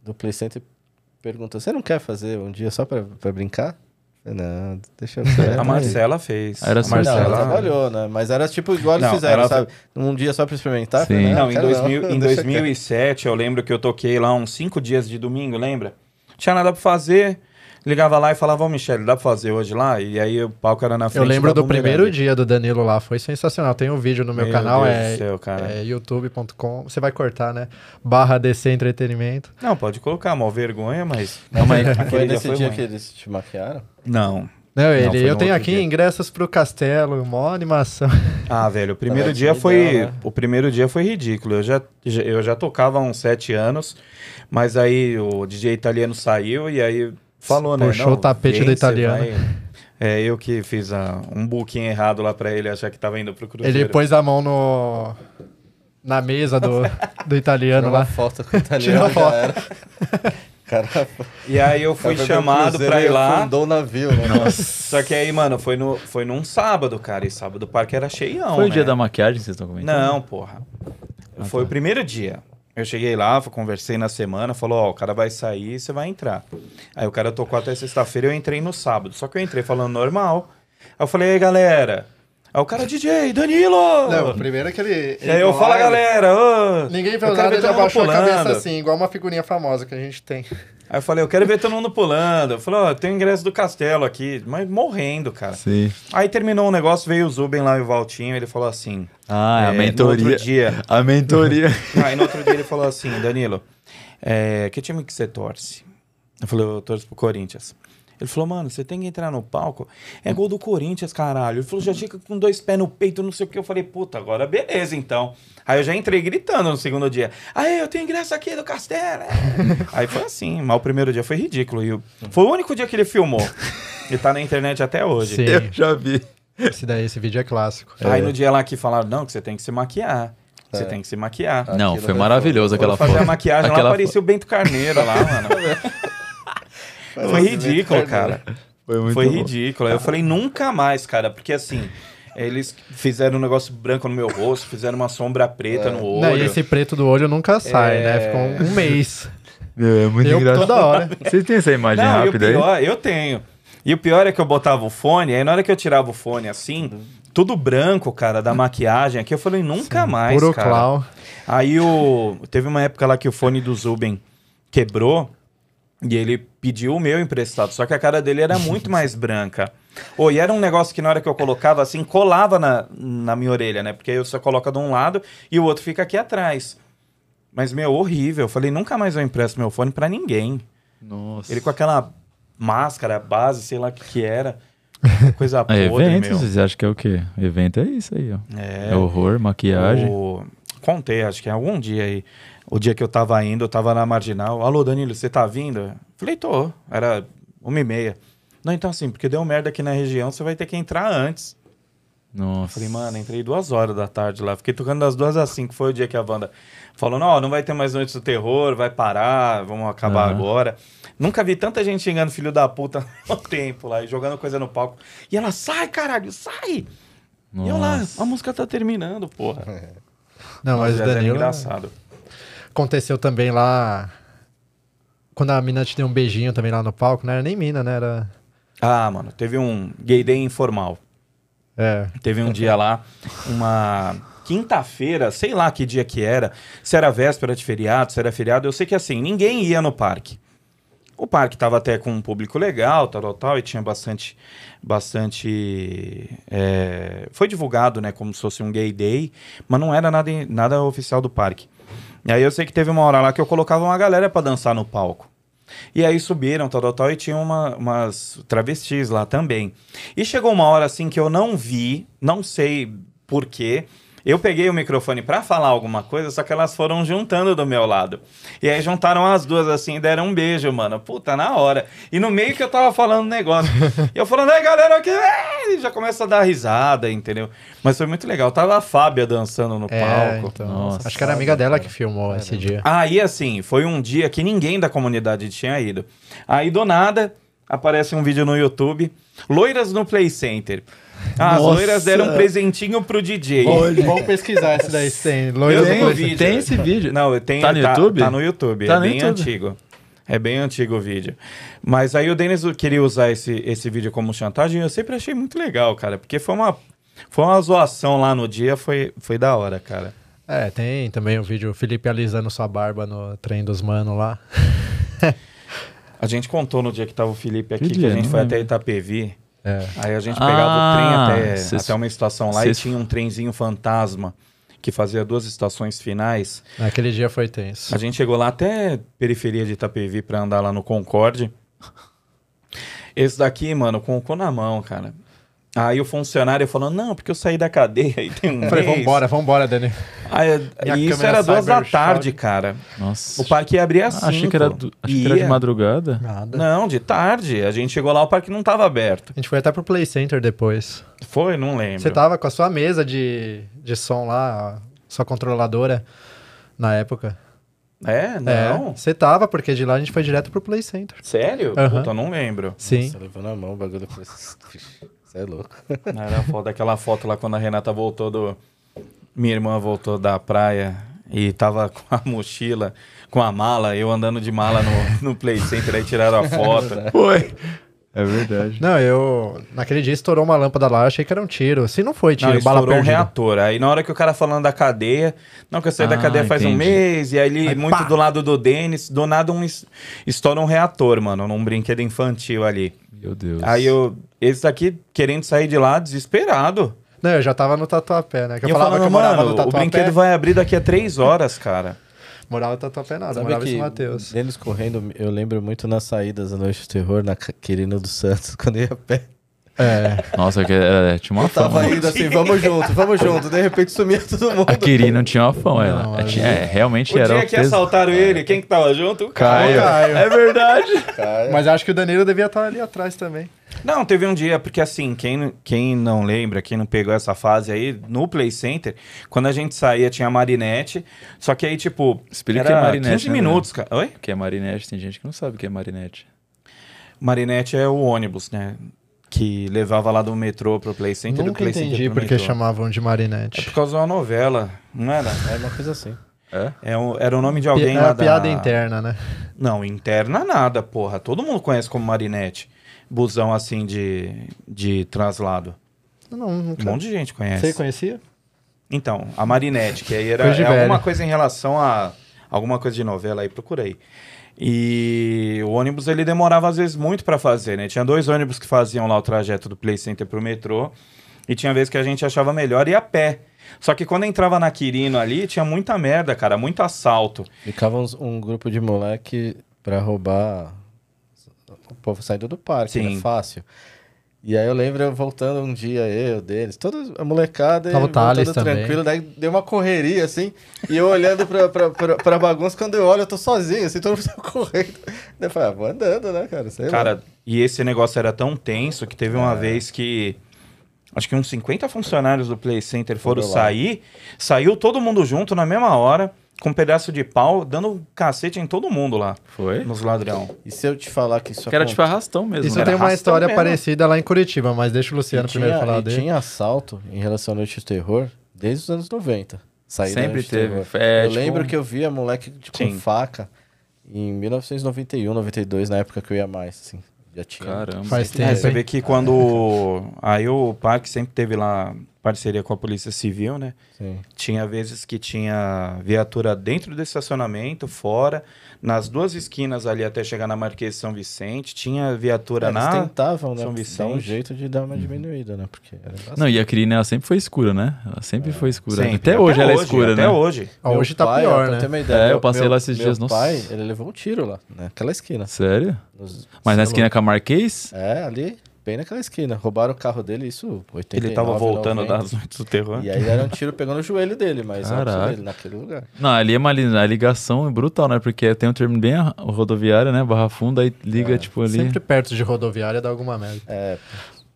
do Play Center perguntou: Você não quer fazer um dia só pra, pra brincar? Não, deixa eu ver. [laughs]
A Marcela fez.
Era
a
só-
Não, ela
Marcela
trabalhou, né? Mas era tipo igual eles
Não,
fizeram,
ela-
sabe? Um dia só pra experimentar.
Sim.
falei,
Não, em,
quero
2000, [laughs] em
deixa quieto.
2007 eu lembro que eu toquei lá uns cinco dias de domingo, lembra? Não tinha nada pra fazer. Ligava lá e falava, ô Michele, dá pra fazer hoje lá? E aí o palco era na frente
Eu lembro do primeiro dia do Danilo lá, foi sensacional. Tem um vídeo no meu,
Meu
canal,
Deus
é,
céu,
é youtube.com. Você vai cortar, né? Barra DC Entretenimento.
Não, pode colocar, mal vergonha, mas...
Calma [laughs] aí.
Foi nesse dia
ruim.
que eles te maquiaram?
Não.
Não, ele,
foi
eu tenho aqui
dia.
ingressos pro castelo, mó animação. [laughs]
Ah, velho, o primeiro dia
timidão,
foi...
né?
O primeiro dia foi ridículo. Eu já, já- eu já tocava há uns sete anos, mas aí o DJ italiano saiu e aí falou, né?
Puxou o tapete do italiano.
vai- É, eu que fiz ah, um booking errado lá pra ele, achar que tava indo pro Cruzeiro.
Ele pôs a mão no na mesa do, [laughs] do italiano
Tirou uma
lá.
foto com o italiano.
a foto. [laughs]
Cara,
E aí eu fui chamado pra ir lá.
Afundou o navio, né?
Só que aí, mano, foi, no, foi num sábado, cara. E sábado o parque era cheião.
Foi o
né?
dia da maquiagem que vocês estão comentando?
Não, porra. foi o primeiro dia. Eu cheguei lá, conversei na semana, falou, ó, o cara vai sair, você vai entrar. Aí o cara tocou até sexta-feira, eu entrei no sábado. Só que eu entrei falando normal. Aí eu falei, galera. Aí o cara, DJ, Danilo!
Não, o primeiro é que ele.
e aí eu falo, galera, ô,
Ninguém viu nada, ele já
todo mundo
baixou a cabeça assim, igual uma figurinha famosa que a gente tem.
Aí eu falei, eu quero ver todo mundo pulando. Eu falei, ó, tem o ingresso do castelo aqui, mas morrendo, cara.
Sim.
Aí terminou o negócio, veio o Zuben lá e o Valtinho, ele falou assim.
Ah, é, a
é,
mentoria.
No outro dia.
A mentoria. [laughs]
Aí no outro dia ele falou assim, Danilo, é, que time que você torce? Eu falei, eu torço pro Corinthians. Ele falou, mano, você tem que entrar no palco. É gol do Corinthians, caralho. Ele falou, já fica com dois pés no peito, não sei o que. Eu falei, puta, agora beleza, então. Aí eu já entrei gritando no segundo dia. Aí, eu tenho ingresso aqui do Castelo. [laughs] Aí foi assim, mas o primeiro dia foi ridículo. E foi o único dia que ele filmou. E tá na internet até hoje.
Sim.
Eu já vi.
Esse daí, esse vídeo é clássico.
Aí no dia lá que falaram, não, que você tem que se maquiar. Você
É.
tem que se maquiar.
Não,
Aquilo
foi maravilhoso aquela
Quando fazer
foto.
a maquiagem
Aquela
lá, parecia o Bento Carneiro lá, mano. [laughs] Foi ridículo, cara.
Foi muito
Foi
bom.
ridículo. Aí eu falei, nunca mais, cara. Porque assim, eles fizeram um negócio branco no meu rosto, fizeram uma sombra preta no olho.
Não, e esse preto do olho nunca sai,
É.
né? Ficou um, um mês.
Meu, é muito
eu
engraçado.
toda hora.
Vocês têm essa imagem
Não, e o
rápida aí?
pior, eu tenho. E o pior é que eu botava o fone, aí na hora que eu tirava o fone assim, tudo branco, cara, da maquiagem aqui, eu falei, nunca mais,
Puro
cara.
clown.
Aí o. Teve uma época lá que o fone do Zuben quebrou. E ele pediu o meu emprestado, só que a cara dele era muito mais [laughs] branca. Ou e era um negócio que na hora que eu colocava, assim, colava na, na minha orelha, né? Porque aí você coloca de um lado e o outro fica aqui atrás. Mas, meu, horrível. Eu falei, nunca mais eu empresto meu fone pra ninguém.
Nossa.
Ele com aquela máscara, base, sei lá o que que era. Coisa
É [laughs]
podre,
evento,
meu.
vocês acham que é o quê? Evento é isso aí, ó.
É,
É, horror, maquiagem.
o- Contei, acho que algum dia aí. O dia que eu tava indo, eu tava na Marginal. Alô, Danilo, você tá vindo? Falei, tô. Era uma e meia. Não, então assim, porque deu merda aqui na região, você vai ter que entrar antes.
Nossa.
Falei, mano, entrei duas horas da tarde lá. Fiquei tocando das duas às cinco. Foi o dia que a Wanda falou: não, não vai ter mais Noites do Terror, vai parar, vamos acabar
Aham.
agora. Nunca vi tanta gente xingando filho da puta [laughs] ao tempo lá e jogando coisa no palco. E ela, sai, caralho, sai! E eu lá,
Nossa.
a música tá terminando, porra.
Não, mas o
Mas é
Danilo.
engraçado.
Aconteceu também lá. Quando a mina te deu um beijinho também lá no palco, não era nem mina, né? Era.
Ah, mano, teve um gay day informal.
É.
Teve um dia lá, uma quinta-feira, sei lá que dia que era, se era véspera de feriado, se era feriado, eu sei que assim, ninguém ia no parque. O parque tava até com um público legal, tal, tal, tal, e tinha bastante, bastante, é, foi divulgado, né, como se fosse um gay day, mas não era nada, nada oficial do parque. E aí eu sei que teve uma hora lá que eu colocava uma galera pra dançar no palco. E aí subiram, tal, tal, tal, e tinha uma, umas travestis lá também. E chegou uma hora assim que eu não vi, não sei porquê. Eu peguei o microfone pra falar alguma coisa, só que elas foram juntando do meu lado. E aí juntaram as duas assim e deram um beijo, mano. Puta, na hora. E no meio que eu tava falando negócio. e [laughs] eu falando, aí galera, aqui, é", e já começa a dar risada, entendeu? Mas foi muito legal. Tava a Fábia dançando no
É,
palco.
então.
Nossa.
Acho que era amiga dela que filmou esse dia.
Aí, assim, foi um dia que ninguém da comunidade tinha ido. Aí, do nada, aparece um vídeo no YouTube. Loiras no Play Center. Ah, as
Nossa.
loiras deram um presentinho pro DJ.
Vamos pesquisar esse daí, tem.
Eu
Loira
tenho
do
o vídeo.
Tem esse vídeo?
Não, eu tenho.
Tá no YouTube?
Tá no YouTube.
Tá
é
no
bem
YouTube.
antigo. É bem antigo o vídeo. Mas aí o Denis queria usar esse, esse vídeo como chantagem e eu sempre achei muito legal, cara. Porque foi uma, foi uma zoação lá no dia, foi, foi da hora, cara.
É, tem também o vídeo Felipe alisando sua barba no trem dos manos lá. [laughs]
A gente contou no dia que tava o Felipe aqui
Que
que,
dia?
a gente foi
lembro.
até Itapevi.
É.
Aí a gente pegava
Ah,
o trem até,
cês-
até uma estação lá
cês-
e tinha um trenzinho fantasma que fazia duas estações finais.
Aquele dia foi tenso.
A gente chegou lá até periferia de Itapevi pra andar lá no Concorde. Esse daqui, mano, com o cu na mão, cara. Aí o funcionário falou, não, porque eu saí da cadeia e tem um
Eu falei, vambora, vambora, Dani.
Aí, e isso era duas da tarde, cara.
Nossa.
O parque ia abrir às
Ah, achei que era, do- achei que era de madrugada.
Nada.
Não, de tarde. A gente chegou lá, o parque não tava aberto.
A gente foi até pro Play Center depois.
Foi? Não lembro.
Você tava com a sua mesa de, de som lá, a sua controladora, na época.
É? Não?
É, você tava, porque de lá a gente foi direto pro Play Center.
Sério?
Aham.
Puta, eu não lembro.
Sim.
Você levou na mão o bagulho. Você é louco.
Era foda aquela foto lá quando a Renata voltou do. Minha irmã voltou da praia e tava [laughs] com a mochila, com a mala, eu andando de mala no, no Play Center, aí tiraram a [laughs] foto.
Foi. É verdade.
Não, eu. Naquele dia estourou uma lâmpada lá, achei que era um tiro. Se não foi tiro,
Não,
bala
estourou um
perdida.
reator. Aí na hora que o cara falando da cadeia, não, que eu saí da
Ah,
cadeia faz um
entendi.
mês, e aí ele,
Aí,
muito
pá!
do lado do Denis, do nada um, es- estoura um reator, mano, num brinquedo infantil ali.
Meu Deus.
Aí eu, esse aqui querendo sair de lá, desesperado.
Não, eu já tava no Tatuapé, né? Que eu,
eu
falava
falando,
que eu morava
mano,
no
o
Tatuapé.
brinquedo vai abrir daqui a três horas, cara.
Morava no Tatuapé nada,
Sabe
morava em
que
São Mateus.
Denis correndo, eu lembro muito nas saídas da Noite do Terror, na Quirino dos Santos, [laughs] quando ia a pé.
É.
Nossa, que, é, tinha uma
Eu tava
fama.
indo assim, vamos junto, vamos junto. De repente sumia todo mundo.
A Kiri não tinha uma fama, ela.
Não,
É, tinha- é, realmente
O
era
dia
o
que
peso.
assaltaram ele, quem que tava junto? O
Caio.
Caio.
É verdade.
Cara,
Mas acho que o Danilo devia estar ali atrás também.
Não, teve um dia, porque assim, quem, quem não lembra, quem não pegou essa fase aí, no Play Center, quando a gente saía tinha a Marinette, só que aí, tipo,
Explica
era
que é Marinette,
15
né,
minutos, cara. Oi?
Que é marinete, tem gente que não sabe o que é marinete.
Marinette é o ônibus, né? Que levava lá do metrô pro Play Center. do
Nunca
Play Center
entendi
pro
porque
metrô.
chamavam de
É
Marinette.
por causa de uma novela, não era?
é uma coisa assim.
É?
É um- era o nome de
Pi-
alguém
Era
lá da...
piada interna, né?
Não, interna nada, porra. Todo mundo conhece como Marinette. Busão assim de, de traslado.
Não,
Um
nunca.
monte de gente conhece.
Você conhecia?
Então, a Marinette, que aí era
Coisa
é alguma coisa em relação a alguma coisa de novela aí, procurei. E o ônibus ele demorava às vezes muito pra fazer, né? Tinha dois ônibus que faziam lá o trajeto do Play Center pro metrô. E tinha vezes que a gente achava melhor ir a pé. Só que quando entrava na Quirino ali, tinha muita merda, cara, muito assalto.
Ficava uns- um grupo de moleque pra roubar o povo saindo do parque,
Sim.
né? Fácil. E aí eu lembro eu voltando um dia, eu, deles, toda a molecada,
Tava
e
Thales
voltando
também.
tranquilo, daí deu uma correria, assim, e eu olhando pra, pra, pra, pra bagunça, quando eu olho, eu tô sozinho, assim, todo mundo tá [laughs] correndo. Daí eu falei, ah, vou andando, né, cara, sei lá.
Cara, e esse negócio era tão tenso que teve uma vez que. Acho que uns 50 funcionários do Play Center foram
lá.
sair. Saiu todo mundo junto na mesma hora, com um pedaço de pau, dando um cacete em todo mundo lá.
Foi?
Nos ladrão.
E se eu te falar que isso
Que era tipo arrastão mesmo.
Isso
né?
tem uma história
mesmo.
parecida lá em Curitiba, mas deixa o Luciano
e
primeiro
tinha,
falar dele.
tinha assalto em relação à Noite do Terror desde os anos 90. Saída da
Sempre teve. É,
eu
tipo,
lembro que eu via moleque de- com faca em 1991, 92, na época que eu ia mais, assim. Já tinha.
Caramba.
Faz
sempre
É,
tempo,
você vê que quando. Aí o parque sempre teve lá parceria com a Polícia Civil, né?
Sim.
Tinha vezes que tinha viatura dentro do estacionamento, fora, nas duas esquinas ali até chegar na Marquês São Vicente, tinha viatura
É, Eles
na.
tentavam, né?
São
Dar um
Vicente.
jeito de dar uma diminuída, né? Porque.
Não, e a Quirina ela sempre foi escura, né? Ela sempre foi escura.
Sempre.
Até hoje ela é escura,
até
né?
hoje.
Ah,
Meu
Hoje tá
pai, ó,
pior, né?
ter uma ideia,
É, eu
meu-
passei
meu-
lá esses
meu
dias, nossa.
pai, ele levou um tiro lá, naquela esquina.
Sério?
Nos-
Mas na
é
esquina com a Marquês?
É, ali, bem naquela esquina. Roubaram o carro dele, isso, 89,
Ele tava voltando
90.
das noites do terror.
E aí era um tiro pegando no joelho dele, mas alto
Caraca.
dele, naquele lugar.
Não, ali é uma li- a ligação é brutal, né? Porque tem um termo bem a- rodoviário, né? Barra Funda, aí liga, tipo, ali.
Sempre perto de rodoviária dá alguma merda.
É,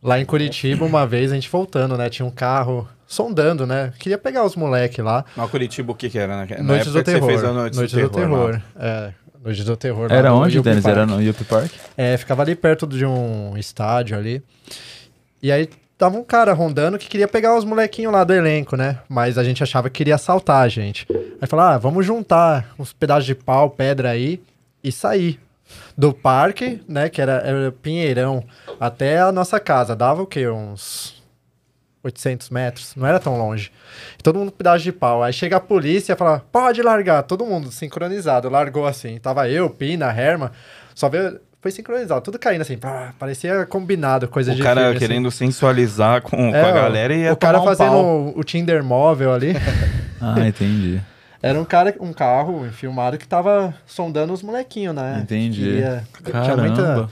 Lá em Curitiba, uma vez, a gente voltando, né? Tinha um carro sondando, né? Queria pegar os moleque lá.
Na Curitiba, o que que era? Na, na
Noites do Terror.
você fez a Noites,
Noites
do, Terror.
É, Noites do Terror.
Era onde, Denis?
Park.
Era no Yuppie Park?
É, ficava ali perto de um estádio ali. E aí tava um cara rondando que queria pegar os molequinhos lá do elenco, né? Mas a gente achava que queria assaltar a gente. Aí falou: ah, vamos juntar uns pedaços de pau, pedra aí e sair. Do parque, né? Que era, era Pinheirão, até a nossa casa. Dava o quê? Uns 800 metros. Não era tão longe. E todo mundo com pedaço de pau. Aí chega a polícia e fala: pode largar. Todo mundo sincronizado. Largou assim. Tava eu, Pina, Herma. Só veio. Foi sincronizado, tudo caindo assim. pá, parecia combinado, coisa de
O cara
filme, assim.
querendo sensualizar com, com
É,
a galera e ia
O cara
um
fazendo
pau.
o, o Tinder móvel ali. [laughs]
Ah, entendi.
Era um cara, um carro filmado que tava sondando os molequinhos, né?
Entendi.
Queria- Tinha
Caramba.
muita,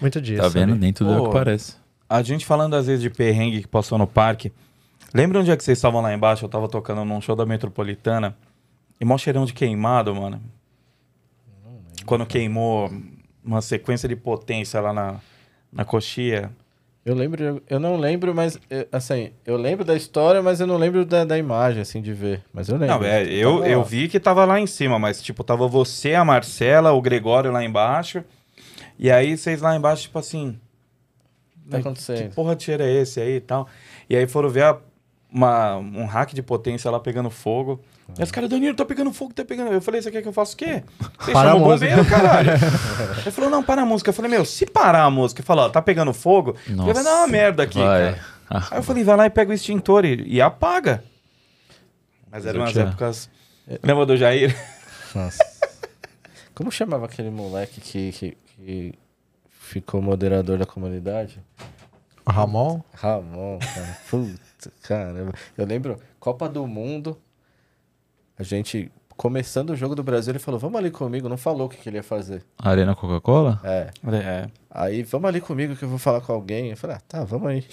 muito disso.
Tá vendo?
ali.
Nem tudo é o
Pô.
que parece.
A gente falando às vezes de perrengue que passou no parque. Lembra um dia que vocês estavam lá embaixo? Eu tava tocando num show da Metropolitana. E mó cheirão de queimado, mano. Quando queimou uma sequência de potência lá na, na coxia.
eu lembro, eu não lembro, mas, eh, assim, eu lembro da história, mas eu não lembro da, da imagem, assim, de ver. Mas eu lembro.
Não, é, eu, eu vi que tava lá em cima, mas tipo, tava você, a Marcela, o Gregório lá embaixo. E aí vocês lá embaixo, tipo assim.
O que tá
Que
acontecendo?
porra de cheiro é esse aí e tal? E aí foram ver a- uma, um hack de potência lá pegando fogo. E os caras, Danilo, tá pegando fogo, tá pegando. Eu falei, você quer que eu faça o quê? [laughs] Você
Para
chama
a
o
música.
bombeiro, caralho. [laughs] Ele falou, não, para a música. Eu falei, meu, se parar a música e falar, ó, tá pegando fogo,
Nossa,
vai dar uma merda aqui,
vai.
cara.
Ah, [laughs]
Aí eu falei, vai lá e pega o extintor e, e apaga. Mas eram umas épocas. Lembra do Jair?
Nossa. Como chamava aquele moleque que, que, que ficou moderador da comunidade?
Ramon?
Ramon, cara. [laughs] Puta, caramba. Eu lembro, Copa do Mundo, a gente, começando o jogo do Brasil, ele falou, vamos ali comigo, não falou o que, que ele ia fazer.
Arena Coca-Cola?
É.
É.
Aí, vamos ali comigo que eu vou falar com alguém. Eu falei, ah, tá, vamos aí.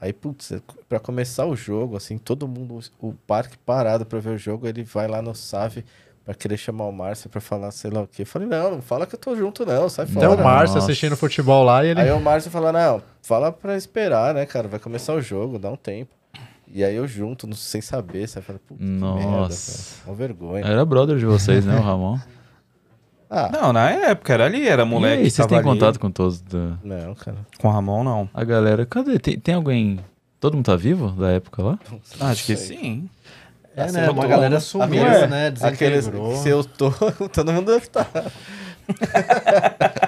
Aí, putz, pra começar o jogo, assim, todo mundo, o parque parado pra ver o jogo, ele vai lá no SAV pra querer chamar o Márcio pra falar sei lá o quê. Eu falei, não, não fala que eu tô junto não, sai
Tem
fora.
o Márcio
Nossa.
assistindo futebol lá e ele.
Aí o Márcio falou, não, fala pra esperar, né, cara, vai começar o jogo, dá um tempo. E aí eu junto, não- sem saber, sabe? Falei, puta, que merda,
Nossa.
cara. Uma vergonha.
Era brother de vocês, né, o Ramon? [laughs]
Ah,
Não, na época era ali, era
e
moleque.
aí,
que
vocês têm
ali.
contato com todos? da-
não, cara.
Com o Ramon, não.
A galera, cadê? Tem, tem alguém... Todo mundo tá vivo da época lá?
Ah, acho que sim.
É,
Assim,
né? Uma
tô-
galera sumiu,
Aqueles-
né?
Aqueles,
Desintegrou.
se eu tô, [laughs] todo mundo deve estar. [laughs]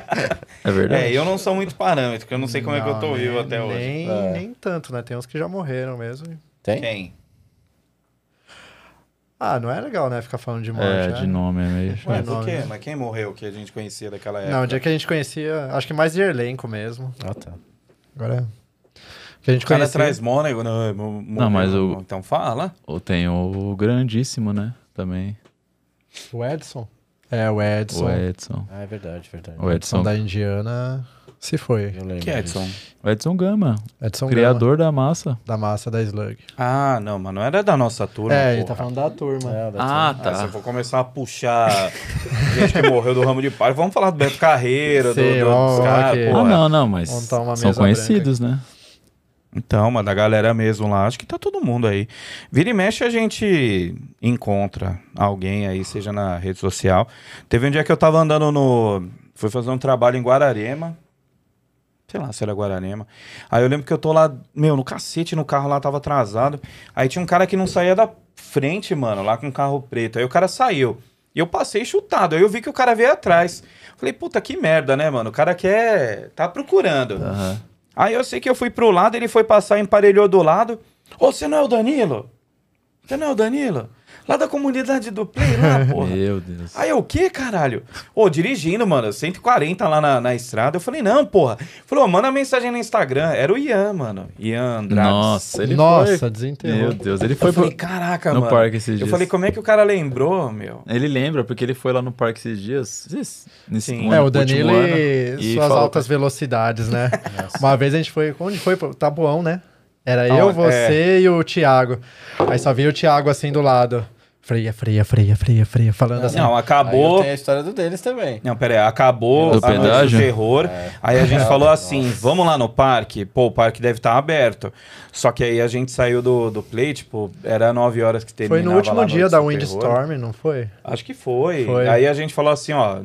É verdade?
É, eu não sou muito parâmetro, porque eu não sei como é que eu tô
Não,
vivo
nem-
até hoje.
Nem,
É.
nem tanto, né? Tem uns que já morreram mesmo.
Tem?
Quem?
Ah, não é legal, né? Ficar falando de morte.
É,
né?
de nome é meio.
Ué,
por
nome,
quê?
né?
Mas quem morreu que a gente conhecia daquela época?
Não, o dia que a gente conhecia, acho que mais de elenco mesmo.
Ah, tá.
Agora. Que a gente
O cara traz Mônego, não, mo-
Não, mas o-
Então fala.
Ou tem o grandíssimo, né? Também.
O Edson? É, o Edson.
O Edson.
Ah, é verdade, verdade.
O
Edson
Edson.
da Indiana se foi.
Eu lembro
Que. Edson?
O Edson Gama.
Edson
criador da massa.
Gama, da massa da Slug.
Ah, não, mas não era da nossa turma.
é, ele
porra.
tá falando da turma.
É, da
Ah,
Ah, se eu
tá.
for começar a puxar [laughs] gente que morreu do ramo de pai, vamos falar do Beto Carreiro, do,
Sim,
do, dos caras.
Ah, não, não, mas são conhecidos, né?
Então, mas da galera mesmo lá, acho que tá todo mundo aí. Vira e mexe a gente encontra alguém aí, seja na rede social. Teve um dia que eu tava andando no. Fui fazer um trabalho em Guararema. Sei lá se era Guararema. Aí eu lembro que eu tô lá, meu, no cacete no carro lá, tava atrasado. Aí tinha um cara que não saía da frente, mano, lá com carro preto. Aí o cara saiu. E eu passei chutado. Aí eu vi que o cara veio atrás. Falei, puta que merda, né, mano? O cara quer. tá procurando.
Aham.
Aí eu sei que eu fui pro lado, ele foi passar, emparelhou do lado. Ô, você não é o Danilo? Você não é o Danilo? Lá da comunidade do Play, lá, [laughs] porra.
Meu Deus.
Aí eu, o quê, caralho? Ô, dirigindo, mano, 140 lá na, na estrada. Eu falei, não, porra. Falou, manda mensagem no Instagram. Era o Ian, mano. Ian Andrade.
Nossa, ele
Nossa,
foi.
desenterrou.
Meu Deus, ele
Eu
foi
falei,
pro...
caraca,
no
mano.
parque esses
Eu
dias.
falei, como é que o cara lembrou, meu?
Ele lembra, porque ele foi lá no parque esses dias. Nesse,
Sim.
um
É, o Danilo
ano,
e suas
falou-
altas velocidades, né? [laughs] Uma vez a gente foi. Onde foi? Pro Tabuão, né? Era eu,
Aonde?
você e o Thiago. Aí só veio o Thiago assim do lado. Freia, freia, freia, freia, freia, falando assim.
Não, acabou.
tem a história do deles também.
Não, pera aí, acabou
Do
a noite
pedágio?
do terror. Aí a gente [laughs] falou assim: vamos lá no parque. Pô, o parque deve estar aberto. Só que aí a gente saiu do, do play, tipo, era 9 horas que terminava.
Foi no último dia da. Windstorm, não foi?
Acho que foi.
Foi.
Aí a gente falou assim: ó,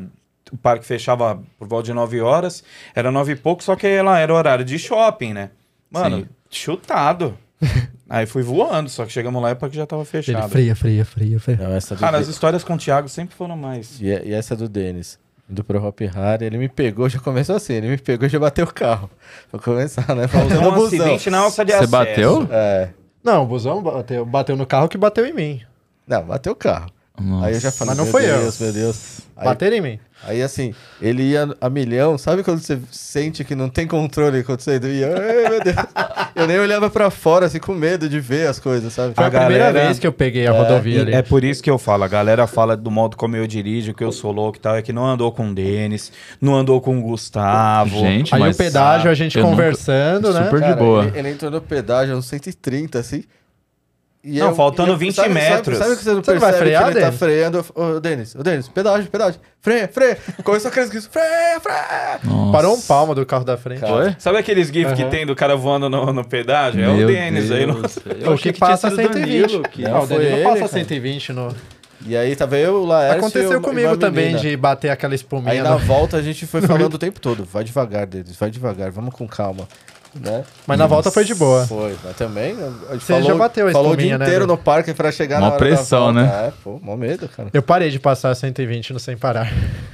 o parque fechava por volta de 9 horas, era 9 e pouco, só que lá era horário de shopping, né? Mano,
Sim.
chutado. [laughs] aí fui voando, só que chegamos lá e o parque já tava
Ele
fechado.
freia, freia, freia, freia.
Não, essa do
Cara, as
De-
histórias com o Thiago sempre foram mais.
e, e essa do Denis. Do Pro Hop Harry, ele me pegou, já começou assim, ele me pegou e já bateu o carro. Pra começar, né? Faltando
Então,
o
um
busão.
acidente na alça de
Você
acesso.
bateu?
É.
Não, o busão bateu, bateu no carro que bateu em mim.
Não, bateu o carro.
Nossa.
Aí eu já falei,
Mas não
meu
foi eu.
Deus, meu Deus. Aí,
Bateram em mim.
aí assim, ele ia a milhão, sabe quando você sente que não tem controle acontecendo? Ia, ai, meu Deus. [laughs] Eu nem olhava pra fora, assim, com medo de ver as coisas, sabe?
Foi a,
A
primeira
galera-
vez que eu peguei a rodovia ali.
É por isso que eu falo, a galera fala do modo como eu dirijo, que eu sou louco e tal, é que não andou com o Denis, não andou com o Gustavo.
Gente,
Aí
mas-
o pedágio, a gente
eu nunca-
conversando, né?
Super de
Cara,
boa.
Ele, ele entrou no pedágio uns 130, assim. E
Não, faltando 20
sabe,
metros.
Sabe, sabe que você não
Você não vai
percebe
frear,
que ele tá
Denis?
freando? Ô, Denis, ô, Denis, pedágio, pedágio. Freia, freia. Começou aqueles gritos, freia, freia.
Nossa.
Parou um palmo do carro da frente.
Cara,
Sabe aqueles GIFs que
Aham.
tem do cara voando no, no pedágio? é
Meu
o Denis aí. No...
Eu [laughs]
O que passa
sido
120.
Danilo que-
Não,
Não, o
foi ele,
passa
cara.
120 no...
E aí tava eu, o Laércio
Aconteceu
uma-
comigo
uma
também de bater aquela
Aí
espuminha.
na
no-
volta a gente foi [laughs] falando o tempo todo, vai devagar, Denis, vai devagar, vamos com calma. Né?
Mas na volta foi de boa.
Foi, mas também a gente
Você
falou,
já bateu a
falou o dia
né,
inteiro
Edu?
no parque pra chegar
Mó
na hora
pressão,
da volta.
né?
É, pô, mó medo, cara.
Eu parei de passar 120 no sem parar.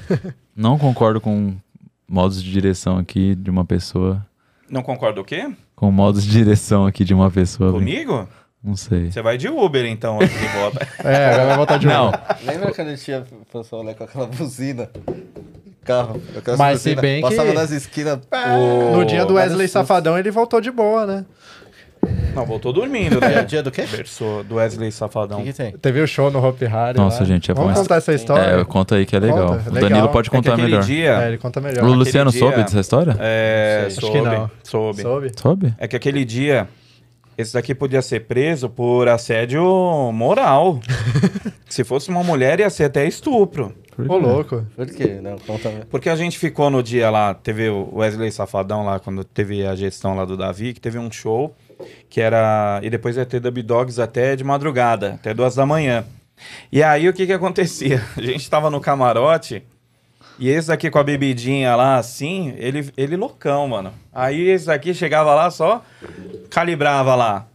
[laughs]
Não concordo com modos de direção aqui de uma pessoa.
Não concorda o quê?
Com modos de direção aqui de uma pessoa.
Comigo?
Não sei.
Você vai de Uber então, aqui de volta. [laughs]
É, agora vai voltar de
Não,
novo.
Lembra quando a gente ia pro Solé com aquela buzina? Carro.
Mas se bem que-
Passava nas esquinas.
O-
No dia do Wesley. Safadão, ele voltou de boa, né?
Não, voltou dormindo, né?
dia do quê?
Versou do Wesley
O
Safadão.
que, que tem?
Teve o show no Hope Harry.
Nossa,
lá.
gente, é
Vamos
bom
contar essa história?
é, conta aí que é legal.
Conta,
o
legal.
Danilo pode
É
contar
aquele
melhor.
dia...
É, ele conta melhor.
O Luciano
dia-
soube dessa história?
É,
sei.
soube,
Acho que não.
soube.
Soube?
Soube?
É que aquele dia, esse daqui podia ser preso por assédio moral. [laughs] Se fosse uma mulher, ia ser até estupro.
Por
Ô,
quê?
louco.
Por quê? Não, conta.
Porque a gente ficou no dia lá, teve o Wesley Safadão lá, quando teve a gestão lá do Davi, que teve um show, que era... E depois ia ter Dub Dogs até de madrugada, até duas da manhã. E aí, o que que acontecia? [laughs] A gente tava no camarote... E esse aqui com a bebidinha lá, assim, ele, ele loucão, mano. Aí esse aqui chegava lá só, calibrava lá.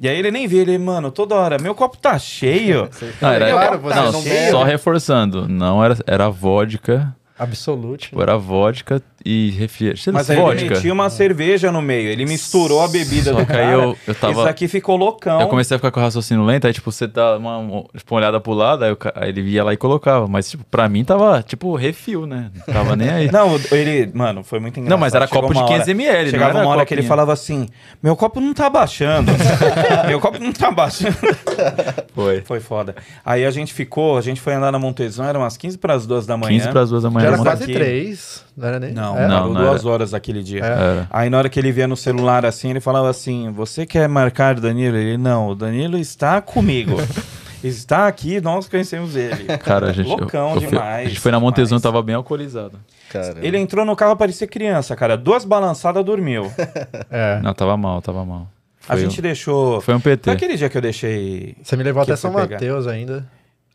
E aí ele nem via, ele, mano, toda hora, meu copo tá cheio. [laughs]
Não, era,
Claro, você
não, só reforçando. Não era, era vodka.
Absolute.
Era vodka e refrigerante.
Mas aí ele
vodka.
metia uma cerveja no meio. Ele misturou a bebida
Só
do
que aí
cara.
eu- eu tava-
Isso aqui ficou loucão.
Eu comecei a ficar com o raciocínio lento, aí, tipo, você dá uma, uma, tipo, uma olhada pro lado, aí, ca- aí ele ia lá e colocava. Mas, tipo, pra mim tava, tipo, refil, né? Não tava nem aí. [laughs]
Não, ele... Mano, foi muito engraçado.
Não, mas era
Chegou
copo de
uma
500 ml, não
Chegava
era
uma hora que ele falava assim, meu copo não tá baixando. [laughs] meu copo não tá baixando. [laughs]
Foi.
Foi foda. Aí a gente ficou, a gente foi andar na Montezão, eram umas 15 para as 2 da manhã.
15 pras 2 da manhã.
Já era
quase-
quase
aqui.
três, não era nem?
Não,
Era?
Não,
não,
não
duas
era.
horas aquele dia.
Era.
Aí na hora que ele via no celular assim, ele falava assim: Você quer marcar o Danilo? Ele, não, o Danilo está comigo. [laughs] está aqui, nós conhecemos ele.
Cara, a gente.
Loucão
eu, eu fui-
demais,
A gente foi na Montezuma, tava bem alcoolizado.
Cara,
Ele entrou no carro, parecia criança, cara. Duas balançadas, dormiu. [laughs]
É.
Não, tava mal, tava mal.
A
Foi
gente
um-
deixou.
Foi um PT.
Foi aquele dia que eu deixei.
Você me levou
Que
até São. Mateus ainda.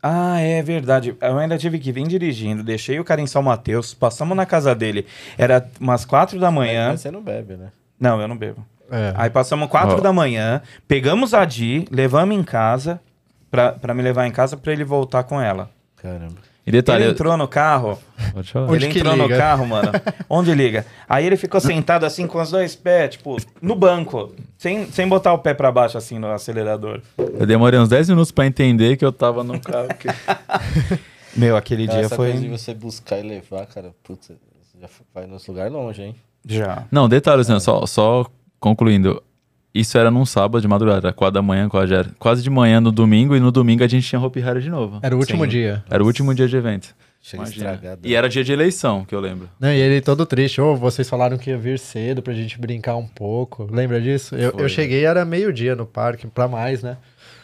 Ah, é verdade. Eu ainda tive que vir dirigindo. Deixei o cara em São Mateus, passamos na casa dele. Era umas quatro da manhã.
Mas você não bebe, né?
Não, eu não bebo.
É.
Aí passamos quatro
Ó.
da manhã, pegamos a Di, levamos em casa, pra, pra me levar em casa pra ele voltar com ela.
Caramba.
E detalhe.
ele entrou no carro,
Pode falar.
Onde
ele
que
entrou no
liga?
carro, mano. Onde liga? Aí ele ficou sentado assim com os dois pés, tipo, no banco, sem, sem botar o pé pra baixo assim no acelerador.
Eu demorei uns 10 minutos pra entender que eu tava no carro. que- [laughs]
Meu, aquele
Cara,
dia
essa
foi.
coisa de você buscar e levar, cara, putz, você já vai nos lugares longe, hein?
Já.
Não, detalhe, assim, só, só concluindo. Isso era num sábado de madrugada, era 4 da manhã, quase, era quase de manhã no domingo, e no domingo a gente tinha Hopi Hari de novo.
Era o último
Sim.
dia.
Era o último dia de evento. E era dia de eleição, que eu lembro.
Não, e ele todo triste. Ô, vocês falaram que ia vir cedo pra gente brincar um pouco. Lembra disso? Eu, eu cheguei, era meio-dia no parque, pra mais, né?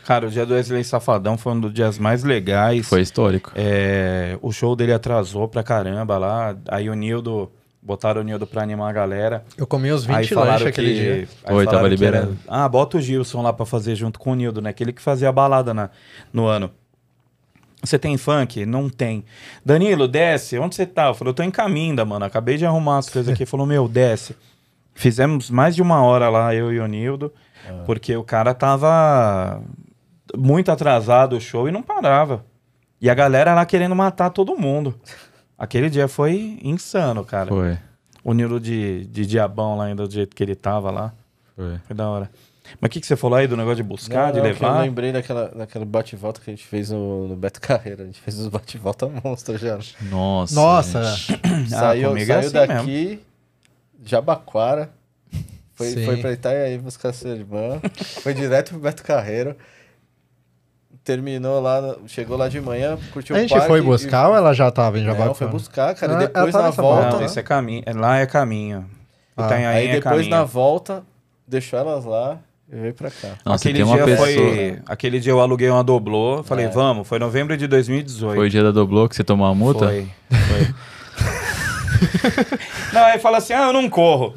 Cara, o dia do Wesley Safadão foi um dos dias mais legais.
Foi histórico.
É, o show dele atrasou pra caramba lá. Aí o Nildo, botaram o Nildo pra animar a galera.
Eu comi uns 20
aí
lanches aquele
que,
dia.
aí
Oi, tava
que era- ah, bota o Gilson lá pra fazer junto com o Nildo, né? Aquele que fazia a balada na, no ano. Você tem funk? Não tem. Danilo, desce. Onde você tá? Eu falei, eu tô em caminho, mano. Acabei de arrumar as coisas aqui. Ele falou, meu, desce. Fizemos mais de uma hora lá, eu e o Nildo, porque o cara tava muito atrasado o show e não parava. E a galera lá querendo matar todo mundo. Aquele dia foi insano, cara.
Foi.
O Nilo de, de diabão lá ainda do jeito que ele tava lá.
Foi.
Foi da hora. Mas o que, que você falou aí do negócio de buscar,
Não,
de
não, Eu
levar?
lembrei daquela, daquela bate-volta que a gente fez no, no Beto Carreira. A gente fez os bate-volta monstro já.
Nossa.
Nossa,
gente. [coughs]
saiu
é
saiu
assim
daqui, Jabaquara, foi,
Sim.
foi pra Itaiaí buscar sua irmã, foi direto pro Beto Carreiro, terminou lá, chegou lá de manhã, curtiu
a
o
gente
parque
foi
e-
buscar ou ela já tava em
Não,
Jabaquara?
foi buscar, cara,
Ah,
e depois na volta...
Não, esse é caminho. é- Lá é caminho.
Ah.
Aí
é
depois
caminho.
na volta, deixou elas lá e veio pra cá.
Nossa,
aquele
tem uma
dia
pessoa.
foi. Aquele dia eu aluguei uma doblô. Falei,
É.
vamos. Foi novembro de 2018.
Foi o dia da Doblô que você tomou a multa?
Foi. foi. [laughs] não, aí fala assim: ah, eu não corro.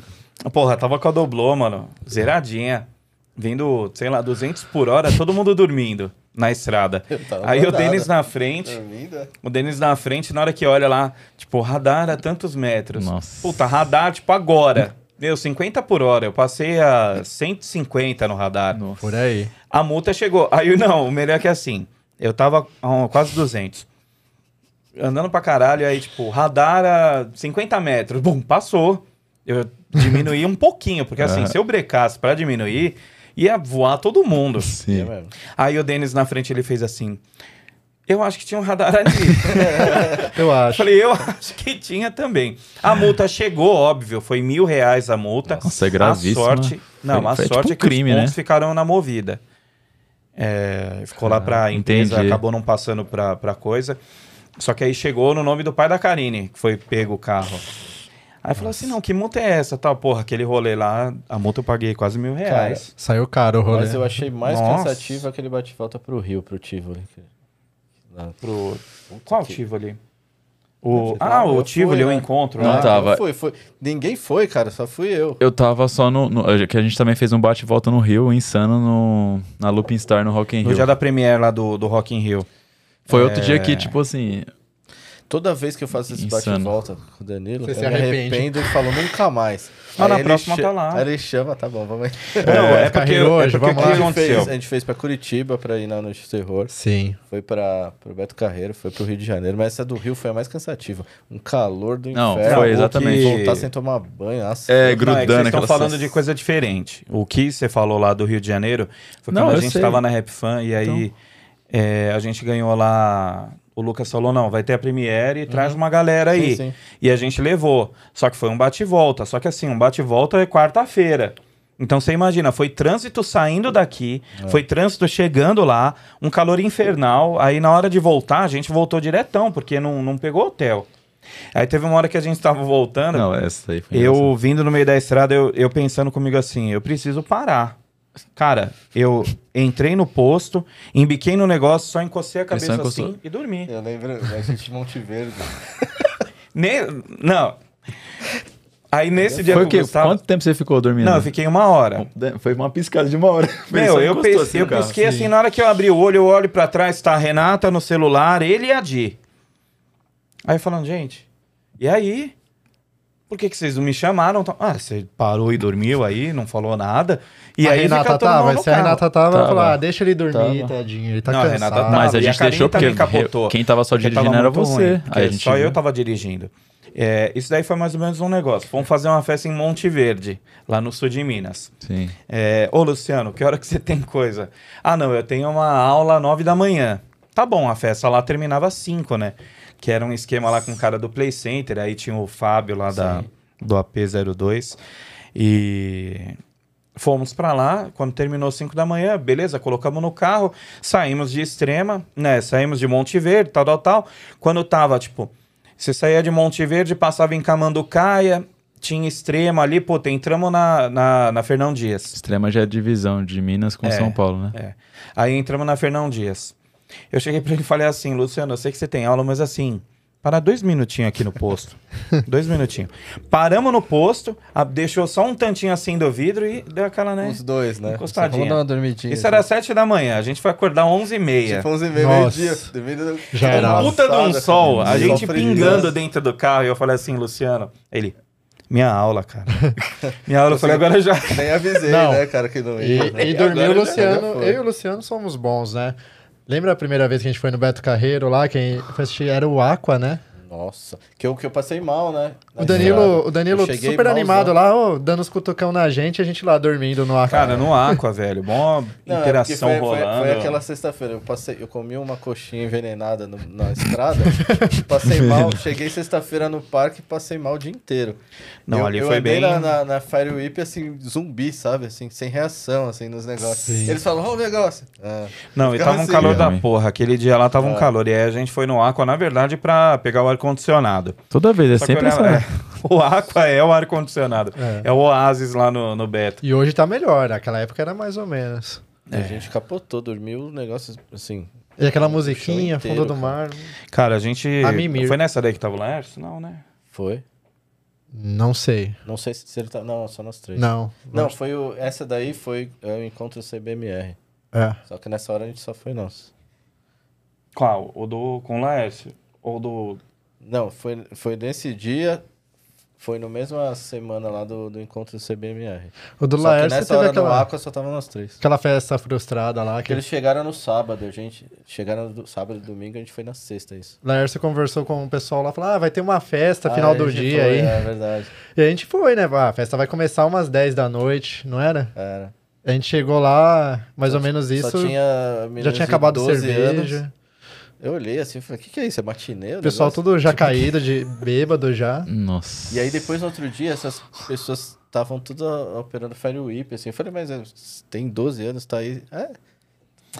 Porra, tava com a doblô, mano. Zeradinha. Vindo, sei lá, 200 por hora, todo mundo dormindo na estrada. [laughs]
Eu
Aí o. Denis na frente.
Dormida?
O Denis na frente, na hora que olha lá, tipo, radar a tantos metros.
Nossa.
Puta, radar, tipo, agora. Meu, 50 por hora. Eu passei a 150 no radar.
Por aí.
A multa chegou. Aí, [laughs] não, o melhor é que assim, eu tava a quase 200. Andando pra caralho, aí, tipo, radar a 50 metros. Bum, passou. Eu diminuí um pouquinho, porque assim, se eu brecasse pra diminuir, ia voar todo mundo.
É
Sim.
mesmo.
Aí o Denis na frente, ele fez assim... Eu acho que tinha um radar ali. [laughs]
Eu acho.
Falei, eu acho que tinha também. A multa chegou, óbvio, foi mil reais a multa.
Nossa, é gravíssimo,
A sorte, não,
Foi-
a
foi tipo
sorte
um
é que
crime,
os pontos
né?
ficaram na movida. É, ficou lá pra empresa,
entendi.
acabou não passando pra, pra coisa. Só que aí chegou no nome do pai da Karine, que foi pego o carro. Aí falou assim, não, que multa é essa? Tal, porra, aquele rolê lá, a multa eu paguei quase mil reais.
Saiu caro o rolê.
Mas eu achei mais
Nossa.
cansativo aquele bate-volta pro Rio, pro Tivoli. lá-
Pro... Qual
que-
Tivoli? O... Ah, o
eu
Tivoli,
fui,
o
né?
encontro,
Não
né?
Tava.
eu fui, foi. Ninguém foi, cara, só fui eu.
Eu tava só no, no- Que a gente também fez um bate-volta no Rio, insano, no, na Looping Star no Rock in
No
Rio.
dia da Premiere lá do, do Rock in Rio.
Foi outro
É.
dia que, tipo assim.
Toda vez que eu faço esse bate-volta com o Danilo,
Você
eu
se
me
arrepende.
arrependo e falo nunca mais.
Mas na
ele
próxima tá lá.
Aí ele chama, tá bom, vamos aí.
Não, é porque,
Carreiro
é
hoje,
porque
vamos lá.
A gente, fez, a gente fez pra Curitiba, pra ir na Noite do Terror.
Sim.
Foi pra, pro Beto Carreiro, foi pro Rio de Janeiro, mas essa do Rio foi a mais cansativa. Um calor do
Não,
inferno.
foi
o
exatamente.
que Voltar sem tomar banho, nossa.
É,
Não, é
grudando
vocês estão falando de coisa diferente. O que você falou lá do Rio de Janeiro foi
Não,
quando a
eu
gente
sei.
estava na Rap Fan e aí é, a gente ganhou lá. O Lucas falou: não, vai ter a Premiere e traz uma galera aí.
Sim, sim.
E a gente levou. Só que foi um bate-volta. Só que assim, um bate-volta é quarta-feira. Então você imagina, foi trânsito saindo daqui, foi trânsito chegando lá, um calor infernal. Aí na hora de voltar, a gente voltou diretão, porque não, não pegou hotel. Aí teve uma hora que a gente tava voltando.
Não, essa aí foi
Eu vindo no meio da estrada, eu, eu pensando comigo assim, eu preciso parar. Cara, eu entrei no posto, embiquei no negócio, só encostei a cabeça assim e dormi.
Eu lembro da gente em Monte Verde. [laughs]
Ne- Não. Aí nesse dia
Foi o
que eu Gustavo...
Quanto tempo você ficou dormindo?
Não, eu fiquei uma hora.
Foi uma piscada de uma hora. [laughs]
Meu, eu, pes-
assim
eu pisquei assim, na hora que eu abri o olho, eu olho pra trás, tá a Renata no celular, ele e a Di. Aí falando, gente, e aí? Por que, que vocês não me chamaram? Ah, você parou e dormiu aí, não falou nada. E
a
aí
Renata tava, se a. Renata tava, eu
Tava.
falar, ah, deixa ele dormir,
Tava.
tadinho, ele tá
Não, a
cansado.
Renata tava.
Mas a
a
gente
Karine
deixou porque
capotou.
quem tava só dirigindo
tava
era você.
ruim,
a
só eu
viu.
tava dirigindo. É, isso daí foi mais ou menos um negócio. Vamos fazer uma festa em Monte Verde, lá no sul de Minas.
Sim.
É, Ô, Luciano, que hora que você tem coisa? Ah, não, eu tenho uma aula às nove da manhã. Tá bom, a festa lá terminava às cinco, né? Que era um esquema lá com o cara do Play Center, aí tinha o Fábio lá da, do AP02. E fomos pra lá, quando terminou 5 da manhã, beleza, colocamos no carro, saímos de Extrema, né? Saímos de Monte Verde, tal, tal, tal. Quando tava, tipo, você saía de Monte Verde, passava em Camanducaia, tinha Extrema ali, pô, entramos na, na, na Fernão Dias.
Extrema já é divisão de Minas com
É.
São Paulo, né?
É. Aí entramos na Fernão Dias. Eu cheguei pra ele e falei assim, Luciano, eu sei que você tem aula, mas assim, para dois minutinhos aqui no posto. [laughs] dois minutinhos. Paramos no posto, a- deixou só um tantinho assim do vidro e deu aquela, né?
Os dois, né?
Encostadinha.
Vamos dar uma dormidinha.
Isso era sete da manhã, a gente foi acordar onze e meia.
Tipo 11 e meia, meio-dia. Devido
Já era.
Uma
Puta de um sol, a gente pingando dentro do carro e eu falei assim, Luciano, ele, minha aula, cara. [laughs] Minha aula, eu falei, agora já.
Nem avisei,
Não.
né, cara, que não
E,
ia. né?
e dormir o Luciano, eu e o Luciano somos bons, né? Lembra a primeira vez que a gente foi no Beto Carreiro lá, quem foi assistir era o Aqua, né?
Nossa, que eu, que eu passei mal, né?
O Danilo, o Danilo super animado lá, ô, dando os cutucão na gente, a gente lá dormindo no Aqua.
Cara, no Aqua, velho, bom
Não, é
interação
foi, foi-
rolando.
Foi, aquela sexta-feira. Eu passei, eu comi uma coxinha envenenada no- na estrada. [laughs] passei [laughs] mal. Cheguei sexta-feira no parque e passei mal o dia inteiro.
Não,
eu,
ali
eu
foi bem-
Na, na, na Fire Whip, assim, zumbi, sabe? Assim, sem reação, assim, nos negócios.
Sim.
Eles falam, ó o negócio. Ah,
Não, e tava um
assim,
calor da
realmente.
porra. Aquele dia lá tava um
É.
calor. E aí a gente foi no Aqua, na verdade, pra pegar o ar-condicionado.
Toda vez, é
Só
sempre essa.
É, [laughs] o Aqua é o ar-condicionado.
É.
É. o Oasis lá no, no Beto.
E hoje tá melhor, naquela época era mais ou menos.
A gente capotou, dormiu, o negócio, assim...
E aquela musiquinha,
inteiro,
fundo do mar.
Cara, a gente.
A Mimir.
Foi nessa daí que tava o Laércio? Não, né?
Foi.
Não sei.
Não sei se ele tá... Não, só nós três.
Não.
Não, foi o... Essa daí foi é, o encontro CBMR.
É.
Só que nessa hora a gente só foi nós.
Qual? O do. Com o Laércio? Ou do.
Não, foi, foi nesse dia, foi no mesma semana lá do, do encontro do CBMR.
O do
só
Laércio
nessa hora
aquela,
no Aqua só tava nós três.
aquela festa frustrada lá.
Porque
Que
eles chegaram no sábado, a gente... Chegaram no sábado e domingo, a gente foi na sexta, isso.
Laércio conversou com o pessoal lá, falou, ah, vai ter uma festa
Ah,
final do dia
foi,
aí.
É verdade,
E a gente foi, né? Ah, a festa vai começar umas 10 da noite, não era?
era.
A gente chegou lá, mais ou menos
Só
isso,
tinha
já tinha acabado a
12
cerveja.
anos. Eu olhei assim e falei, o que, que é isso? É matinê? o
pessoal
negócio?"
tudo já caído, de bêbado já.
Nossa.
E aí depois, no outro dia, essas pessoas estavam tudo operando Fire Whip, assim. Eu falei, mas é, tem 12 anos, tá aí... É.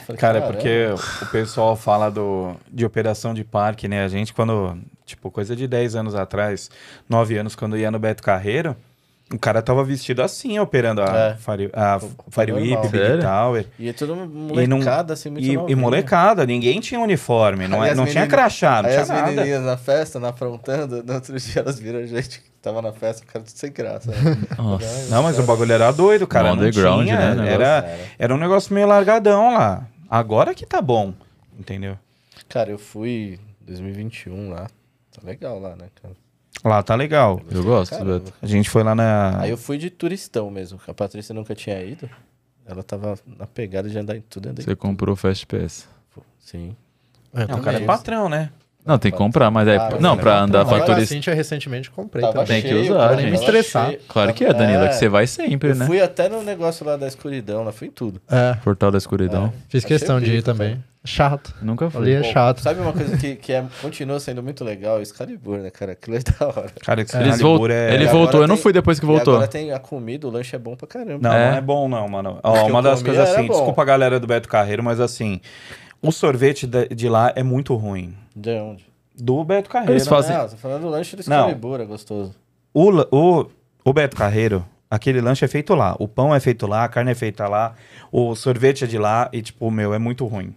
Falei,
Cara, é porque o pessoal fala do, de operação de parque, né? A gente, quando. Tipo, coisa de 10 anos atrás, 9 anos, quando ia no Beto Carreiro, o cara tava vestido assim, operando a
É.
Fire, a Fire. Whip, Big
Sério?
E
Tower.
é tudo
E não-
molecada, assim, muito
E, e molecada, ninguém tinha uniforme, não, é,
as
não tinha
meninas-
crachá, não
Aí
tinha
as
nada.
menininhas na festa, na aprontando, no outro dia elas viram a gente que tava na festa, o cara tudo sem graça. né?
Nossa.
Não, mas o bagulho era doido, cara.
No
não
underground,
tinha,
né.
Era,
Era.
era um negócio meio largadão lá. Agora que tá bom, entendeu?
Cara, eu fui em 2021 lá. Tá legal lá, né, cara?
Lá tá legal.
Eu gosto,
Caramba.
Beto.
A gente foi lá na.
Aí eu fui de turistão mesmo. A Patrícia nunca tinha ido. Ela tava na pegada de andar em tudo. Andei
Você comprou o Fast Pass.
Sim.
Eu
Não, o cara é patrão, né?
Não, tem que comprar, mas é.
Ah,
não,
é
pra andar pra turista.
Cintia recentemente comprei
Tava
também.
Tem que usar,
cara,
gente.
me estressar.
cheio.
Claro que é, Danila, que você vai sempre,
Eu
né?
fui até no negócio lá da escuridão, lá fui em tudo.
É,
Portal da Escuridão.
fiz
Achei
questão de ir também. Chato.
Nunca
Ali
fui.
é
Pô,
chato.
Sabe uma coisa que, que é, continua sendo muito legal? O Excalibur, né, cara? Aquilo é da hora.
Cara,
Eles
Excalibur
volt...
é.
Ele voltou, eu não fui depois que
E
voltou.
agora tem a comida, o lanche é bom pra caramba.
Não,
É?
não é bom, não, mano. Ó, uma das coisas assim,
bom.
desculpa a galera do Beto Carreiro, mas assim, o sorvete de, de lá é muito ruim.
De onde?
Do Beto Carreiro.
Eles fazem-
Não, tô falando do lanche do
Não.
Excalibur, é gostoso.
O, o, o Beto Carreiro, aquele lanche é feito lá. O pão é feito lá, a carne é feita lá, o sorvete é de lá e, tipo, meu, é muito ruim.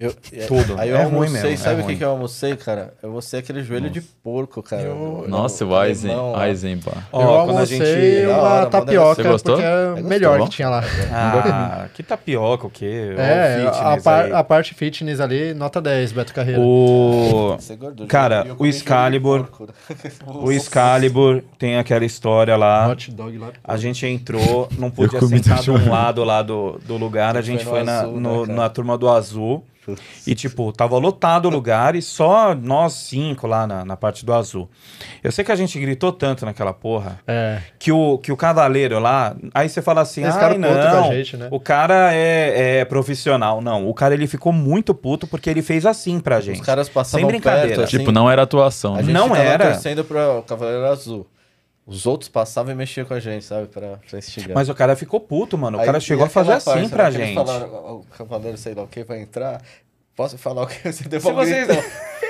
Eu,
Tudo.
Aí eu
É ruim
almocei,
mesmo, é
sabe o que,
ruim.
que eu almocei, cara? Eu almocei aquele joelho de porco, cara.
Eu-
Nossa,
do
o Aizen,
lá.
Eisenbach.
Ó,
eu
quando a
almocei
gente-
uma
hora,
tapioca,
Você gostou?
porque é
É
melhor que tinha lá.
Ah, que tapioca, o quê?
É,
o
a,
fitness
par- a parte fitness ali, nota 10, Beto Carreiro.
O... [laughs]
É.
Cara,
Eu
o Excalibur-
porco. [laughs]
O Excalibur tem aquela história lá.
Hot dog lá.
A gente entrou, não podia sentar de um lado lá do, do lugar, a gente
foi
na, no-
né,
na turma do azul. E, tipo, tava lotado o lugar e só nós cinco lá na, na parte do azul. Eu sei que a gente gritou tanto naquela porra
É.
que o, que o cavaleiro lá. Aí você fala assim:
Esse cara puto com a
não,
gente, né?"
o cara é, é profissional. Não, o cara ele ficou muito puto porque ele fez assim pra gente.
Os caras passavam
Sem brincadeira.
perto, assim,
Tipo, não era atuação,
A
né?
gente
Não
tava
era.
torcendo pro Cavaleiro Azul. Os outros passavam e mexiam com a gente, sabe? Pra, pra instigar.
Mas o cara ficou puto, mano. O
Aí,
cara chegou a fazer assim pra
né, eles
gente.
Falaram, "Ó, o Cavaleiro, sei lá o que, vai entrar. Posso falar o que você deu
Se
pra
vocês-
gritão. [laughs]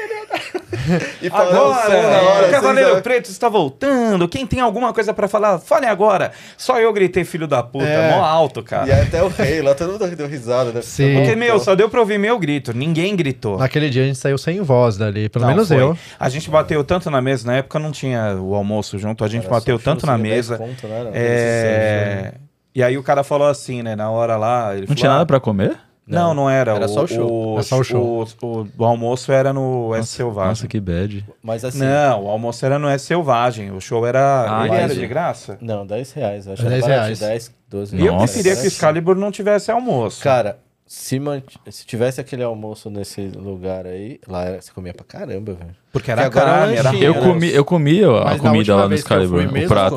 [laughs] E falaram
Agora,
assim hora,
o
assim,
Cavaleiro? Preto está voltando. Quem tem alguma coisa pra falar, fale agora. Só eu gritei filho da puta,
É.
mó alto,
E
cara.
aí até o rei lá, todo mundo deu risada, né?
Sim.
Porque,
Então,
meu, só deu pra ouvir meu grito. Ninguém gritou.
Naquele dia a gente saiu sem voz dali, pelo
Não,
menos
foi.
eu.
A gente bateu tanto na mesa, na época não tinha o almoço junto, a gente
era
bateu tanto na
churros de 10
mesa.
conto, né?
É... E aí o cara falou assim, né, na hora lá... Ele
Não
falou,
tinha
ah,
nada pra comer?
Não, não era.
Era só o show.
O,
Era só o show.
O, o- o almoço era no S
Nossa,
Selvagem.
Nossa, que bad.
Mas assim,
Não, o almoço era no S Selvagem. O show era.
Ah,
ele era de graça?
não, 10 reais. Eu acho
10
que era
reais.
barato, 10, 12
E eu
Nossa.
preferia que o Excalibur não tivesse almoço.
Cara, se, mant... se tivesse aquele almoço nesse lugar aí, lá era- você comia pra caramba, velho.
porque era
Porque agora é
carne, era
Eu
né?
comi, eu comi a
Mas
comida lá no Excalibur, o prato.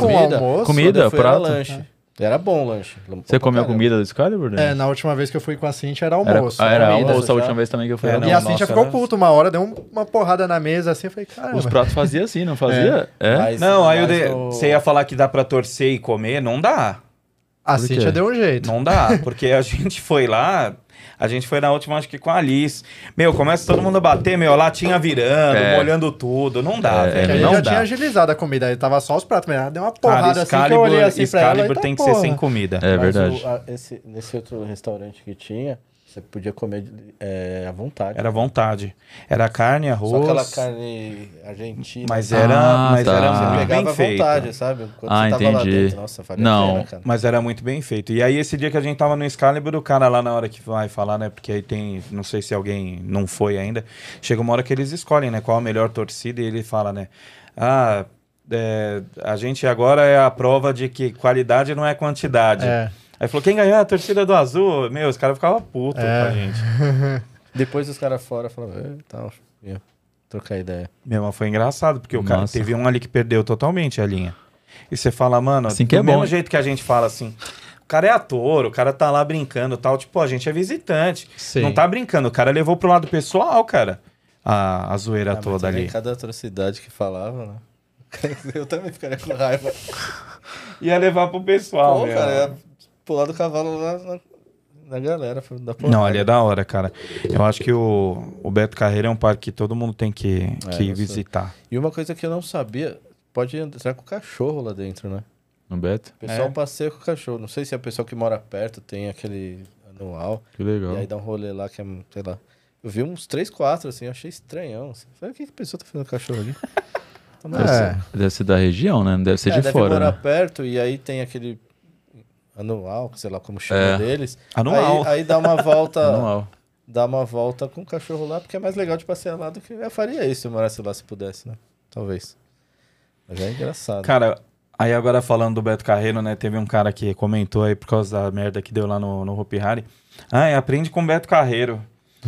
Comida,
era
prato.
lanche. Era bom o lanche.
Você comeu comida do Excalibur? né?
É, na última vez que eu fui com a Cintia era
Era,
almoço.
ah, era
comida,
almoço a última vez também que eu fui.
É,
era
não,
e a. Cintia ficou
era-
puta uma hora, deu um- uma porrada na mesa assim, eu falei, caramba.
Os pratos fazia assim, não fazia? É?
Mas-
Não, aí de-
no-
você ia falar que dá pra torcer e comer? Não dá.
a
Por quê?
Cintia deu um jeito.
Não dá. Porque a [laughs] gente foi lá. A gente foi na última, acho que com a Alice. Meu, começa todo mundo a bater, meu, latinha virando,
É.
molhando tudo. Não dá,
É,
velho.
aí
não
já
dá.
tinha agilizado a comida, aí tava só os pratos, mas ela deu uma
Cara,
porrada assim que eu
Excalibur,
olhei assim pra ela.
Excalibur tem
tá,
que ser
porra.
sem comida.
É
Mas
verdade.
o- a- esse, nesse outro restaurante que tinha, você podia comer é, à vontade.
Era à vontade. Era carne, arroz.
Só aquela carne argentina.
Mas era,
Ah,
mas
tá.
era
Você pegava
bem
à
feito.
vontade, sabe? Quando
Ah,
você tava lá
entendi.
dentro. Nossa,
Não.
pena, cara.
Mas era muito bem feito. E aí, esse dia que a gente tava no Excalibur, o cara lá na hora que vai falar, né? Porque aí tem. Não sei se alguém não foi ainda. Chega uma hora que eles escolhem, né? Qual a melhor torcida e ele fala, né? Ah. é, a gente agora é a prova de que qualidade não é quantidade.
É.
Aí falou, quem ganhou é a torcida do Azul? Meu, os caras ficavam putos
É.
com a gente. [laughs]
Depois os caras fora falavam, "É, tal, ia trocar ideia.
Meu, mas foi engraçado, porque o cara
Nossa.
teve um ali que perdeu totalmente a linha. E você fala, mano,
Assim que
do
é
mesmo
bom.
jeito que a gente fala assim, o cara é ator, o cara tá lá brincando e tal, tipo, a gente é visitante.
Sim.
Não tá brincando, o cara levou pro lado pessoal, cara, a, a zoeira
Ah,
toda ali.
Cada atrocidade que falava, né? [laughs] Eu também ficaria com raiva.
Ia levar pro pessoal,
Pô, cara, ia pular do cavalo lá na, na galera. Da
Não, ali é da hora, cara. Eu acho que o, o Beto Carreira é um parque que todo mundo tem que,
É,
que
sei.
visitar.
E uma coisa que eu não sabia, pode entrar com o cachorro lá dentro, né?
No Beto?
O pessoal
É.
passeia com o cachorro. Não sei se a pessoa que mora perto tem aquele anual.
Que legal.
E aí dá um rolê lá que é, sei lá. Eu vi uns 3, 4, assim, eu achei estranhão. Assim. Falei, o que, que a pessoa tá fazendo com o cachorro ali? [laughs]
Deve.
É.
ser, deve ser da região, né? Não deve ser
É,
de
deve
fora,
morar
né?
perto e aí tem aquele anual, sei lá como chama
É.
deles.
Anual.
Aí, aí dá uma volta, [laughs]
Anual.
dá uma volta com o cachorro lá, porque é mais legal de passear lá do que eu faria isso se eu morasse lá se pudesse, né? talvez. Mas é engraçado.
Cara, aí agora falando do Beto Carreiro, né? Teve um cara que comentou aí por causa da merda que deu lá no, no Hopi Hari. Ah, aprende com o Beto Carreiro.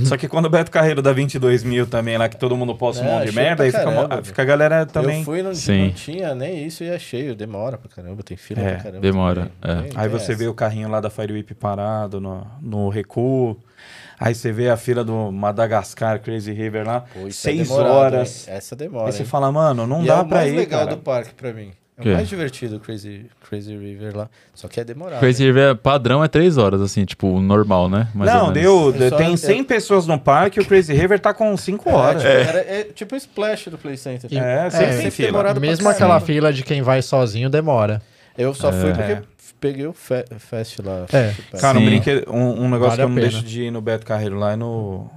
Só que quando o Beto Carreiro dá 22 mil também lá, que todo mundo posta um
É,
monte de merda, aí fica, fica a galera também.
Eu fui, não,
Sim.
não tinha nem isso e é cheio. Demora pra caramba, tem fila
É,
pra caramba.
demora, é.
Tem-
Aí você
essa.
vê o carrinho lá da Fire Whip parado no, no recuo. Aí você vê a fila do Madagascar Crazy River lá,
Pô, é
seis
demorado,
horas.
hein? Essa demora.
Aí você
hein?
fala, mano, não
e
dá
é o
pra
mais
ir,
legal
cara.
do parque pra mim. É o mais divertido o Crazy, Crazy River lá. Só que é demorado.
Crazy River padrão é três horas, assim, tipo, normal, né? Mais
não, deu.
Eu só-
tem
eu-
100 pessoas no parque e o Crazy River tá com 5
É,
horas.
tipo, era- é tipo o Splash do Play Center.
E-
É,
É,
sempre tem
sempre
fila.
Mesmo aquela fila de quem vai sozinho demora.
Eu só fui porque
É.
peguei o fe Fest lá.
É.
Cara, um, brinquedo, um, um negócio
Vale
que eu não
pena.
deixo de ir no Beto Carreiro lá é no,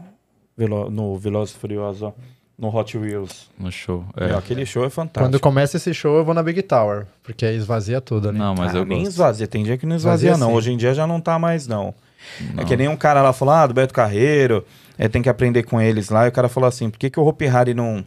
Velo, no Velozes e Furiosos, ó, no Hot Wheels.
No show.
Meu,
É.
aquele show é fantástico.
Quando começa esse show, eu vou na Big Tower, porque aí esvazia tudo ali.
Não, mas
Ah,
eu
nem
gosto.
esvazia, tem dia que não esvazia,
Esvazia
não.
sim.
Hoje em dia já não tá mais, não.
Não.
É que nem um cara lá falou, ah, do Beto Carreiro, é, tem que aprender com eles lá. E o cara falou assim, por que, que o Hopi Hari não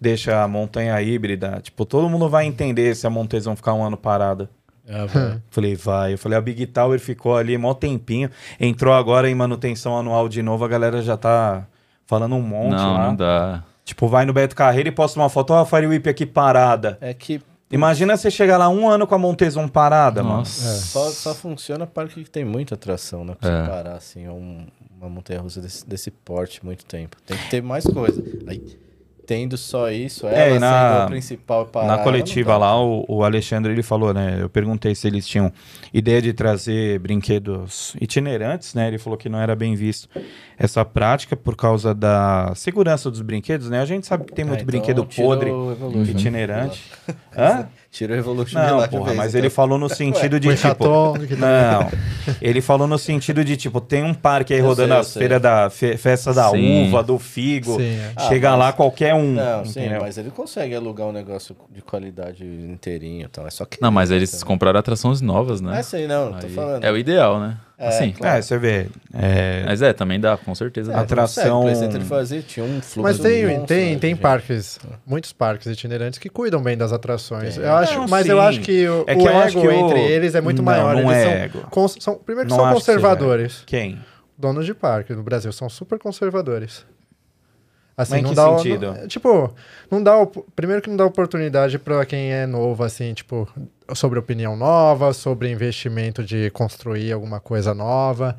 deixa a montanha híbrida? Tipo, todo mundo vai entender se a montanha vão ficar um ano parada.
É, velho. [laughs]
Falei, vai. Eu falei, a Big Tower ficou ali mó tempinho. Entrou agora em manutenção anual de novo, a galera já tá falando um monte
Não,
lá.
não dá.
Tipo, vai no Beto Carreiro e posta uma foto, ó, a Fire Whip aqui parada.
é que
Imagina você chegar lá um ano com a Montezon parada,
Nossa.
só, só funciona parque que tem muita atração, né? Pra
É.
você parar, assim, um- uma montanha-russa desse, desse porte muito tempo. Tem que ter mais coisa. Aí, tendo só isso, ela
É, na-
sendo a principal parada...
Na coletiva lá, o, o Alexandre ele falou, né? Eu perguntei se eles tinham ideia de trazer brinquedos itinerantes, né? Ele falou que não era bem visto essa prática por causa da segurança dos brinquedos, né? A gente sabe que tem
Ah,
muito
então
brinquedo podre,
o Evolution.
itinerante. Hã?
Tira o Evolution de
Não,
de
porra,
vez,
mas
então.
ele falou no sentido [laughs] de
O
tipo.
Tá-
Não. Ele falou no sentido de, tipo, tem um parque aí
Eu
rodando
sei,
as
sei.
feiras da fe- festa da
Sim.
uva, do figo.
Sim, é.
Ah,
Chega
mas-
lá qualquer um.
Não, sim, mas ele consegue alugar um negócio de qualidade inteirinho e tal. É só que.
Não, mas eles compraram atrações novas, né?
É sei, não, tô
Aí-
falando.
É o ideal, né?
É,
assim.
claro.
É, você vê. é,
Mas é, também dá, com certeza.
É,
atração-
O fazia, tinha um fluxo
Mas tem,
monstro,
tem,
né,
tem parques, muitos parques itinerantes que cuidam bem das atrações. Eu acho,
Não,
mas eu
sim.
acho que o,
É
o
que eu
ego
que o-
entre eles é muito
Não,
maior.
não
eles
é
são,
ego.
cons- são- primeiro que
Não
são
que seja
conservadores.
Quem?
Donos de parque no Brasil são super conservadores. Assim,
Mas em
não
que
dá o-
sentido?
não- tipo, não dá primeiro que não dá oportunidade para quem é novo assim, tipo, sobre opinião nova, sobre investimento de construir alguma coisa nova,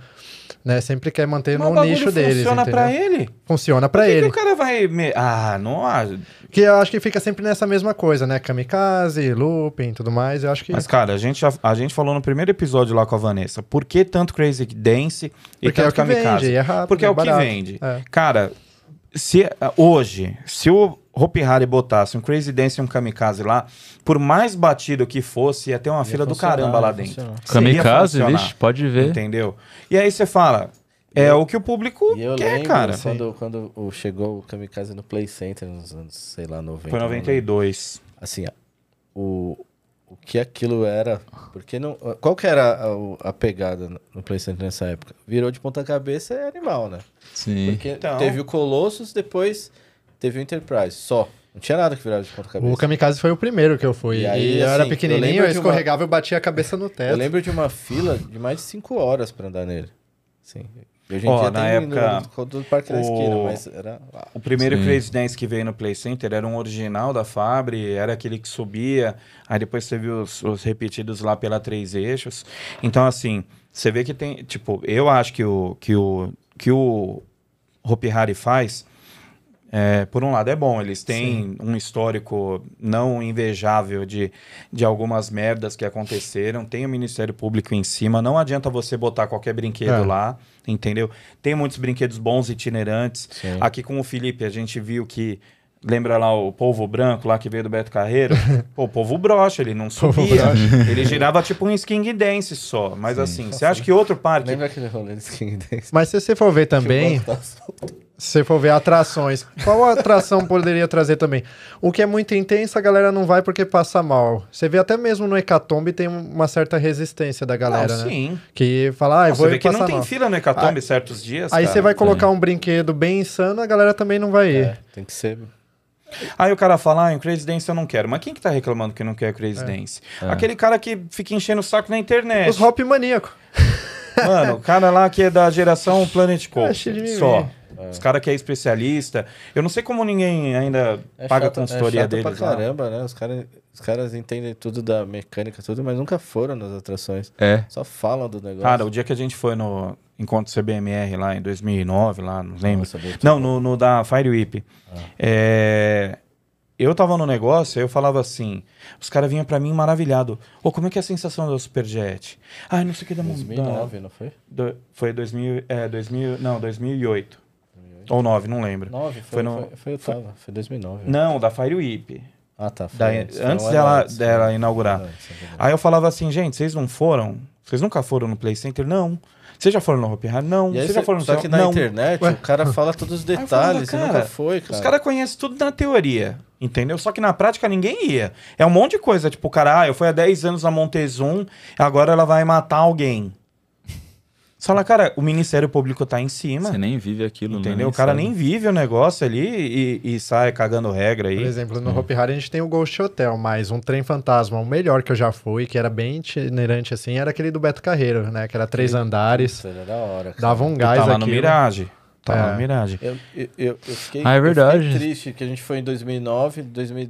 né? Sempre quer manter
Mas o
no nicho deles,
funciona pra ele.
Funciona para
Por que,
ele.
o cara vai. me- Ah, não acho.
Que eu acho que fica sempre nessa mesma coisa, né? Kamikaze, looping e tudo mais. Eu acho que.
Mas, cara, a gente, já- a gente falou no primeiro episódio lá com a Vanessa. Por que tanto Crazy Dance e
porque é o
tanto
que
Kamikaze?
vende, é rápido.
Porque é o que vende.
É.
Cara, se hoje, se o Hopi Hari botasse um Crazy Dance e um Kamikaze lá, por mais batido que fosse, ia ter uma
Ia
fila do caramba lá dentro.
Kamikaze, vixe, pode ver.
Entendeu? E aí você fala, é o que o público
E eu
quer,
lembro
cara.
quando, quando chegou o Kamikaze no Play Center nos anos, sei lá, 90.
Foi
não lembro.
92.
Assim, o, o que aquilo era. Porque não. Qual que era a, a pegada no- no Play Center nessa época? Virou de ponta cabeça é animal, né?
Sim.
Porque
Então.
teve o Colossus, depois teve o Enterprise. Só. Não tinha nada que virava de ponta cabeça.
O Kamikaze foi o primeiro que eu fui.
E
E,
aí,
eu era
assim, eu
pequenininho, eu
uma-
escorregava e batia a cabeça no
Eu
teto.
lembro de uma fila de mais de 5 horas pra andar nele. Sim. E hoje em
Ó,
dia
na
tem
época,
no, do parque da
o-
esquina, mas era.
O primeiro
Sim.
Crazy Dance que veio no Play Center era um original da Fabri, era aquele que subia, aí depois teve os, os repetidos lá pela Três Eixos. Então, assim, você vê que tem, tipo, eu acho que o que o, que o Hopi Hari faz, é, por um lado é bom, eles têm um histórico não invejável de, de algumas merdas que aconteceram, tem o Ministério Público em cima, não adianta você botar qualquer brinquedo
É.
lá, entendeu? Tem muitos brinquedos bons itinerantes,
Sim.
Aqui com o Felipe, a gente viu que. Lembra lá o polvo branco lá que veio do Beto Carreiro? [laughs] Pô, o polvo brocha, ele não subia. Ele girava tipo um skin dance só. Mas assim, você acha que outro parque.
Lembra aquele rolê de Skin Dance?
Mas se você for ver também,
O
se você for ver atrações, qual [laughs] atração poderia trazer também? O que é muito intenso, a galera não vai porque passa mal. Você vê até mesmo no Hecatombe tem uma certa resistência da galera,
não,
né?
sim.
Que fala, ah, eu
Não,
vou
você vê que não
passar
tem fila no Hecatombe certos dias.
Aí
cara.
você vai colocar um brinquedo bem insano, a galera também não vai ir.
É, tem que ser.
Aí o cara fala, ah, em Crazy Dance eu não quero. Mas quem que tá reclamando que não quer Crazy Dance? Aquele cara que fica enchendo o saco na internet.
Os hop maníaco.
Mano, o cara lá que é da geração Planet [laughs]
Achei de
Coaster. Só. Os caras que é especialista. Eu não sei como ninguém ainda
É
paga
chato-
a consultoria
é
deles.
pra
lá.
caramba, né? Os caras os caras entendem tudo da mecânica, tudo, mas nunca foram nas atrações.
É.
Só falam do negócio.
Cara, o dia que a gente foi no encontro CBMR lá em 2009, lá, não lembro.
Nossa,
não, no, no da Fire Whip. É, Eu tava no negócio, eu falava assim, os caras vinham pra mim maravilhado. Ô, como é que é a sensação do Superjet? Ai, não sei o que da...
2009, não foi?
da- do- foi 2000, é, 2000, não, 2008. Ou 9, não lembro.
9, foi,
Foi no-
foi, foi, oitava, foi 2009.
Não, da Fire Whip.
Ah, tá. Foi
Da-
antes, foi
antes dela,
antes,
dela inaugurar.
Antes, é.
Aí eu falava assim, gente, vocês não foram? Vocês nunca foram no Play Center? Não. Vocês já foram no Hopi Hari? Não. Vocês já foram no
só que na
Não.
internet
Ué.
o cara fala todos os detalhes e
cara,
nunca foi, cara.
Os caras conhecem tudo na teoria, entendeu? Só que na prática ninguém ia. É um monte de coisa, tipo, o cara, ah, eu fui há 10 anos na Montezum, agora ela vai matar alguém. Você fala, cara, o Ministério Público tá em cima,
Você nem vive aquilo, né?
entendeu?
Nem
o cara
sabe.
nem vive o negócio ali e, e sai cagando regra
Por
aí.
exemplo, no Hopi Hari a gente tem o Ghost Hotel, mas um trem fantasma, o melhor que eu já fui, que era bem itinerante assim, era aquele do Beto Carreiro, né? Que era três andares,
Isso era da hora, cara.
dava um gás
tá lá
aqui.
no Mirage. Tá lá
É.
no Mirage.
Eu, eu, eu, eu fiquei,
Ah, é
eu
verdade.
fiquei triste que a gente foi em 2009, 2000...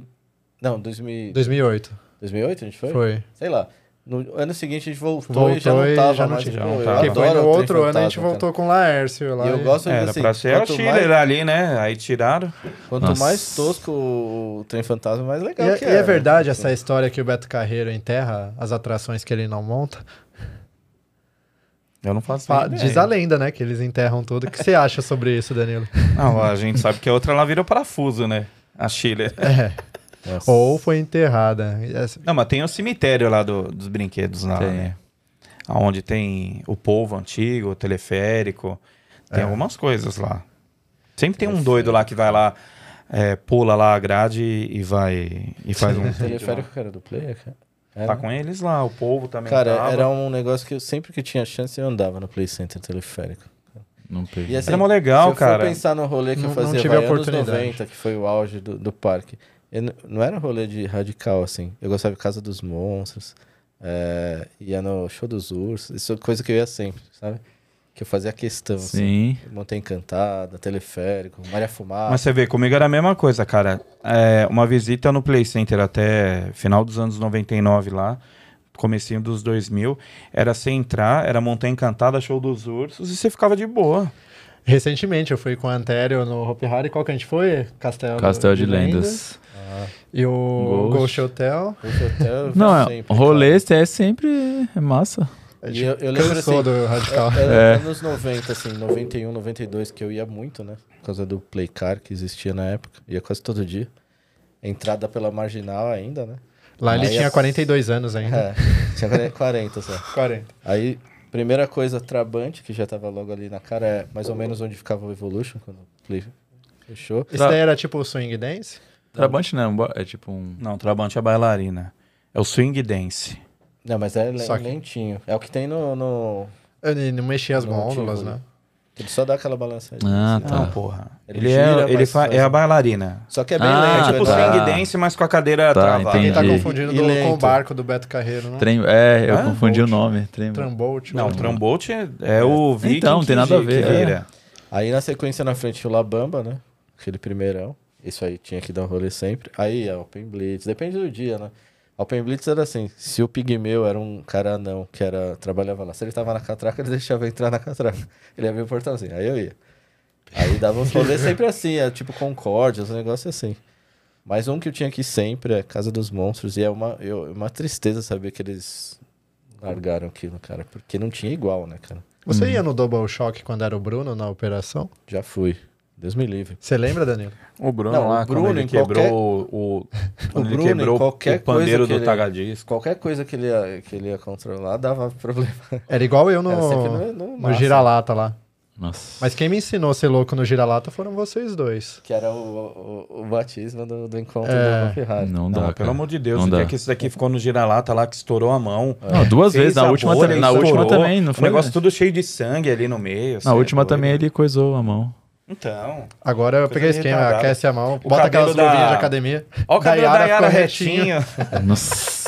Não, 2000...
2008,
2008 a gente foi?
foi.
Sei lá. No ano seguinte a gente voltou,
Voltou
e já não
e
tava
já não
mais.
tinha.
Já não tava.
Porque foi
adoro
no outro ano a gente voltou com o Laércio lá.
E eu
e-
gosto
Era
assim,
pra ser o Chiller
mais,
ali, né? Aí tiraram.
quanto
Nossa.
mais tosco o Trem Fantasma, mais
E,
legal
é-
que
e é verdade
Assim.
essa história que o Beto Carreiro enterra as atrações que ele não monta?
Eu não faço
Fa-
ideia.
Diz a lenda, né? Que eles enterram tudo. O que você acha sobre isso, Danilo?
Não, a gente sabe que a outra ela vira parafuso, né? A Chiller.
Nossa.
Ou foi enterrada.
Não, mas tem o cemitério lá do- dos brinquedos lá,
Tem.
né? Onde tem o povo antigo, o teleférico. Tem algumas coisas lá. Sempre tem um doido lá que vai lá, é, pula lá a grade e vai e faz um. [laughs]
O teleférico que era do player, cara. Era?
Tá com eles lá, o povo também.
Cara,
tava.
era um negócio que eu, sempre que tinha chance eu andava no Play Center teleférico.
Não peguei.
E assim,
Era mó legal,
se eu
cara.
for pensar no rolê que
Não-
eu
não
fazia
tive a
vai, anos
oportunidade.
90, que foi o auge do, do parque, eu não era rolê de radical, assim. Eu gostava de Casa dos Monstros, é, ia no Show dos Ursos, isso é coisa que eu ia sempre, sabe? Que eu fazia questão, assim.
Sim.
Montanha Encantada, Teleférico, Maria Fumaça.
Mas você vê, comigo era a mesma coisa, cara. É, uma visita no Play Center até final dos anos 99 lá, comecinho dos 2000, era você entrar, era Montanha Encantada, Show dos Ursos, e você ficava de boa.
Recentemente eu fui com o Antério no Hopi Hari. Qual que a gente foi? Castelo,
Castelo de Lendas.
E o
Ghost.
Ghost Hotel.
Esse hotel [laughs]
Não, é,
sempre,
rolê é sempre é massa.
E eu- eu lembro assim,
do Radical.
Era
É.
anos 90, assim, 91, 92, que eu ia muito, né? Por causa do Play Car que existia na época. Ia quase todo dia. Entrada pela marginal ainda, né?
Lá ele
Aí
tinha
a-
42 anos ainda.
É, tinha 40 só. [laughs]
40.
Aí, primeira coisa, Trabante, que já tava logo ali na cara, é mais ou menos onde ficava o Evolution, quando o Play fechou.
Isso daí era tipo o Swing Dance?
Trabante não, é tipo um.
Não, Trabante é bailarina. É o Swing Dance.
Não, mas é
Só que-
lentinho. É o que tem no... no...
Ele não mexia as
Não,
gôndolas,
Tivoli.
né?
Ele só dá aquela balançadinha.
Ah,
assim.
tá.
Não, porra.
Ele
Ele,
gira,
é, ele
mas
fa-
faz
é a bailarina.
Só que é bem
Ah,
lento.
É tipo
né?
tá.
swing dance, mas com a cadeira
Tá,
travada.
Ele tá
Entendi.
confundindo
E
do- com o barco do Beto Carreiro, né?
Trem, é, eu
Ah,
confundi
Bolt.
o nome. Trem,
Trambolt.
Não, o
né?
Trambolt é, é o Viking
Então, não tem nada a
que-
ver,
que
é.
vira.
Aí na sequência na frente o Labamba, né? Aquele primeirão. Isso aí tinha que dar um rolê sempre. Aí a Open Blitz, depende do dia, né? A Open Blitz era assim, se o Pigmeu era um cara não, que era, trabalhava lá, se ele tava na catraca, ele [laughs] deixava entrar na catraca. Ele abria o portãozinho, aí eu ia. Aí dava uns rolês sempre assim, é tipo Concórdia, uns negócios assim. Mas um que eu tinha ir sempre é Casa dos Monstros, e é uma, eu, uma tristeza saber que eles largaram aquilo, cara, porque não tinha igual, né, cara?
Você ia no Double Shock quando era o Bruno na operação?
Já fui. Deus me livre.
Você lembra, Danilo?
O Bruno
Não, o
lá,
Bruno
quando ele quebrou
qualquer-
o, o, ele
Bruno
quebrou
qualquer
o pandeiro
coisa que
do
ele-
Tagadisco.
Qualquer coisa que ele ia, que ele ia controlar dava problema.
Era igual eu no,
no, no
no. Gira-Lata lá.
Nossa.
Mas quem me ensinou a ser louco no Gira-Lata foram vocês dois.
Que era o, o, o batismo do, do encontro
É.
do Ferrari.
Não
Não,
dá,
pelo
cara.
amor de Deus,
Não
o dia
dá.
que esse daqui ficou no gira-lata lá, que estourou a mão.
Não, duas
Fez
vezes. Na última,
bolha,
também- na
estourou,
última também, não
O
foi?
negócio tudo cheio de sangue ali no meio.
Na
é
última também ele coisou a mão.
Então.
Agora eu peguei esquema,
retardada.
aquece a mão,
O
bota aquelas
da-
luvinhas de academia.
Ó o cabelo da Yara
ficou
retinho. [laughs]
Nossa.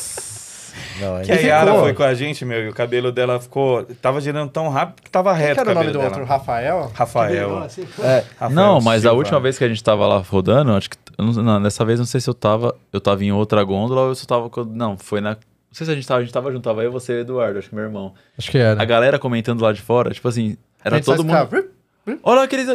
Não,
Que a Yara
ficou.
foi com a gente, meu, e o cabelo dela ficou. Tava girando tão rápido que tava
Quem
reto.
que era o nome do
dela.
outro? Rafael?
Rafael.
Assim.
É,
Rafael
Não, mas a
Silva.
última vez que a gente tava lá rodando, acho que. não- dessa vez não sei se eu tava. Eu tava em outra gôndola ou eu só tava. Não, foi na. Não sei se a gente tava, a gente tava junto, tava eu, você e o Eduardo, acho que meu irmão.
Acho que era.
A galera comentando lá de fora, tipo assim, era
A
todo mundo.
ficava,
Olha aqueles.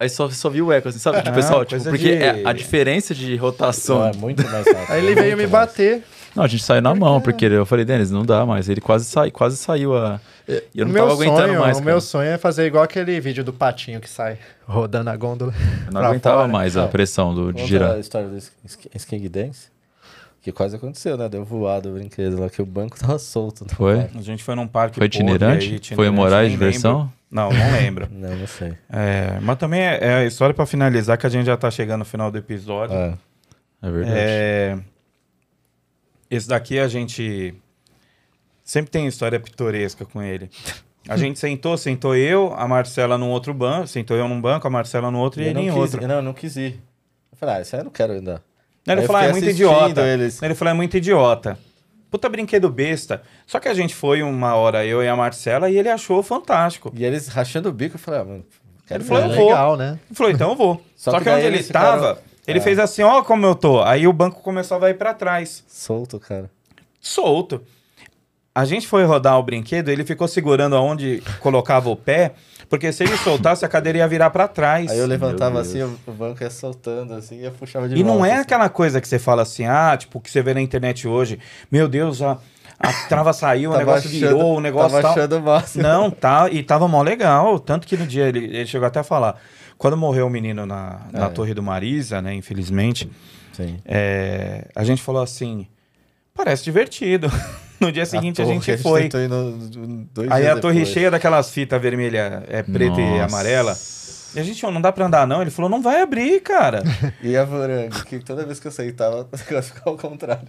Aí só, só viu o eco, assim, sabe? Tipo,
Ah,
pessoal, tipo, porque
de-
é a diferença de rotação.
não, é muito mais rápido.
Aí ele veio me bater.
Não, a gente saiu na mão, porque eu falei, Denis, não dá mais. Ele quase, sai, quase saiu a. E eu não
meu
tava aguentando
sonho,
mais.
o
cara.
meu sonho é fazer igual aquele vídeo do patinho que sai [laughs] rodando a gôndola.
Eu não aguentava
fora.
mais a pressão do, de girar.
a história do Sk- Sk- Skink Dance, que quase aconteceu, né? Deu voado o brinquedo lá, que o banco tava solto.
Foi?
parque.
A gente foi num parque.
Foi
podre
itinerante?
aí,
Foi o Moraes
nem
de versão?
Não, não [laughs] lembro.
Não, não sei.
É, mas também é, é a história pra finalizar, que a gente já tá chegando no final do episódio.
Ah,
É verdade.
É, Esse daqui a gente sempre tem história pitoresca com ele. A gente [laughs] sentou, sentou eu, a Marcela num outro banco, sentou eu num banco, a Marcela no outro e
eu
ele
não
em
quis,
outro.
Não, eu não quis ir. Eu falei, ah, isso aí eu não quero ainda.
Ele falou, ah, é muito idiota.
eles.
Ele falou, é muito idiota. Puta brinquedo besta. Só que a gente foi uma hora, eu e a Marcela, e ele achou fantástico.
E eles rachando o bico, eu falei, ah, mano, quero
Ele falou, eu
É
né?
vou.
legal, né?
Ele falou, então eu vou. [laughs]
Só
Só,
que
que, onde ele
eles ficaram-
tava, ele
É.
fez assim, ó como eu tô. Aí o banco começava a ir pra trás.
Solto, cara.
solto. A gente foi rodar o brinquedo, ele ficou segurando aonde colocava o pé, porque se ele soltasse, a cadeira ia virar pra trás.
Aí eu levantava assim, o banco ia soltando assim, e eu puxava de
E não
volta,
é
assim.
aquela coisa que você fala assim, ah, tipo, que você vê na internet hoje, meu Deus, a, a trava saiu, o negócio
achando-
virou, o negócio
Tava
tal.
achando máximo.
Não, tá, e tava mó legal. Tanto que no dia ele, ele chegou até a falar. Quando morreu o menino na, na
É.
Torre do Marisa, né? Infelizmente,
Sim.
é, a gente falou assim: parece divertido. [laughs] No dia seguinte a,
torre,
gente foi.
no- dois
Aí a torre
depois.
cheia daquelas fitas vermelha, é preta e
Nossa.
amarela. E a gente, "Ô, não dá pra andar não. Ele falou, não vai abrir, cara. [laughs]
E a varanga, que toda vez que eu o negócio ficava ao contrário.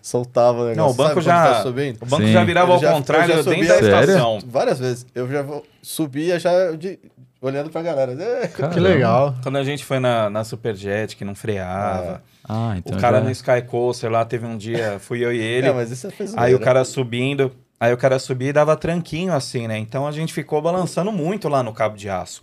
Soltava o negócio.
Não, o banco
Sabe
já.
tá subindo?
O banco
Sim.
já virava
Ele
ao
já-
contrário
já
dentro da estação.
Várias vezes. Eu já vou- subia já de- olhando pra galera. É,
Que
Caramba.
legal.
Quando a gente foi na, na Superjet, que não freava.
Ah, então.
o cara
já-
no Sky Coaster lá, teve um dia, fui eu e ele.
Não, mas isso é fez
Aí o cara subindo, aí o cara subia e dava tranquinho assim, né? Então a gente ficou balançando muito lá no cabo de aço.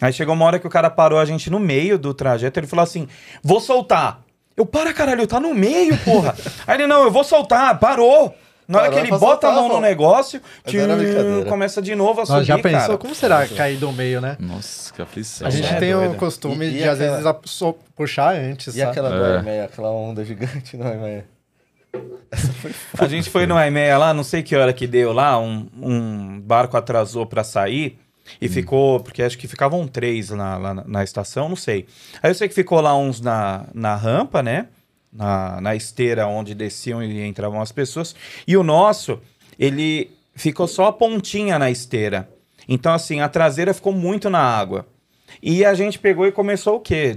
Aí chegou uma hora que o cara parou a gente no meio do trajeto, ele falou assim: "Vou soltar". Eu, para caralho, tá no meio, porra. [laughs] Aí ele, não, eu vou soltar, parou. Na hora que ele bota a mão no negócio,
brincadeira.
começa de novo a subir,
já pensou?
cara.
Como será cair do meio, né?
Nossa, que aflição.
A gente
é
tem o
doido.
costume
E- e
de, às
aquela-
vezes, a- puxar antes.
E
sabe?
aquela
É.
do Aimeia, aquela onda gigante no Aimeia.
A gente foi no Aimeia lá, não sei que hora que deu lá, um, um barco atrasou pra sair e ficou, porque acho que ficavam três na, lá na, na estação, não sei. Aí eu sei que ficou lá uns na, na rampa, né? Na, na esteira onde desciam e entravam as pessoas. E o nosso, ele ficou só a pontinha na esteira. Então, assim, a traseira ficou muito na água. E a gente pegou e começou o quê?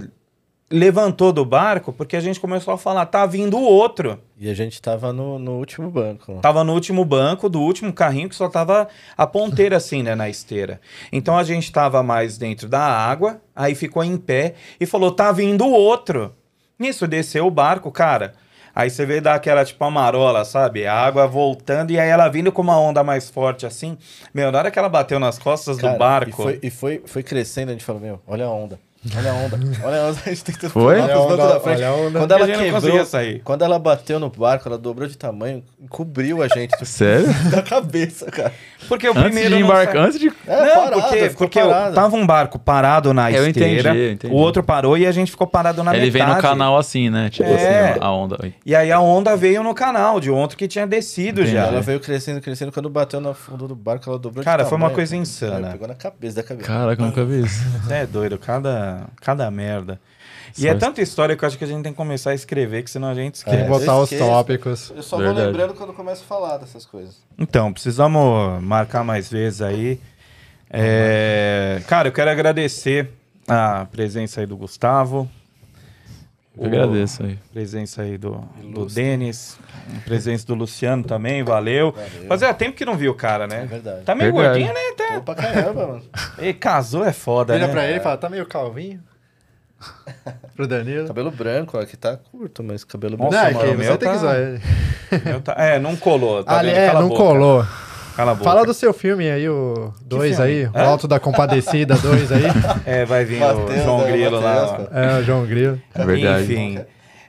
Levantou do barco porque a gente começou a falar, tá vindo o outro.
E a gente tava no, no último banco.
Tava no último banco do último carrinho que só tava a ponteira [laughs] assim, né, na esteira. Então a gente tava mais dentro da água, aí ficou em pé e falou: tá vindo outro. Nisso desceu o barco, cara. Aí você vê dar aquela tipo amarola, sabe? A água voltando e aí ela vindo com uma onda mais forte assim. Meu, na hora que ela bateu nas costas
Cara,
do barco.
E foi, e foi, foi crescendo, a gente falou, meu, olha a onda. Olha a onda, olha a onda, [laughs] a gente tentando
Foi?
pular pros
Olha a
bancos
onda,
da frente.
olha a onda.
Quando ela
A gente não
quebrou,
sair.
quando ela bateu no barco, ela dobrou de tamanho, encobriu a gente tipo,
Sério? [laughs]
da cabeça, cara.
Porque o
Antes
primeiro
de
não
embarcar,
sa-
antes de.
É,
não,
parada,
porque, porque
parada.
tava um barco parado na
Eu
esteira,
entendi, eu entendi.
o outro parou e a gente ficou parado na
Ele vem
metade.
no canal assim, né? Tipo
É.
assim, a onda.
E aí a onda veio no canal, de outro que tinha descido
Entendi.
já.
Ela veio crescendo, crescendo, quando bateu no fundo do barco, ela dobrou
Cara,
de
foi uma coisa insana.
Aí Pegou na cabeça da cabeça.
Caraca, eu vi isso.
É doido, cada, cada merda. E
Só
é tanta história que eu acho que a gente tem que começar a escrever, que senão a gente
Tem que
esquece.
É.
botar os tópicos.
Eu só
Verdade.
vou lembrando quando começo a falar dessas coisas.
Então, precisamos marcar mais vezes aí. É, Cara, eu quero agradecer a presença aí do Gustavo.
Eu agradeço aí.
Presença aí do, do Denis, presença do Luciano também, valeu. Fazia tempo que não viu o cara, né?
É verdade.
Tá meio
Verdade.
gordinho, né? Tá...
Pô, pra caramba, mano. [laughs]
E casou é foda,
Vira
né?
pra ele e fala, tá meio calvinho. [laughs] Pro Danilo.
Cabelo branco, aqui tá curto, mas cabelo
Nossa,
não, é
mano,
que
o meu
você tem que
tá-
usar ele.
Tá- É, não colou. Tá
Ali, é, não
boca.
colou.
Cala a boca.
Fala do seu filme aí, o 2
filme?
aí, o
Hã?
Alto da Compadecida 2 aí. [laughs]
É, vai vir
Matheus,
o João Grilo
Matheus,
lá. ó.
É, o João Grilo.
É verdade.
Enfim.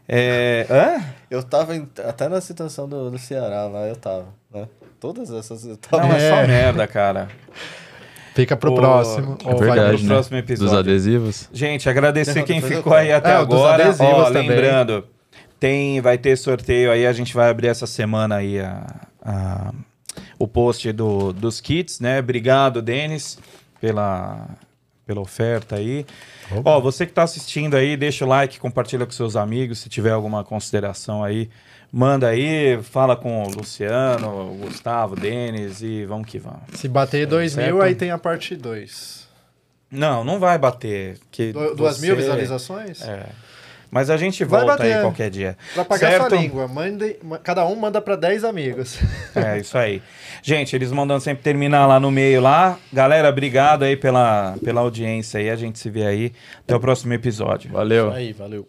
É... Hã?
Eu tava em- até na situação do, do Ceará lá, eu tava, né? Todas essas eu tava.
Não, é só
É.
merda, cara.
Fica pro
Ô,
próximo.
é
ou vai
verdade,
pro
né?
próximo episódio.
Dos adesivos.
Gente, agradecer quem ficou aí até
É, o dos
agora.
adesivos
Ó, lembrando, tem, vai ter sorteio aí, a gente vai abrir essa semana aí a, a- o post do, dos kits, né? Obrigado, Denis, pela, pela oferta aí. Ó, você que tá assistindo aí, deixa o like, compartilha com seus amigos, se tiver alguma consideração aí, manda aí, fala com o Luciano, o Gustavo, o Denis e vamos que vamos.
Se bater 2
Certo.
mil, aí tem a parte 2.
Não, não vai bater. Que
Duas
você-
mil visualizações?
É. Mas a gente
Vai
volta aí
bater.
qualquer dia.
Pra pagar
certo?
sua língua. Mande, ma- cada um manda pra 10 amigos.
É, isso aí. Gente, eles mandando sempre terminar lá no meio lá. Galera, obrigado aí pela, pela audiência aí. A gente se vê aí. Até o próximo episódio.
Valeu.
Aí, valeu.